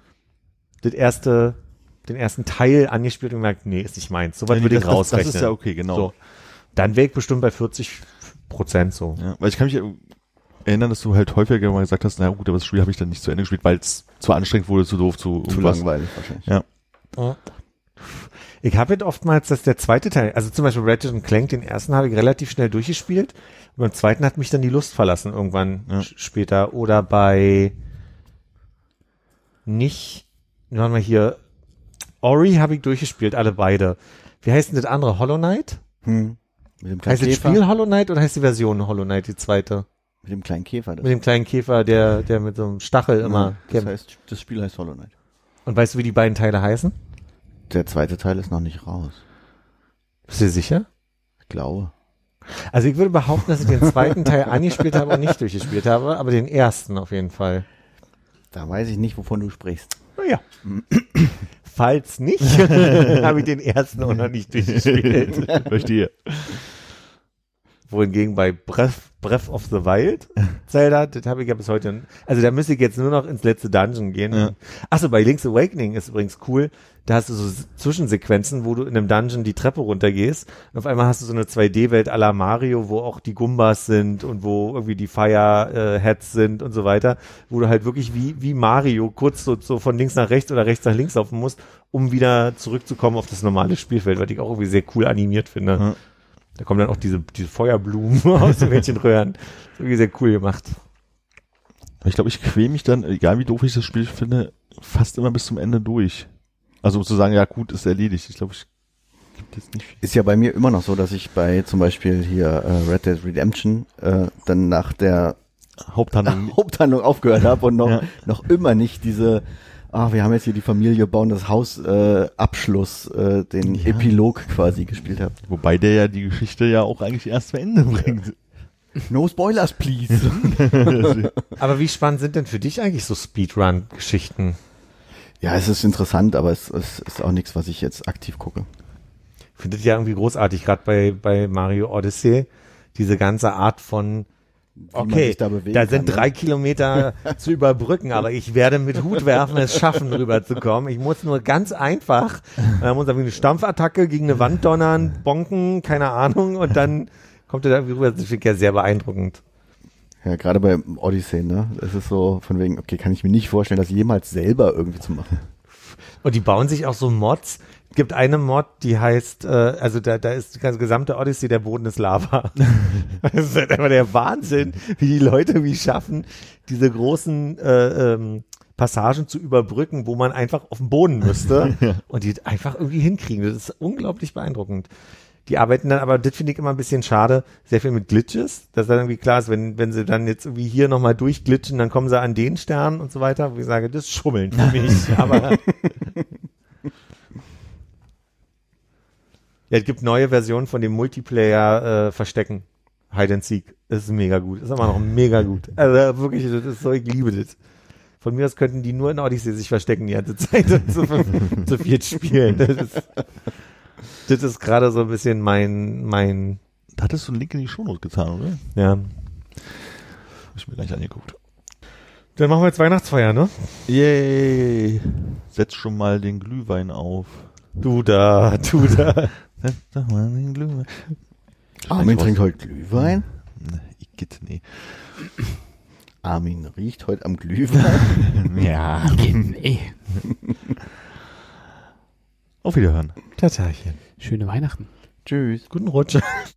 das erste den ersten Teil angespielt und gemerkt, nee, ist nicht meins. So weit nee, würde ich das, rausrechnen. Das ist ja okay, genau. So. Dann wäre ich bestimmt bei 40 Prozent so. Ja, weil ich kann mich erinnern, dass du halt häufiger mal gesagt hast, na gut, aber das Spiel habe ich dann nicht zu Ende gespielt, weil es zu anstrengend wurde, zu doof, zu Zu langweilig wahrscheinlich. Ja. Ich habe jetzt oftmals, dass der zweite Teil, also zum Beispiel Ratchet Clank, den ersten habe ich relativ schnell durchgespielt. Und beim zweiten hat mich dann die Lust verlassen irgendwann ja. später. Oder bei nicht, warte mal hier, Ori habe ich durchgespielt, alle beide. Wie heißt denn das andere? Hollow Knight? Hm. Mit dem heißt das Spiel Hollow Knight oder heißt die Version Hollow Knight die zweite? Mit dem kleinen Käfer. Das mit dem kleinen Käfer, der, der mit so einem Stachel ja, immer. Das heißt, das Spiel heißt Hollow Knight. Und weißt du, wie die beiden Teile heißen? Der zweite Teil ist noch nicht raus. Bist du sicher? Ich glaube. Also ich würde behaupten, dass ich den zweiten Teil angespielt habe und nicht durchgespielt habe, aber den ersten auf jeden Fall. Da weiß ich nicht, wovon du sprichst. Naja. Falls nicht, habe ich den ersten auch noch nicht durchgespielt. Verstehe. Wohingegen bei Breath, Breath of the Wild, Zelda, das habe ich ja bis heute, also da müsste ich jetzt nur noch ins letzte Dungeon gehen. Ja. Achso, bei Link's Awakening ist übrigens cool, da hast du so Zwischensequenzen, wo du in einem Dungeon die Treppe runtergehst und auf einmal hast du so eine 2D-Welt à la Mario, wo auch die Gumbas sind und wo irgendwie die Fire-Heads sind und so weiter, wo du halt wirklich wie, wie Mario kurz so, so von links nach rechts oder rechts nach links laufen musst, um wieder zurückzukommen auf das normale Spielfeld, was ich auch irgendwie sehr cool animiert finde. Ja. Da kommen dann auch diese, diese Feuerblumen aus den Mädchenröhren. Irgendwie sehr cool gemacht. Ich glaube, ich quäle mich dann, egal wie doof ich das Spiel finde, fast immer bis zum Ende durch. Also zu sagen, ja gut, ist erledigt. Ich glaube, ich gibt es nicht. Ist ja bei mir immer noch so, dass ich bei zum Beispiel hier äh, Red Dead Redemption äh, dann nach der Haupthandlung, Haupthandlung aufgehört habe und noch, ja. noch immer nicht diese ah, wir haben jetzt hier die Familie bauen das Haus äh, Abschluss, äh, den ja. Epilog quasi gespielt habe. Wobei der ja die Geschichte ja auch eigentlich erst zu Ende bringt. No spoilers, please. aber wie spannend sind denn für dich eigentlich so Speedrun-Geschichten? Ja, es ist interessant, aber es, es ist auch nichts, was ich jetzt aktiv gucke. Findet ja irgendwie großartig, gerade bei, bei Mario Odyssey, diese ganze Art von okay, da, da, sind kann, ne? drei ne? Kilometer zu überbrücken, aber ich werde mit Hut werfen es schaffen, rüberzukommen. Ich muss nur ganz einfach, man muss eine Stampfattacke gegen eine Wand donnern, bonken, keine Ahnung, und dann kommt er da rüber. Das finde ich ja sehr beeindruckend. Ja, gerade bei Odyssey, ne? Es ist so von wegen, okay, kann ich mir nicht vorstellen, das jemals selber irgendwie zu machen. Und die bauen sich auch so Mods, gibt eine Mod, die heißt, äh, also da, da ist die ganze gesamte Odyssey, der Boden ist Lava. das ist halt einfach der Wahnsinn, wie die Leute wie schaffen, diese großen äh, ähm, Passagen zu überbrücken, wo man einfach auf dem Boden müsste und die einfach irgendwie hinkriegen. Das ist unglaublich beeindruckend. die arbeiten dann, aber das finde ich immer ein bisschen schade, sehr viel mit Glitches, dass dann irgendwie klar ist, wenn, wenn sie dann jetzt irgendwie hier nochmal durchglitschen, dann kommen sie an den Stern und so weiter, wo ich sage, das ist Schummeln für mich, aber Ja, es gibt neue Versionen von dem Multiplayer äh, Verstecken. Hide and Seek. Das ist mega gut. Das ist immer noch mega gut. Also wirklich, das ist so, ich liebe das. Von mir aus könnten die nur in Odyssey sich verstecken die ganze Zeit und zu, zu viert spielen. Das ist, das ist gerade so ein bisschen mein, mein, Da hattest du einen Link in die Shownote getan, oder? ja. Hab ich mir gleich angeguckt. Dann machen wir jetzt Weihnachtsfeier, ne? Yay! Setz schon mal den Glühwein auf. Du da, du da. Setz doch mal den Glühwein. Armin trinkt heute Glühwein. Nee, Igitt, nee. Armin riecht heute am Glühwein. Ja. Nee. Auf Wiederhören. Tatarchen. Schöne Weihnachten. Tschüss. Guten Rutsch.